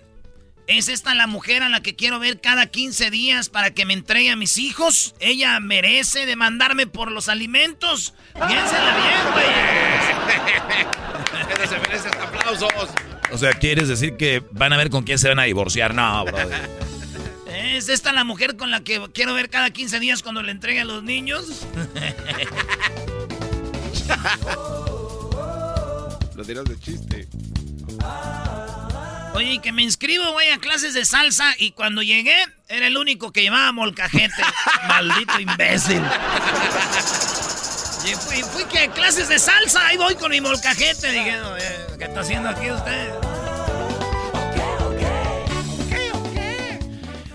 ¿Es esta la mujer a la que quiero ver cada 15 días para que me entregue a mis hijos? ¿Ella merece demandarme por los alimentos? Piénsenla bien, güey. Se merece hasta aplausos. O sea, ¿quieres decir que van a ver con quién se van a divorciar? No, Brody. ¿Es esta la mujer con la que quiero ver cada 15 días cuando le entregue a los niños? Lo dirás de chiste. Oye, y que me inscribo, güey, a clases de salsa y cuando llegué era el único que llevaba molcajete. Maldito imbécil. Y fui, fui que a clases de salsa, ahí voy con mi molcajete. Dije, "No, eh, ¿qué está haciendo aquí usted?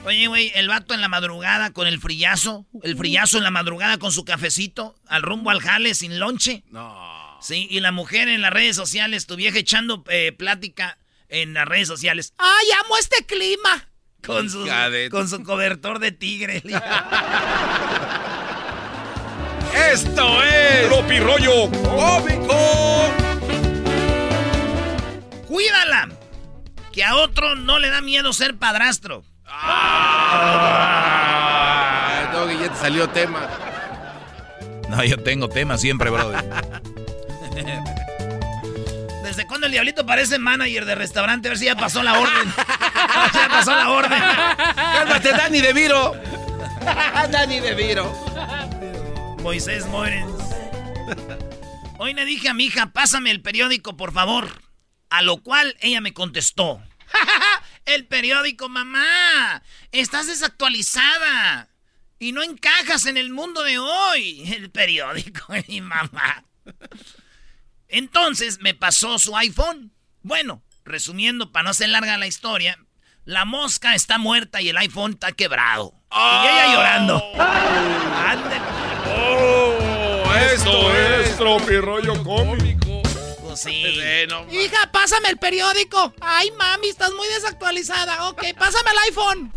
Oye, güey, el vato en la madrugada con el frillazo. El frillazo en la madrugada con su cafecito. Al rumbo al jale sin lonche. No. Sí, y la mujer en las redes sociales, tu vieja echando eh, plática en las redes sociales. ¡Ay, amo este clima! Con su, con su cobertor de tigre. Esto es Tropirollo Cómico. Cuídala. Que a otro no le da miedo ser padrastro. Ah, Doggy, ya te salió tema. No, yo tengo tema siempre, Brody. ¿Desde cuándo el diablito parece manager de restaurante? A ver si ya pasó la orden. Ya pasó la orden. Cálmate, Dani de Viro. Dani de Viro. Moisés Morens. Hoy le dije a mi hija, pásame el periódico, por favor. A lo cual ella me contestó. el periódico, mamá. Estás desactualizada. Y no encajas en el mundo de hoy. El periódico, mi mamá. Entonces me pasó su iPhone. Bueno, resumiendo, para no ser larga la historia, la mosca está muerta y el iPhone está quebrado. Y ella llorando. Oh, esto es tropirollo cómico. Pues sí. Hija, pásame el periódico. Ay, mami, estás muy desactualizada. Ok, pásame el iPhone.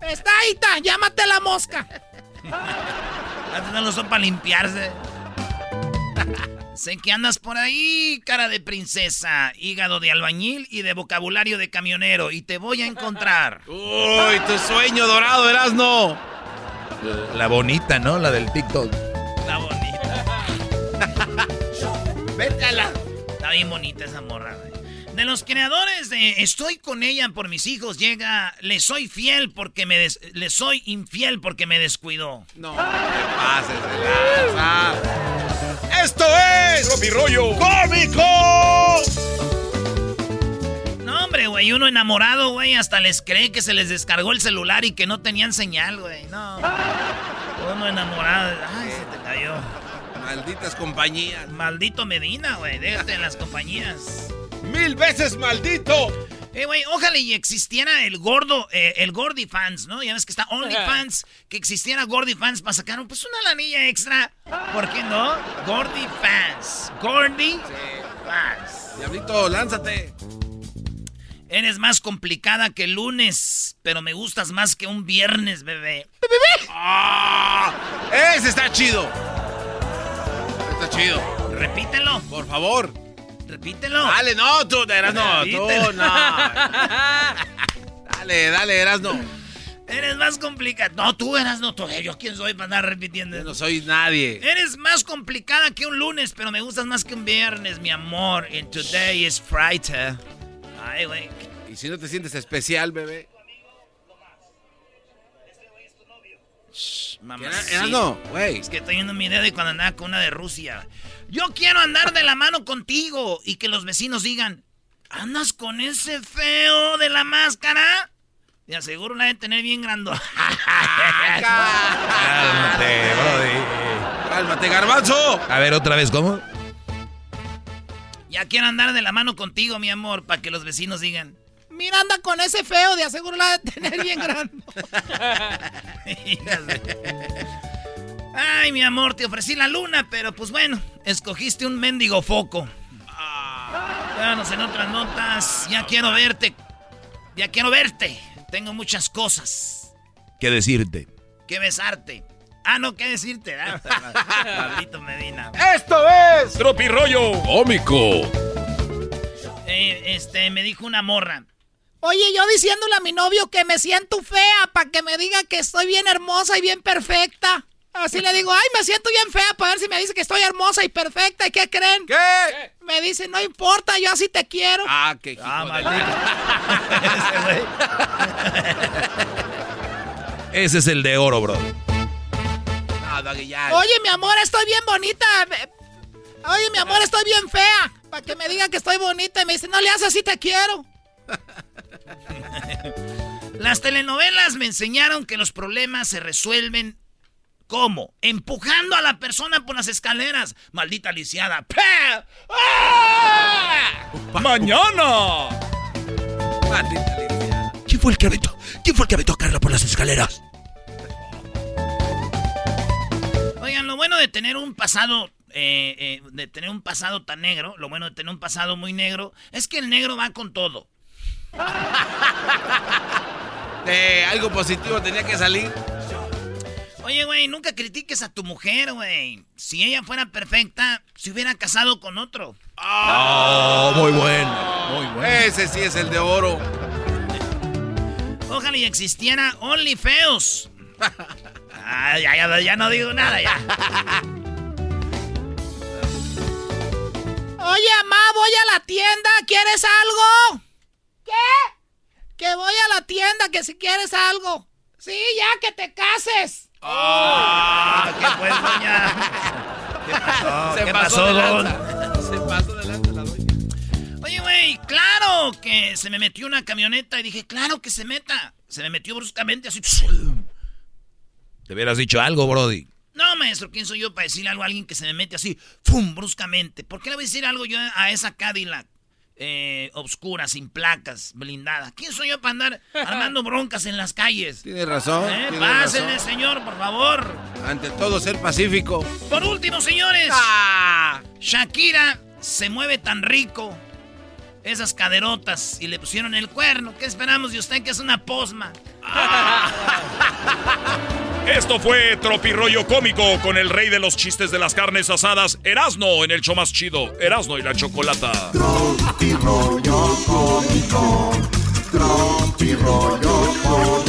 Está ahí, está. Llámate la mosca. Antes no lo son para limpiarse. Sé que andas por ahí, cara de princesa, hígado de albañil y de vocabulario de camionero. Y te voy a encontrar. Uy, tu sueño dorado, Erasno. La bonita, ¿no? La del TikTok. La bonita. Vete a la. Está bien bonita esa morra, güey. De los creadores de Estoy con ella por mis hijos llega Le soy fiel porque me des- le soy infiel porque me descuidó. No, te pases de lanza. ¡Esto es Tropirollo Cómico! No, hombre, güey, uno enamorado, güey, hasta les cree que se les descargó el celular y que no tenían señal, güey. No. Uno enamorado. Ay, se te cayó. Malditas compañías. Maldito Medina, güey. Déjate en las compañías. ¡Mil veces maldito! Eh, güey, ojalá y existiera el gordo, eh, el Gordy Fans, ¿no? Ya ves que está OnlyFans, que existiera Gordy Fans para sacar pues una lanilla extra. ¿Por qué no? Gordy Fans. Gordy Fans. Diablito, lánzate. Eres más complicada que el lunes, pero me gustas más que un viernes, bebé. ¡Ah! ¡Ese está chido! Está chido. Repítelo. Por favor. Repítelo. Dale, no, tú, Erasno, tú, Repítelo. no. Dale, dale, Erasno. Eres más complicada. No, tú eras no, tú. Yo quién soy para andar repitiendo. Yo no soy nadie. Eres más complicada que un lunes, pero me gustas más que un viernes, mi amor. And today is Friday. Ay, güey. Y si no te sientes especial, bebé. Mamá. Erasno, güey. Es que estoy viendo un video de cuando andaba con una de Rusia. Yo quiero andar de la mano contigo y que los vecinos digan, ¿andas con ese feo de la máscara? Y aseguro la de tener bien grande. Cálmate, Brody. Cálmate, garbanzo. A ver, otra vez, ¿cómo? ya quiero andar de la mano contigo, mi amor, para que los vecinos digan. Mira, anda con ese feo, de aseguro la de tener bien grande. Ay, mi amor, te ofrecí la luna, pero pues bueno, escogiste un mendigo foco. Vámonos en otras notas. Ya quiero verte. Ya quiero verte. Tengo muchas cosas ¿Qué decirte? que besarte. Ah, no, ¿qué decirte? Ah, Maldito Medina. ¡Esto es Tropirollo Cómico! Eh, este, me dijo una morra. Oye, yo diciéndole a mi novio que me siento fea para que me diga que estoy bien hermosa y bien perfecta. Así le digo, ay, me siento bien fea para ver si me dice que estoy hermosa y perfecta. ¿Y qué creen? ¿Qué? Me dice, no importa, yo así te quiero. Ah, qué hijo de- Ese es el de oro, bro. No, Doggy, ya. Oye, mi amor, estoy bien bonita. Oye, mi amor, estoy bien fea. Para que me diga que estoy bonita. Y me dice, no le haces así, te quiero. Las telenovelas me enseñaron que los problemas se resuelven ¿cómo? Empujando a la persona por las escaleras. Maldita lisiada. ¡Ah! ¡Mañana! Maldita lisiada. ¿Quién fue el que aventó? ¿Quién fue el que aventó a Carla por las escaleras? Oigan, lo bueno de tener un pasado, eh, eh, de tener un pasado tan negro, lo bueno de tener un pasado muy negro, es que el negro va con todo. De algo positivo tenía que salir. Oye, güey, nunca critiques a tu mujer, güey. Si ella fuera perfecta, se hubiera casado con otro. Oh, muy bueno. Muy bueno. Ese sí es el de oro. Ojalá y existiera OnlyFeos. Ah, ya, ya, ya no digo nada, ya. Oye, mamá, voy a la tienda. ¿Quieres algo? ¿Qué? Que voy a la tienda, que si quieres algo. Sí, ya que te cases. Ah, ¿Qué pues, doña? ¿Qué pasó? Se ¿Qué pasó pasó, de don? lanza. Se pasó de lanza la doña. Oye, güey, claro. que se me metió una camioneta y dije, claro que se meta. Se me metió bruscamente así. Te hubieras dicho algo, Brody. No, maestro, ¿quién soy yo para decirle algo a alguien que se me mete así, ¡fum! bruscamente? ¿Por qué le voy a decir algo yo a esa Cadillac? Eh, obscura, sin placas, blindada. ¿Quién soy yo para andar armando broncas en las calles? Tiene razón. ¿Eh? tiene Pásenle, razón. señor, por favor. Ante todo, ser pacífico. Por último, señores. Shakira se mueve tan rico. Esas caderotas y le pusieron el cuerno. ¿Qué esperamos de usted que es una posma? Esto fue Tropirollo Cómico con el rey de los chistes de las carnes asadas, Erasno, en el show más chido, Erasno y la Chocolata. Tropirollo cómico. Tropirollo cómico.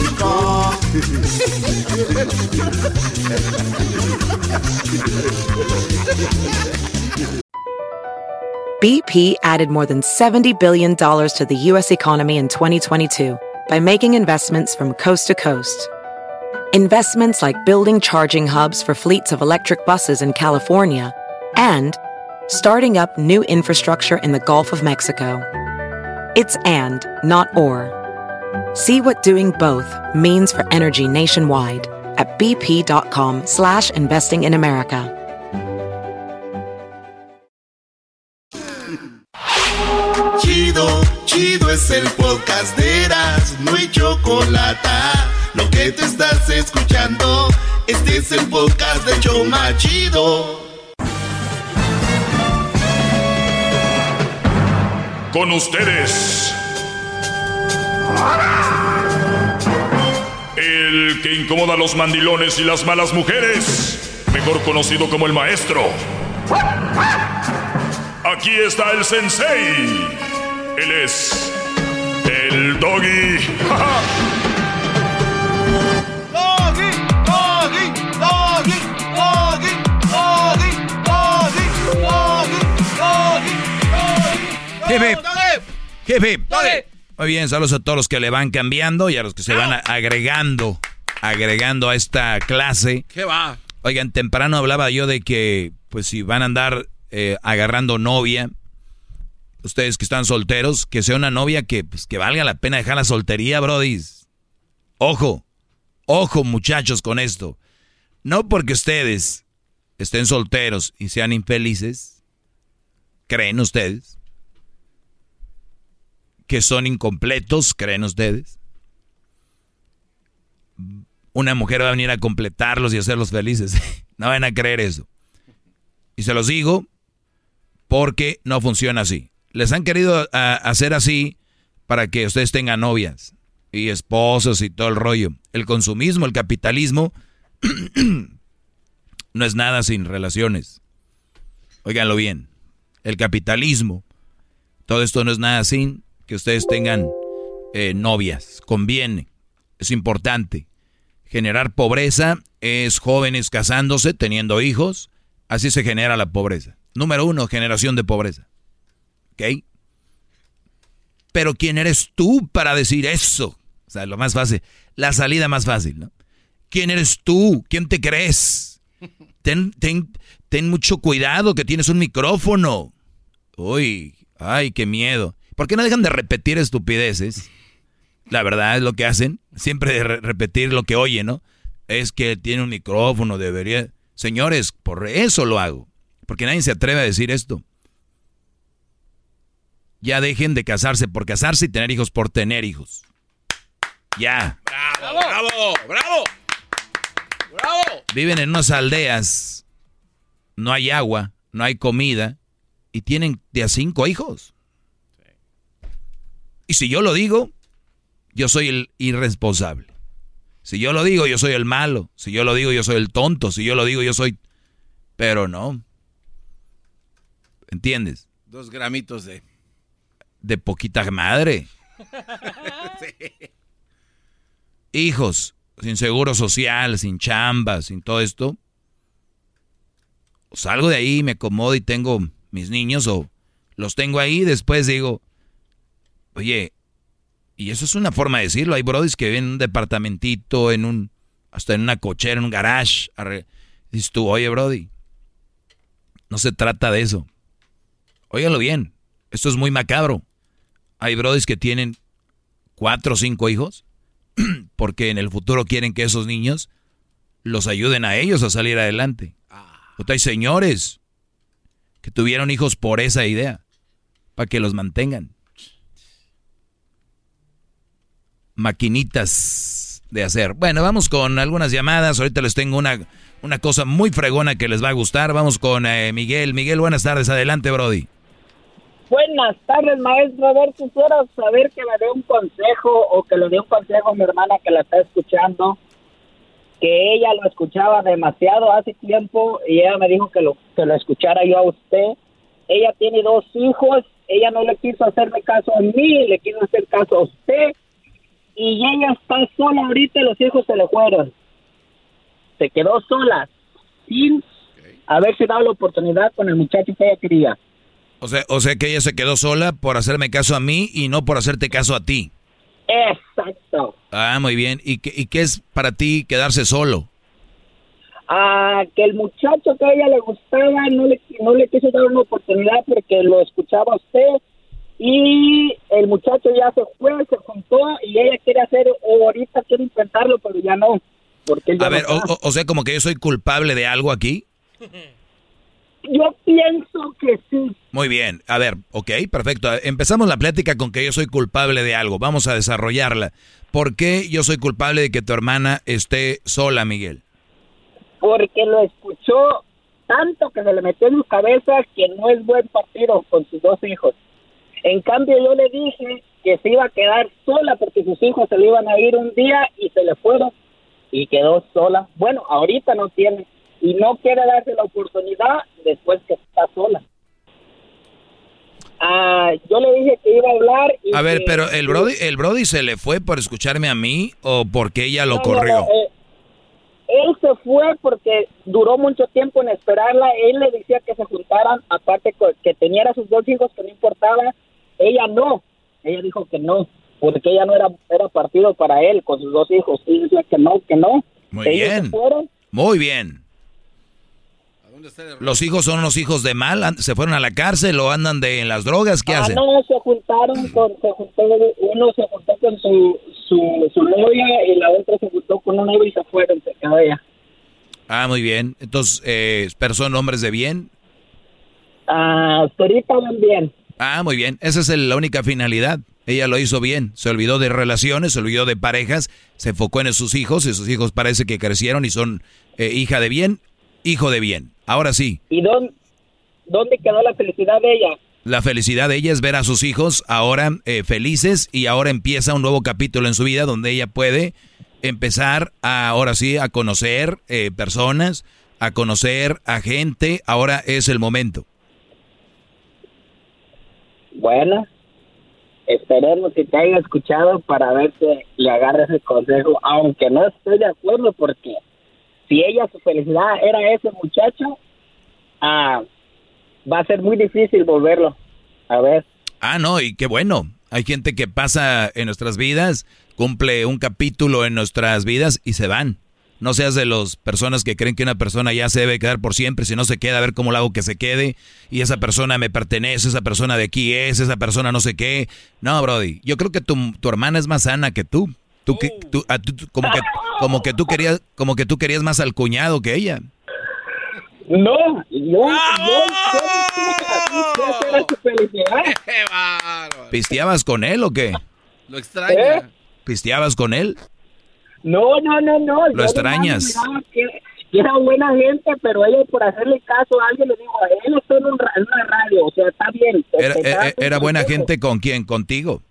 BP added more than $70 billion to the U.S. economy in 2022 by making investments from coast to coast. Investments like building charging hubs for fleets of electric buses in California and starting up new infrastructure in the Gulf of Mexico. It's and, not or. See what doing both means for energy nationwide at bp.com slash investing in America. Chido, chido es el podcast de Eras, no hay chocolate. Lo que te estás escuchando, este es el podcast de Choma Chido. Con ustedes. El que incomoda a los mandilones y las malas mujeres, mejor conocido como el maestro. Aquí está el sensei. Él es el doggy. Hip, hip. Muy bien, saludos a todos los que le van cambiando y a los que se van a- agregando, agregando a esta clase. ¿Qué va? Oigan, temprano hablaba yo de que, pues si van a andar eh, agarrando novia, ustedes que están solteros, que sea una novia que, pues, que valga la pena dejar la soltería, brodis. Ojo, ojo muchachos con esto. No porque ustedes estén solteros y sean infelices, ¿creen ustedes? Que son incompletos, ¿creen ustedes? Una mujer va a venir a completarlos y hacerlos felices. no van a creer eso. Y se los digo porque no funciona así. Les han querido hacer así para que ustedes tengan novias y esposos y todo el rollo. El consumismo, el capitalismo, no es nada sin relaciones. Óiganlo bien. El capitalismo, todo esto no es nada sin que ustedes tengan eh, novias. Conviene. Es importante. Generar pobreza es jóvenes casándose, teniendo hijos. Así se genera la pobreza. Número uno, generación de pobreza. ¿Ok? Pero ¿quién eres tú para decir eso? O sea, lo más fácil. La salida más fácil, ¿no? ¿Quién eres tú? ¿Quién te crees? Ten, ten, ten mucho cuidado que tienes un micrófono. Uy, ay, qué miedo. ¿Por qué no dejan de repetir estupideces? La verdad es lo que hacen. Siempre de re- repetir lo que oyen, ¿no? Es que tiene un micrófono, debería... Señores, por eso lo hago. Porque nadie se atreve a decir esto. Ya dejen de casarse por casarse y tener hijos por tener hijos. Ya. ¡Bravo! ¡Bravo! ¡Bravo! ¡Bravo! Viven en unas aldeas. No hay agua, no hay comida. Y tienen de a cinco hijos. Y si yo lo digo, yo soy el irresponsable. Si yo lo digo, yo soy el malo. Si yo lo digo, yo soy el tonto. Si yo lo digo, yo soy... Pero no. ¿Entiendes? Dos gramitos de... De poquita madre. Sí. Hijos, sin seguro social, sin chamba, sin todo esto. Salgo de ahí, me acomodo y tengo mis niños o los tengo ahí. Después digo, oye, y eso es una forma de decirlo. Hay brodis que viven en un departamentito, en un, hasta en una cochera, en un garage. arre- Dices tú, oye, brody, no se trata de eso. Óigalo bien, esto es muy macabro. Hay brodis que tienen cuatro o cinco hijos porque en el futuro quieren que esos niños los ayuden a ellos a salir adelante. O hay señores que tuvieron hijos por esa idea, para que los mantengan. Maquinitas de hacer. Bueno, vamos con algunas llamadas. Ahorita les tengo una, una cosa muy fregona que les va a gustar. Vamos con eh, Miguel. Miguel, buenas tardes. Adelante, Brody. Buenas tardes, maestro. A ver, quisiera saber que me dé un consejo o que le dé un consejo a mi hermana que la está escuchando, que ella lo escuchaba demasiado hace tiempo y ella me dijo que lo, que lo escuchara yo a usted. Ella tiene dos hijos, ella no le quiso hacerme caso a mí, le quiso hacer caso a usted y ella está sola ahorita y los hijos se le fueron. Se quedó sola, sin haberse dado la oportunidad con el muchacho que ella quería. O sea, o sea que ella se quedó sola por hacerme caso a mí y no por hacerte caso a ti. Exacto. Ah, muy bien. ¿Y qué, y qué es para ti quedarse solo? Ah, que el muchacho que a ella le gustaba no le, no le quiso dar una oportunidad porque lo escuchaba a usted y el muchacho ya se fue, se juntó y ella quiere hacer, o ahorita quiere intentarlo, pero ya no. Porque a ver, o, o sea, como que yo soy culpable de algo aquí. Yo pienso que sí. Muy bien, a ver, ok, perfecto. Empezamos la plática con que yo soy culpable de algo. Vamos a desarrollarla. ¿Por qué yo soy culpable de que tu hermana esté sola, Miguel? Porque lo escuchó tanto que se le metió en su cabeza que no es buen partido con sus dos hijos. En cambio, yo le dije que se iba a quedar sola porque sus hijos se le iban a ir un día y se le fueron y quedó sola. Bueno, ahorita no tiene y no quiere darse la oportunidad después que está sola. Ah, yo le dije que iba a hablar. Y a ver, pero el Brody, el Brody se le fue por escucharme a mí o porque ella lo corrió. Eh, él se fue porque duró mucho tiempo en esperarla. Él le decía que se juntaran, aparte que tenía a sus dos hijos que no importaba. Ella no. Ella dijo que no, porque ella no era, era partido para él con sus dos hijos. Y decía que no, que no. Muy bien. Muy bien. ¿Los hijos son los hijos de mal? ¿Se fueron a la cárcel o andan de en las drogas? ¿Qué ah, hacen? No, se juntaron con, se juntó, uno se juntó con su, su, su, novia y la otra se juntó con un novio y se fueron, se quedó ella. Ah, muy bien. Entonces, eh, ¿pero son hombres de bien? Ah, ahorita van bien. Ah, muy bien. Esa es la única finalidad. Ella lo hizo bien. Se olvidó de relaciones, se olvidó de parejas, se enfocó en sus hijos y sus hijos parece que crecieron y son eh, hija de bien, hijo de bien. Ahora sí. ¿Y dónde, dónde quedó la felicidad de ella? La felicidad de ella es ver a sus hijos ahora eh, felices y ahora empieza un nuevo capítulo en su vida donde ella puede empezar a, ahora sí a conocer eh, personas, a conocer a gente. Ahora es el momento. Bueno, esperemos que te haya escuchado para ver si le agarra ese consejo, aunque no estoy de acuerdo porque si ella su felicidad era ese muchacho, ah, va a ser muy difícil volverlo a ver. Ah, no, y qué bueno. Hay gente que pasa en nuestras vidas, cumple un capítulo en nuestras vidas y se van. No seas de las personas que creen que una persona ya se debe quedar por siempre, si no se queda, a ver cómo lo hago que se quede, y esa persona me pertenece, esa persona de aquí es, esa persona no sé qué. No, Brody, yo creo que tu, tu hermana es más sana que tú. Tú, que, tú, como que como que tú querías como que tú querías más al cuñado que ella. No, no, ¿Pisteabas con él o qué? Lo extraña. ¿Pisteabas con él? No, no, no, no. ¿Lo extrañas? Que, era buena gente, pero ella por hacerle caso a alguien le dijo, él está en, un, en una radio, o sea, está bien. ¿Era, era, era buena gente con quién? ¿Contigo?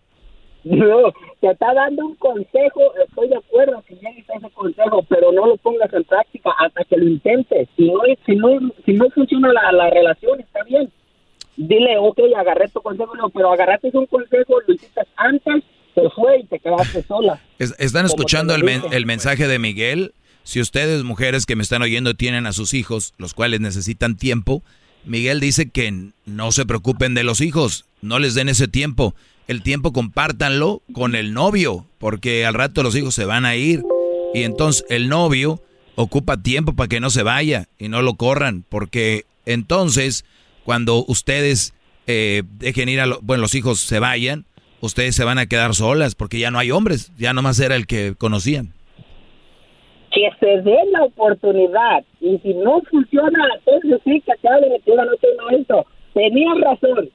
No, te está dando un consejo, estoy de acuerdo que llegues a ese consejo, pero no lo pongas en práctica hasta que lo intentes. Si no, si no, si no funciona la, la relación, está bien. Dile, ok, agarré tu consejo, no, pero agarraste un consejo, lo hiciste antes, se fue y te quedaste sola. ¿Están escuchando el, el mensaje de Miguel? Si ustedes, mujeres que me están oyendo, tienen a sus hijos, los cuales necesitan tiempo, Miguel dice que no se preocupen de los hijos, no les den ese tiempo el tiempo compártanlo con el novio, porque al rato los hijos se van a ir. Y entonces el novio ocupa tiempo para que no se vaya y no lo corran, porque entonces cuando ustedes eh, dejen ir a bueno, los hijos se vayan, ustedes se van a quedar solas porque ya no hay hombres, ya nomás era el que conocían. Que se dé la oportunidad y si no funciona, entonces sí que digan, no tengo esto. Tenían razón,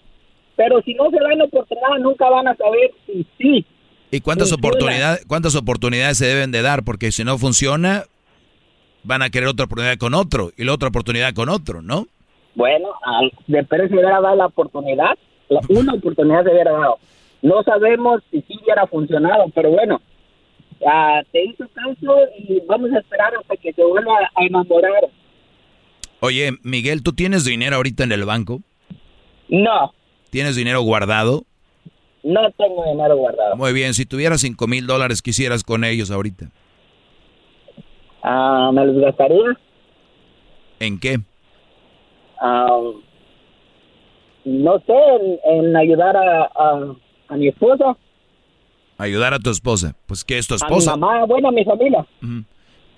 pero si no se dan oportunidad, nunca van a saber si sí. ¿Y cuántas oportunidades, cuántas oportunidades se deben de dar? Porque si no funciona, van a querer otra oportunidad con otro y la otra oportunidad con otro, ¿no? Bueno, al- de Pérez se hubiera dado la oportunidad, la- una oportunidad se hubiera dado. No sabemos si sí hubiera funcionado, pero bueno, te hizo caso y vamos a esperar hasta que se vuelva a enamorar. Oye, Miguel, ¿tú tienes dinero ahorita en el banco? No, ¿Tienes dinero guardado? no tengo dinero guardado. Muy bien, si tuvieras cinco mil dólares, ¿qué hicieras con ellos ahorita? Ah, ¿Me los gastaría? ¿En qué? Ah, no sé, en, en ayudar a, a, a mi esposo, Ayudar a tu esposa. Pues que es tu a mi esposa. mamá, bueno, a mi familia.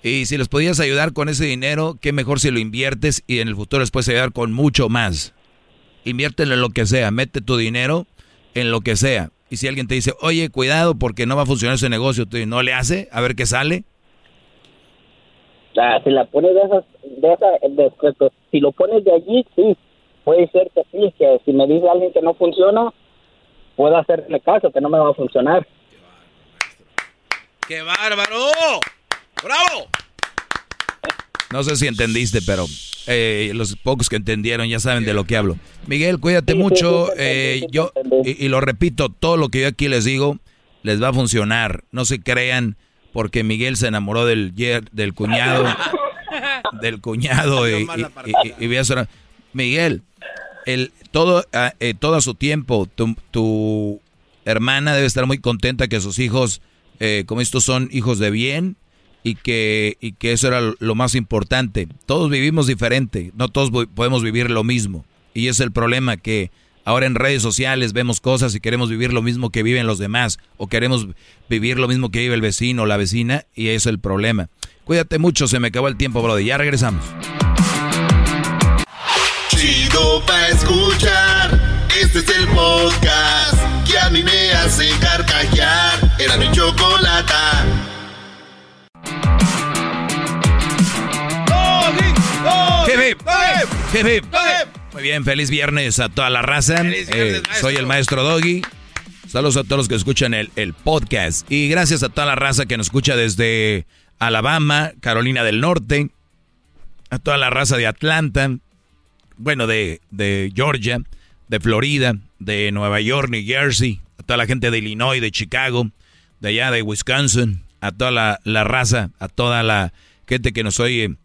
Y si los podías ayudar con ese dinero, qué mejor si lo inviertes y en el futuro les puedes ayudar con mucho más. Inviértelo en lo que sea, mete tu dinero en lo que sea. Y si alguien te dice, oye, cuidado porque no va a funcionar ese negocio, tú no le hace, a ver qué sale. Ah, si la pones de esas, de esa, de- de- de- si lo pones de allí, sí, puede ser que sí, que si me dice alguien que no funciona, puedo hacerle caso, que no me va a funcionar. ¡Qué bárbaro! ¡Bravo! No sé si entendiste, pero eh, los pocos que entendieron ya saben de lo que hablo. Miguel, cuídate Sí, mucho. sí, eh, yo y, y lo repito, todo lo que yo aquí les digo les va a funcionar. No se crean porque Miguel se enamoró del del cuñado, del cuñado y, y- y- y voy a hacer- Miguel, el todo ah, eh, todo a su tiempo. Tu, tu hermana debe estar muy contenta que sus hijos, eh, como estos son hijos de bien y que, y que eso era lo más importante. Todos vivimos diferente, no todos podemos vivir lo mismo. Y es el problema que ahora en redes sociales vemos cosas y queremos vivir lo mismo que viven los demás o queremos vivir lo mismo que vive el vecino o la vecina y es el problema. Cuídate mucho, se me acabó el tiempo, brother. Ya regresamos. Chido pa' escuchar. Este es el podcast que a mí me hace carcajear. Era mi chocolata. Hip, hip. Muy bien, feliz viernes a toda la raza. Feliz viernes, Eh, soy el maestro Doggy. Saludos a todos los que escuchan el, el podcast. Y gracias a toda la raza que nos escucha desde Alabama, Carolina del Norte, a toda la raza de Atlanta, bueno, de, de Georgia, de Florida, de Nueva York, New Jersey, a toda la gente de Illinois, de Chicago, de allá de Wisconsin, a toda la, la raza, a toda la gente que nos oye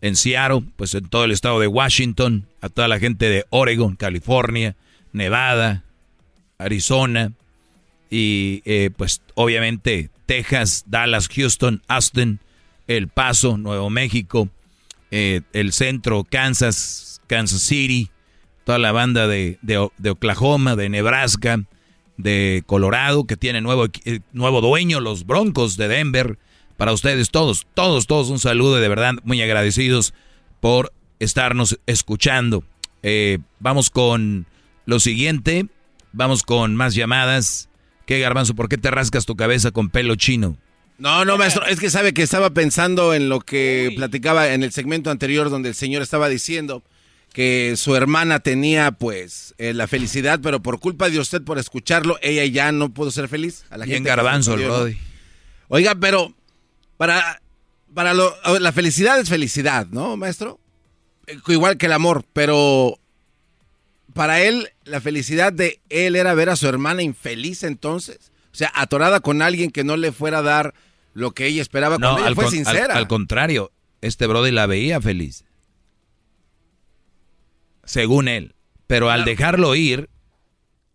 en Seattle, pues en todo el estado de Washington, a toda la gente de Oregon, California, Nevada, Arizona y eh, pues obviamente Texas, Dallas, Houston, Austin, El Paso, Nuevo México, eh, el centro, Kansas, Kansas City, toda la banda de, de- Oklahoma, de Nebraska, de Colorado, que tiene nuevo, eh, nuevo dueño, los Broncos de Denver. Para ustedes todos, todos, todos un saludo y de verdad muy agradecidos por estarnos escuchando. Eh, vamos con lo siguiente, vamos con más llamadas. ¿Qué garbanzo? ¿Por qué te rascas tu cabeza con pelo chino? No, no, maestro, es que sabe que estaba pensando en lo que platicaba en el segmento anterior donde el señor estaba diciendo que su hermana tenía pues eh, la felicidad, pero por culpa de usted por escucharlo, ella ya no pudo ser feliz. A la Bien gente garbanzo. Brody. Oiga, pero para, para lo, la felicidad es felicidad, ¿no, maestro? Eh, Igual que el amor, pero para él la felicidad de él era ver a su hermana infeliz entonces. O sea, atorada con alguien que no le fuera a dar lo que ella esperaba. No, ella al, fue con- sincera. al contrario, este Brody la veía feliz. Según él. Pero al dejarlo ir,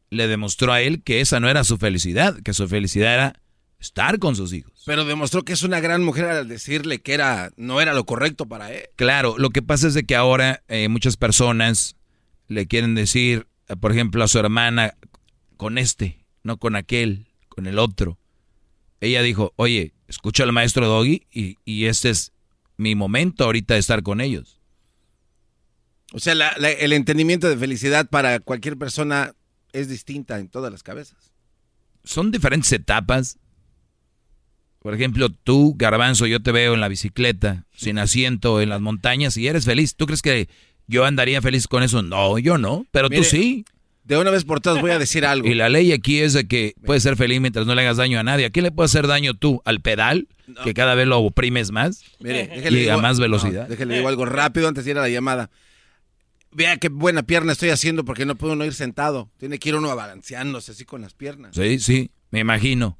le demostró a él que esa no era su felicidad, que su felicidad era estar con sus hijos. Pero demostró que es una gran mujer al decirle que era, no era lo correcto para él. Claro, lo que pasa es de que ahora eh, muchas personas le quieren decir, eh, por ejemplo, a su hermana, con este, no con aquel, con el otro. Ella dijo, oye, escucha al maestro Doggy y, y este es mi momento ahorita de estar con ellos. O sea, la- la- el entendimiento de felicidad para cualquier persona es distinta en todas las cabezas. son diferentes etapas. Por ejemplo, tú, Garbanzo, yo te veo en la bicicleta, sin asiento, en las montañas, y eres feliz. ¿Tú crees que yo andaría feliz con eso? No, yo no, pero tú sí. De una vez por todas voy a decir algo. Y la ley aquí es de que puedes ser feliz mientras no le hagas daño a nadie. ¿A quién le puede hacer daño tú? ¿Al pedal? Que cada vez lo oprimes más. Mire, y a más velocidad. No, déjale digo algo rápido antes de ir a la llamada. Vea qué buena pierna estoy haciendo porque no puedo no ir sentado. Tiene que ir uno abalanceándose así con las piernas. Sí, sí, me imagino.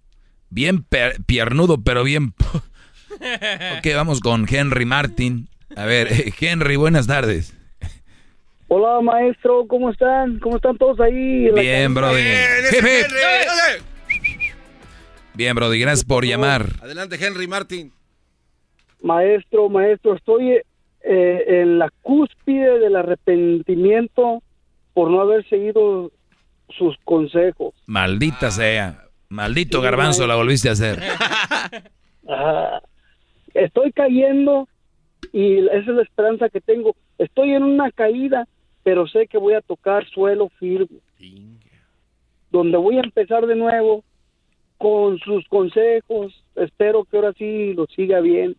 Bien piernudo, pero bien... ok, vamos con Henry Martin. A ver, Henry, buenas tardes. Hola, maestro, ¿cómo están? ¿Cómo están todos ahí? Bien, Brody. Bien, Brody, gracias por llamar. Adelante, Henry Martin. Maestro, maestro, estoy eh, en la cúspide del arrepentimiento por no haber seguido sus consejos. Maldita sea. Maldito garbanzo la volviste a hacer. Ah, estoy cayendo y esa es la esperanza que tengo. Estoy en una caída pero sé que voy a tocar suelo firme. Donde voy a empezar de nuevo con sus consejos. Espero que ahora sí lo siga bien.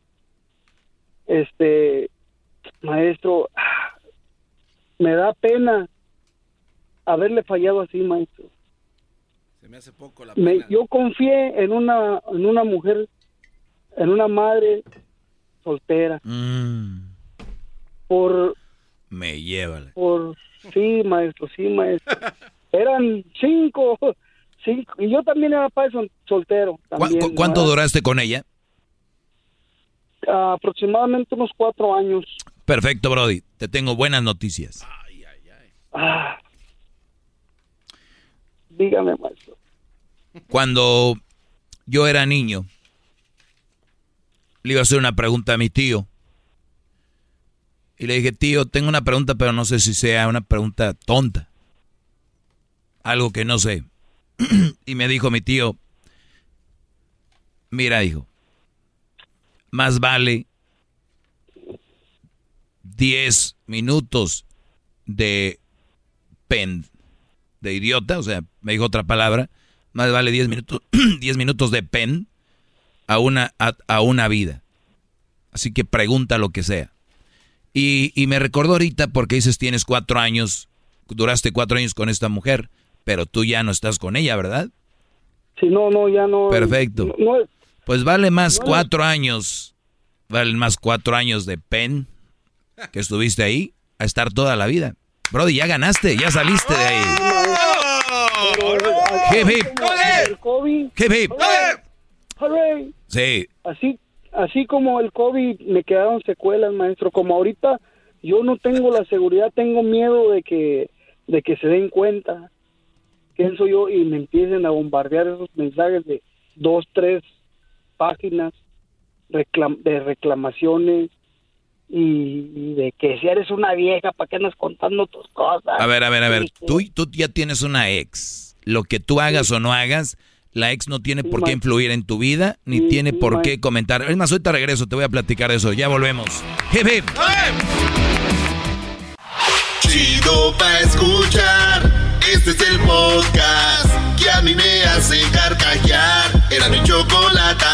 Este, maestro, me da pena haberle fallado así, maestro. Se me hace poco la pena. yo confié en una, en una mujer, en una madre soltera. Mm. Por me lleva. Por, sí, maestro, sí, maestro. Eran cinco, cinco, y yo también era padre soltero. ¿Cuánto duraste con ella? aproximadamente unos cuatro años. Perfecto, Brody. Te tengo buenas noticias. Ah, dígame, maestro. Cuando yo era niño, le iba a hacer una pregunta a mi tío. Y le dije, tío, tengo una pregunta, pero no sé si sea una pregunta tonta. Algo que no sé. y me dijo mi tío, mira, hijo, más vale 10 minutos de pen, de idiota, o sea, me dijo otra palabra, más vale 10 minutos, 10 minutos de pen a una, a una vida. Así que pregunta lo que sea. Y, y me recordó ahorita porque dices tienes cuatro años, duraste cuatro años con esta mujer, pero tú ya no estás con ella, ¿verdad? Sí, no, no, ya no. Perfecto. pues vale más cuatro años, vale más cuatro años de pen que estuviste ahí a estar toda la vida. Brody, ya ganaste, ya saliste de ahí. Hip hip. Hip hip. Sí. Así así como el COVID me quedaron secuelas, maestro, como ahorita yo no tengo la seguridad, tengo miedo de que de que se den cuenta. Quién soy yo y me empiecen a bombardear esos mensajes de dos, tres páginas de reclamaciones y, de que si eres una vieja, ¿para qué andas contando tus cosas? A ver, a ver, a ver, tú, tú ya tienes una ex. Lo que tú hagas o no hagas, la ex no tiene por qué influir en tu vida, ni tiene por qué comentar. Es más, ahorita regreso, te voy a platicar de eso. Ya volvemos. Hip, hip. Chido pa' escuchar. Este es el podcast que a mí me hace carcajear. Era mi chocolate.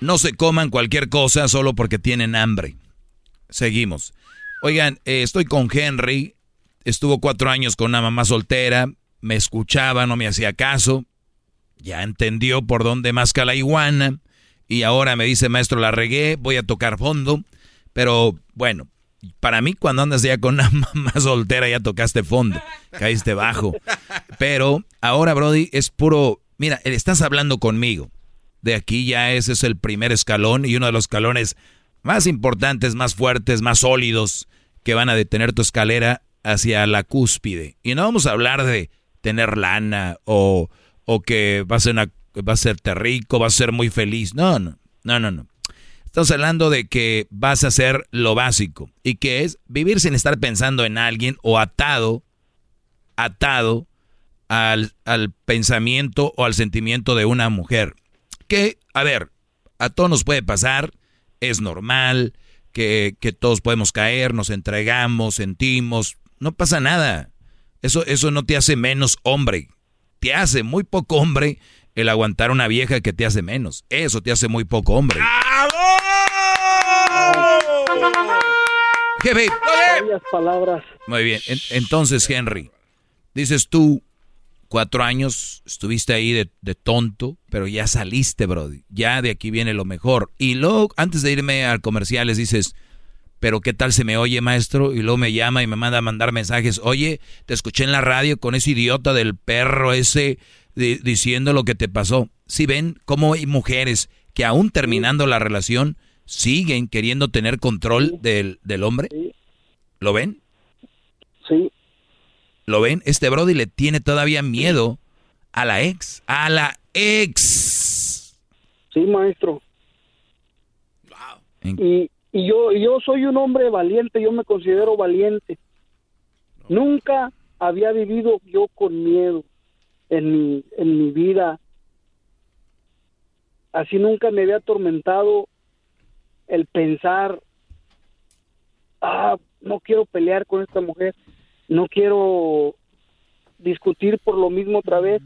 No se coman cualquier cosa solo porque tienen hambre. Seguimos. Oigan, eh, estoy con Henry. Estuvo cuatro años con una mamá soltera. Me escuchaba, no me hacía caso. Ya entendió por dónde masca la iguana. Y ahora me dice, maestro, la regué, voy a tocar fondo. Pero bueno, para mí cuando andas ya con una mamá soltera ya tocaste fondo. Caíste bajo. Pero ahora, Brody, es puro... Mira, estás hablando conmigo de aquí ya ese es el primer escalón y uno de los escalones más importantes, más fuertes, más sólidos que van a detener tu escalera hacia la cúspide. Y no vamos a hablar de tener lana o, o que va a una, a serte rico, va a ser muy feliz. No, no, no, no, no. Estamos hablando de que vas a hacer lo básico y que es vivir sin estar pensando en alguien o atado, atado al, al pensamiento o al sentimiento de una mujer que, a ver, a todos nos puede pasar es normal, que, que todos podemos caer, nos entregamos, sentimos, no pasa nada. Eso, eso no te hace menos hombre. Te hace muy poco hombre el aguantar una vieja que te hace menos. Eso te hace muy poco hombre. Jefe. palabras. Muy bien. entonces, Henry, dices tú, cuatro años estuviste ahí de, de, tonto, pero ya saliste, Brody. Ya de aquí viene lo mejor. Y luego, antes de irme al comerciales, dices, pero ¿qué tal se me oye, maestro? Y luego me llama y me manda a mandar mensajes. Oye, te escuché en la radio con ese idiota del perro ese diciendo lo que te pasó. Si ven cómo hay mujeres que aún terminando la relación siguen queriendo tener control del, del hombre. ¿Lo ven? Sí. ¿Lo ven? Este Brody le tiene todavía miedo a la ex. A la ex. Sí, maestro. Y, y yo, yo soy un hombre valiente, yo me considero valiente. Nunca había vivido yo con miedo en mi, en mi vida. Así nunca me había atormentado el pensar, ah, no quiero pelear con esta mujer, no quiero discutir por lo mismo otra vez.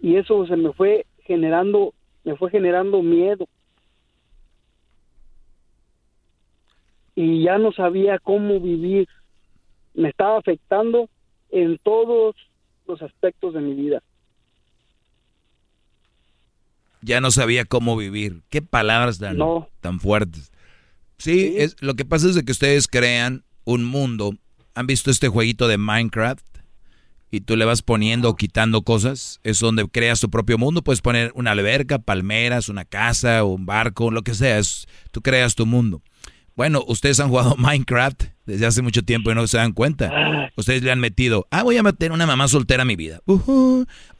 Y eso se me fue generando, me fue generando miedo. Y ya no sabía cómo vivir. Me estaba afectando en todos los aspectos de mi vida ya no sabía cómo vivir. Qué palabras tan, tan fuertes. Sí, Es, lo que pasa es de que ustedes crean un mundo. ¿Han visto este jueguito de Minecraft? Y tú le vas poniendo o quitando cosas. Es donde creas tu propio mundo. Puedes poner una alberca, palmeras, una casa, un barco, lo que sea. tú creas tu mundo. Bueno, ustedes han jugado Minecraft desde hace mucho tiempo y no se dan cuenta. Ustedes le han metido, ah, voy a meter una mamá soltera a mi vida.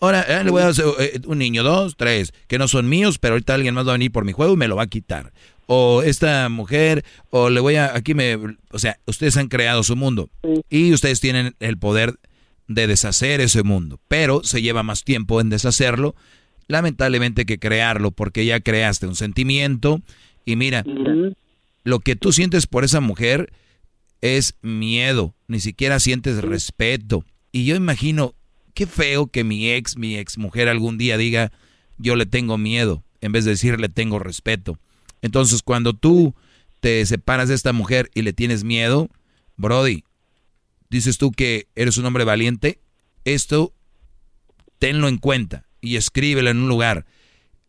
ahora eh, le voy a hacer eh, un niño, dos, tres, que no son míos, pero ahorita alguien más va a venir por mi juego y me lo va a quitar. O esta mujer, o le voy a, aquí me, o sea, ustedes han creado su mundo y ustedes tienen el poder de deshacer ese mundo, pero se lleva más tiempo en deshacerlo, lamentablemente que crearlo, porque ya creaste un sentimiento y mira, lo que tú sientes por esa mujer es miedo, ni siquiera sientes respeto. Y yo imagino, qué feo que mi ex, mi ex mujer algún día diga, yo le tengo miedo, en vez de decirle tengo respeto. Entonces, cuando tú te separas de esta mujer y le tienes miedo, Brody, dices tú que eres un hombre valiente, esto tenlo en cuenta y escríbelo en un lugar.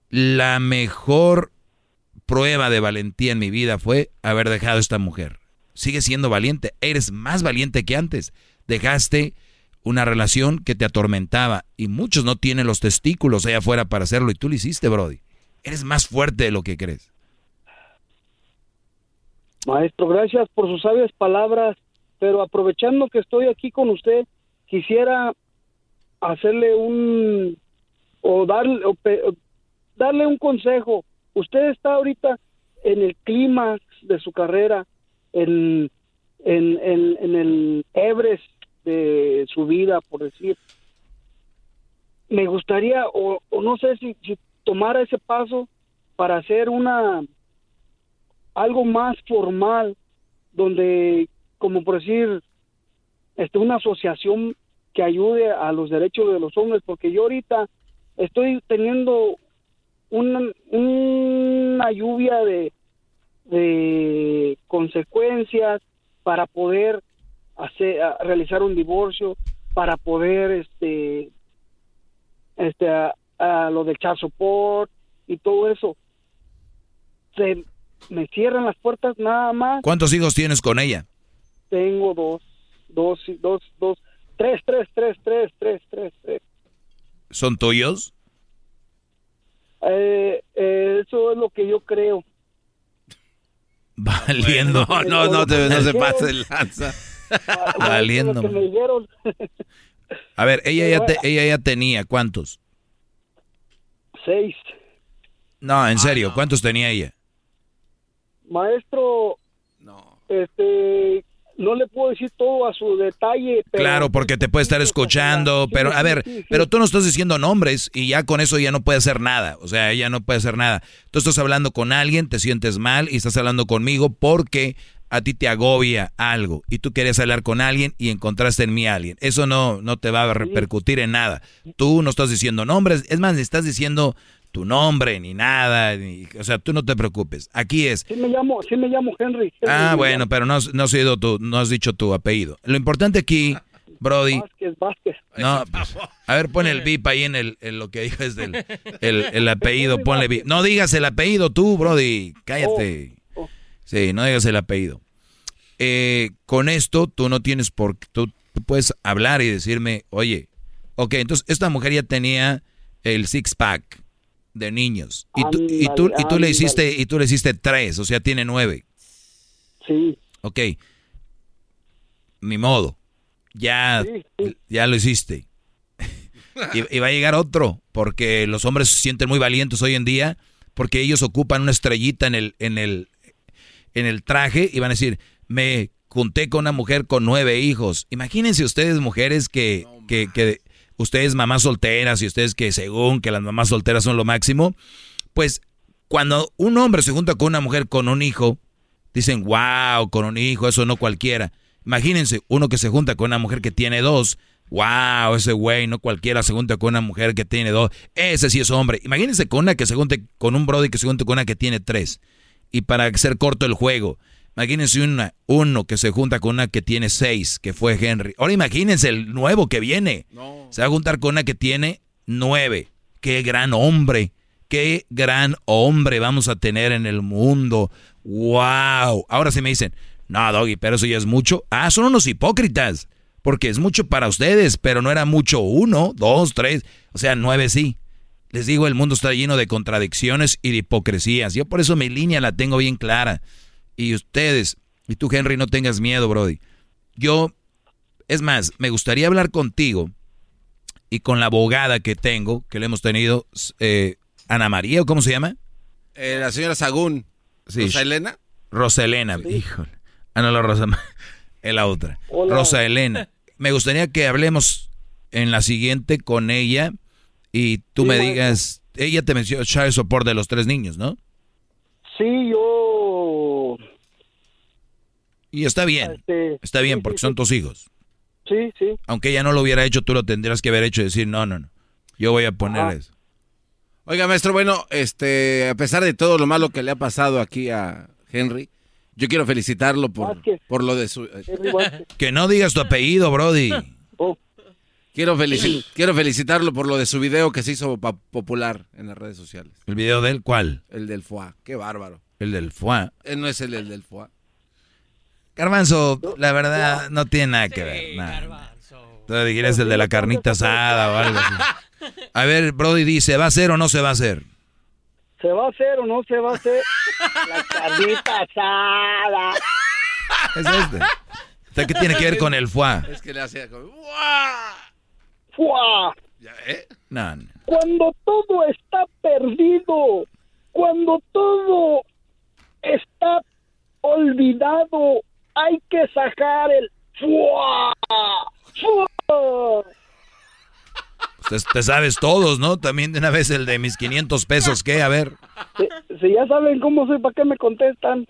La mejor prueba de valentía en mi vida fue haber dejado a esta mujer. Sigue siendo valiente, eres más valiente que antes. Dejaste una relación que te atormentaba y muchos no tienen los testículos allá afuera para hacerlo y tú lo hiciste, Brody. Eres más fuerte de lo que crees. Maestro, gracias por sus sabias palabras, pero aprovechando que estoy aquí con usted, quisiera hacerle un o darle, o darle un consejo usted está ahorita en el clima de su carrera, en, en, en, el Everest de su vida, por decir. Me gustaría, o, no sé si, si tomara ese paso para hacer una algo más formal, donde, como por decir, este, una asociación que ayude a los derechos de los hombres, porque yo ahorita estoy teniendo una, lluvia de, de consecuencias para poder hacer realizar un divorcio para poder este este a, lo del child y todo eso. Se me cierran las puertas nada más ¿cuántos hijos tienes con ella? tengo dos dos dos dos tres tres tres tres tres tres, tres. ¿son tuyos? Eh, eh, eso es lo que yo creo. Valiendo, no, no, te, no se pase el lanza. Valiendo. A ver, ella ya, te, ella ya tenía, ¿cuántos? Seis. No, en serio, ¿cuántos tenía ella? Maestro, no. este, no le puedo decir todo a su detalle. claro, porque te puede estar escuchando, pero a ver, pero tú no estás diciendo nombres y ya con eso ya no puede hacer nada, o sea, ella no puede hacer nada. Tú estás hablando con alguien, te sientes mal y estás hablando conmigo porque a ti te agobia algo y tú querías hablar con alguien y encontraste en mí a alguien. Eso no, no te va a repercutir en nada. Tú no estás diciendo nombres, es más, estás diciendo tu nombre ni nada, o sea, tú no te preocupes. Aquí es. Sí me llamo, sí me llamo Henry. ah, bueno, pero no, no, has sido tu, no has dicho tu apellido. Lo importante aquí, Brody. Vázquez, Vázquez. No, pues, a ver, pon el VIP ahí en, el, en lo que dices del el, el apellido, ponle VIP. No digas el apellido tú, Brody, cállate. Oh, oh. Sí, no digas el apellido. Eh, con esto tú no tienes por tú, tú puedes hablar y decirme, oye, ok, entonces esta mujer ya tenía el six pack de niños. Y tú, y tú, y tú le hiciste, y tú le hiciste tres, o sea, tiene nueve. Sí. Ok. Ni modo. Ya, ya lo hiciste. y, va a llegar otro, porque los hombres se sienten muy valientes hoy en día, porque ellos ocupan una estrellita en el, en el, en el traje y van a decir, me junté con una mujer con nueve hijos. Imagínense ustedes, mujeres, que, que, que ustedes mamás solteras y ustedes que según que las mamás solteras son lo máximo, pues cuando un hombre se junta con una mujer con un hijo, dicen, wow, con un hijo, eso no cualquiera. Imagínense, uno que se junta con una mujer que tiene dos, wow, ese güey, no cualquiera se junta con una mujer que tiene dos, ese sí es hombre. Imagínense con una que se junte con un brody que se junte con una que tiene tres. Y para ser corto el juego, Imagínense una, uno que se junta con una que tiene seis, que fue Henry. Ahora imagínense el nuevo que viene. Se va a juntar con una que tiene nueve. Qué gran hombre. Qué gran hombre vamos a tener en el mundo. ¡Wow! Ahora sí me dicen, no, Doggy, pero eso ya es mucho. Ah, son unos hipócritas. Porque es mucho para ustedes, pero no era mucho uno, dos, tres. O sea, nueve sí. Les digo, el mundo está lleno de contradicciones y de hipocresías. Yo por eso mi línea la tengo bien clara y ustedes, y tú Henry, no tengas miedo, Brody. Yo, es más, me gustaría hablar contigo y con la abogada que tengo, que le hemos tenido, eh, Ana María, ¿o cómo se llama? Eh, la señora Sagún. Sí. ¿Rosa Elena? Rosa Elena, híjole. Ah, no, la Rosa, es la otra. Rosa Elena. Me gustaría que hablemos en la siguiente con ella y tú me digas, ella te mencionó el Support de los tres niños, ¿no? Sí, yo... Y está bien, este, está bien porque son tus hijos. Sí, sí. Aunque ella no lo hubiera hecho, tú lo tendrías que haber hecho y decir, no, no, no, yo voy a poner eso. Oiga, maestro, bueno, este, a pesar de todo lo malo que le ha pasado aquí a Henry, yo quiero felicitarlo por, por lo de su... que no digas tu apellido, Brody. Oh. Quiero, quiero felicitarlo por lo de su video que se hizo popular en las redes sociales. ¿El video del cuál? El del FUA. Qué bárbaro. El del FUA. Él no es el, del FUA. Garbanzo, la verdad, no tiene nada que ver. Nada. Tú el de la carnita asada o algo así. A ver, Brody dice, ¿va a ser o no se va a hacer? ¿Se va a hacer o no se va a hacer? la carnita asada. Es este. ¿Qué tiene que ver con el FUA? Es que le hace como... ¡Fua! ¿eh? Cuando todo está perdido, cuando todo está olvidado, hay que sacar el ¡fua! ¡fua! te sabes todos, ¿no? También de una vez el de mis 500 pesos, ¿qué? A ver. Si, ya saben cómo soy, ¿para qué me contestan?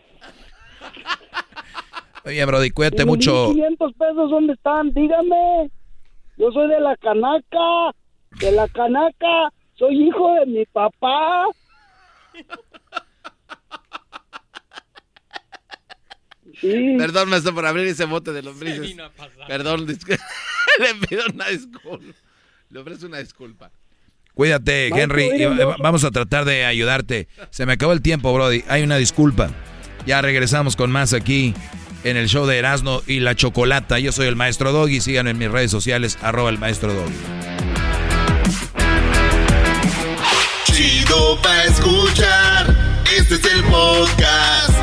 Oye, Brody, cuídate mucho. ¿Mis 500 pesos dónde están? Dígame. Yo soy de la canaca, de la canaca, soy hijo de mi papá. Perdón, maestro, por abrir ese bote de lombrices. Perdón, le pido una disculpa. Le ofrezco una disculpa. Cuídate, Henry. Vamos a tratar de ayudarte. Se me acabó el tiempo, Brody. Hay una disculpa. Ya regresamos con más aquí en el show de Erasmo y la Chocolata. Yo soy el Maestro Doggy. Síganme en mis redes sociales, arroba el Maestro Doggy. Chido pa' escuchar. Este es el podcast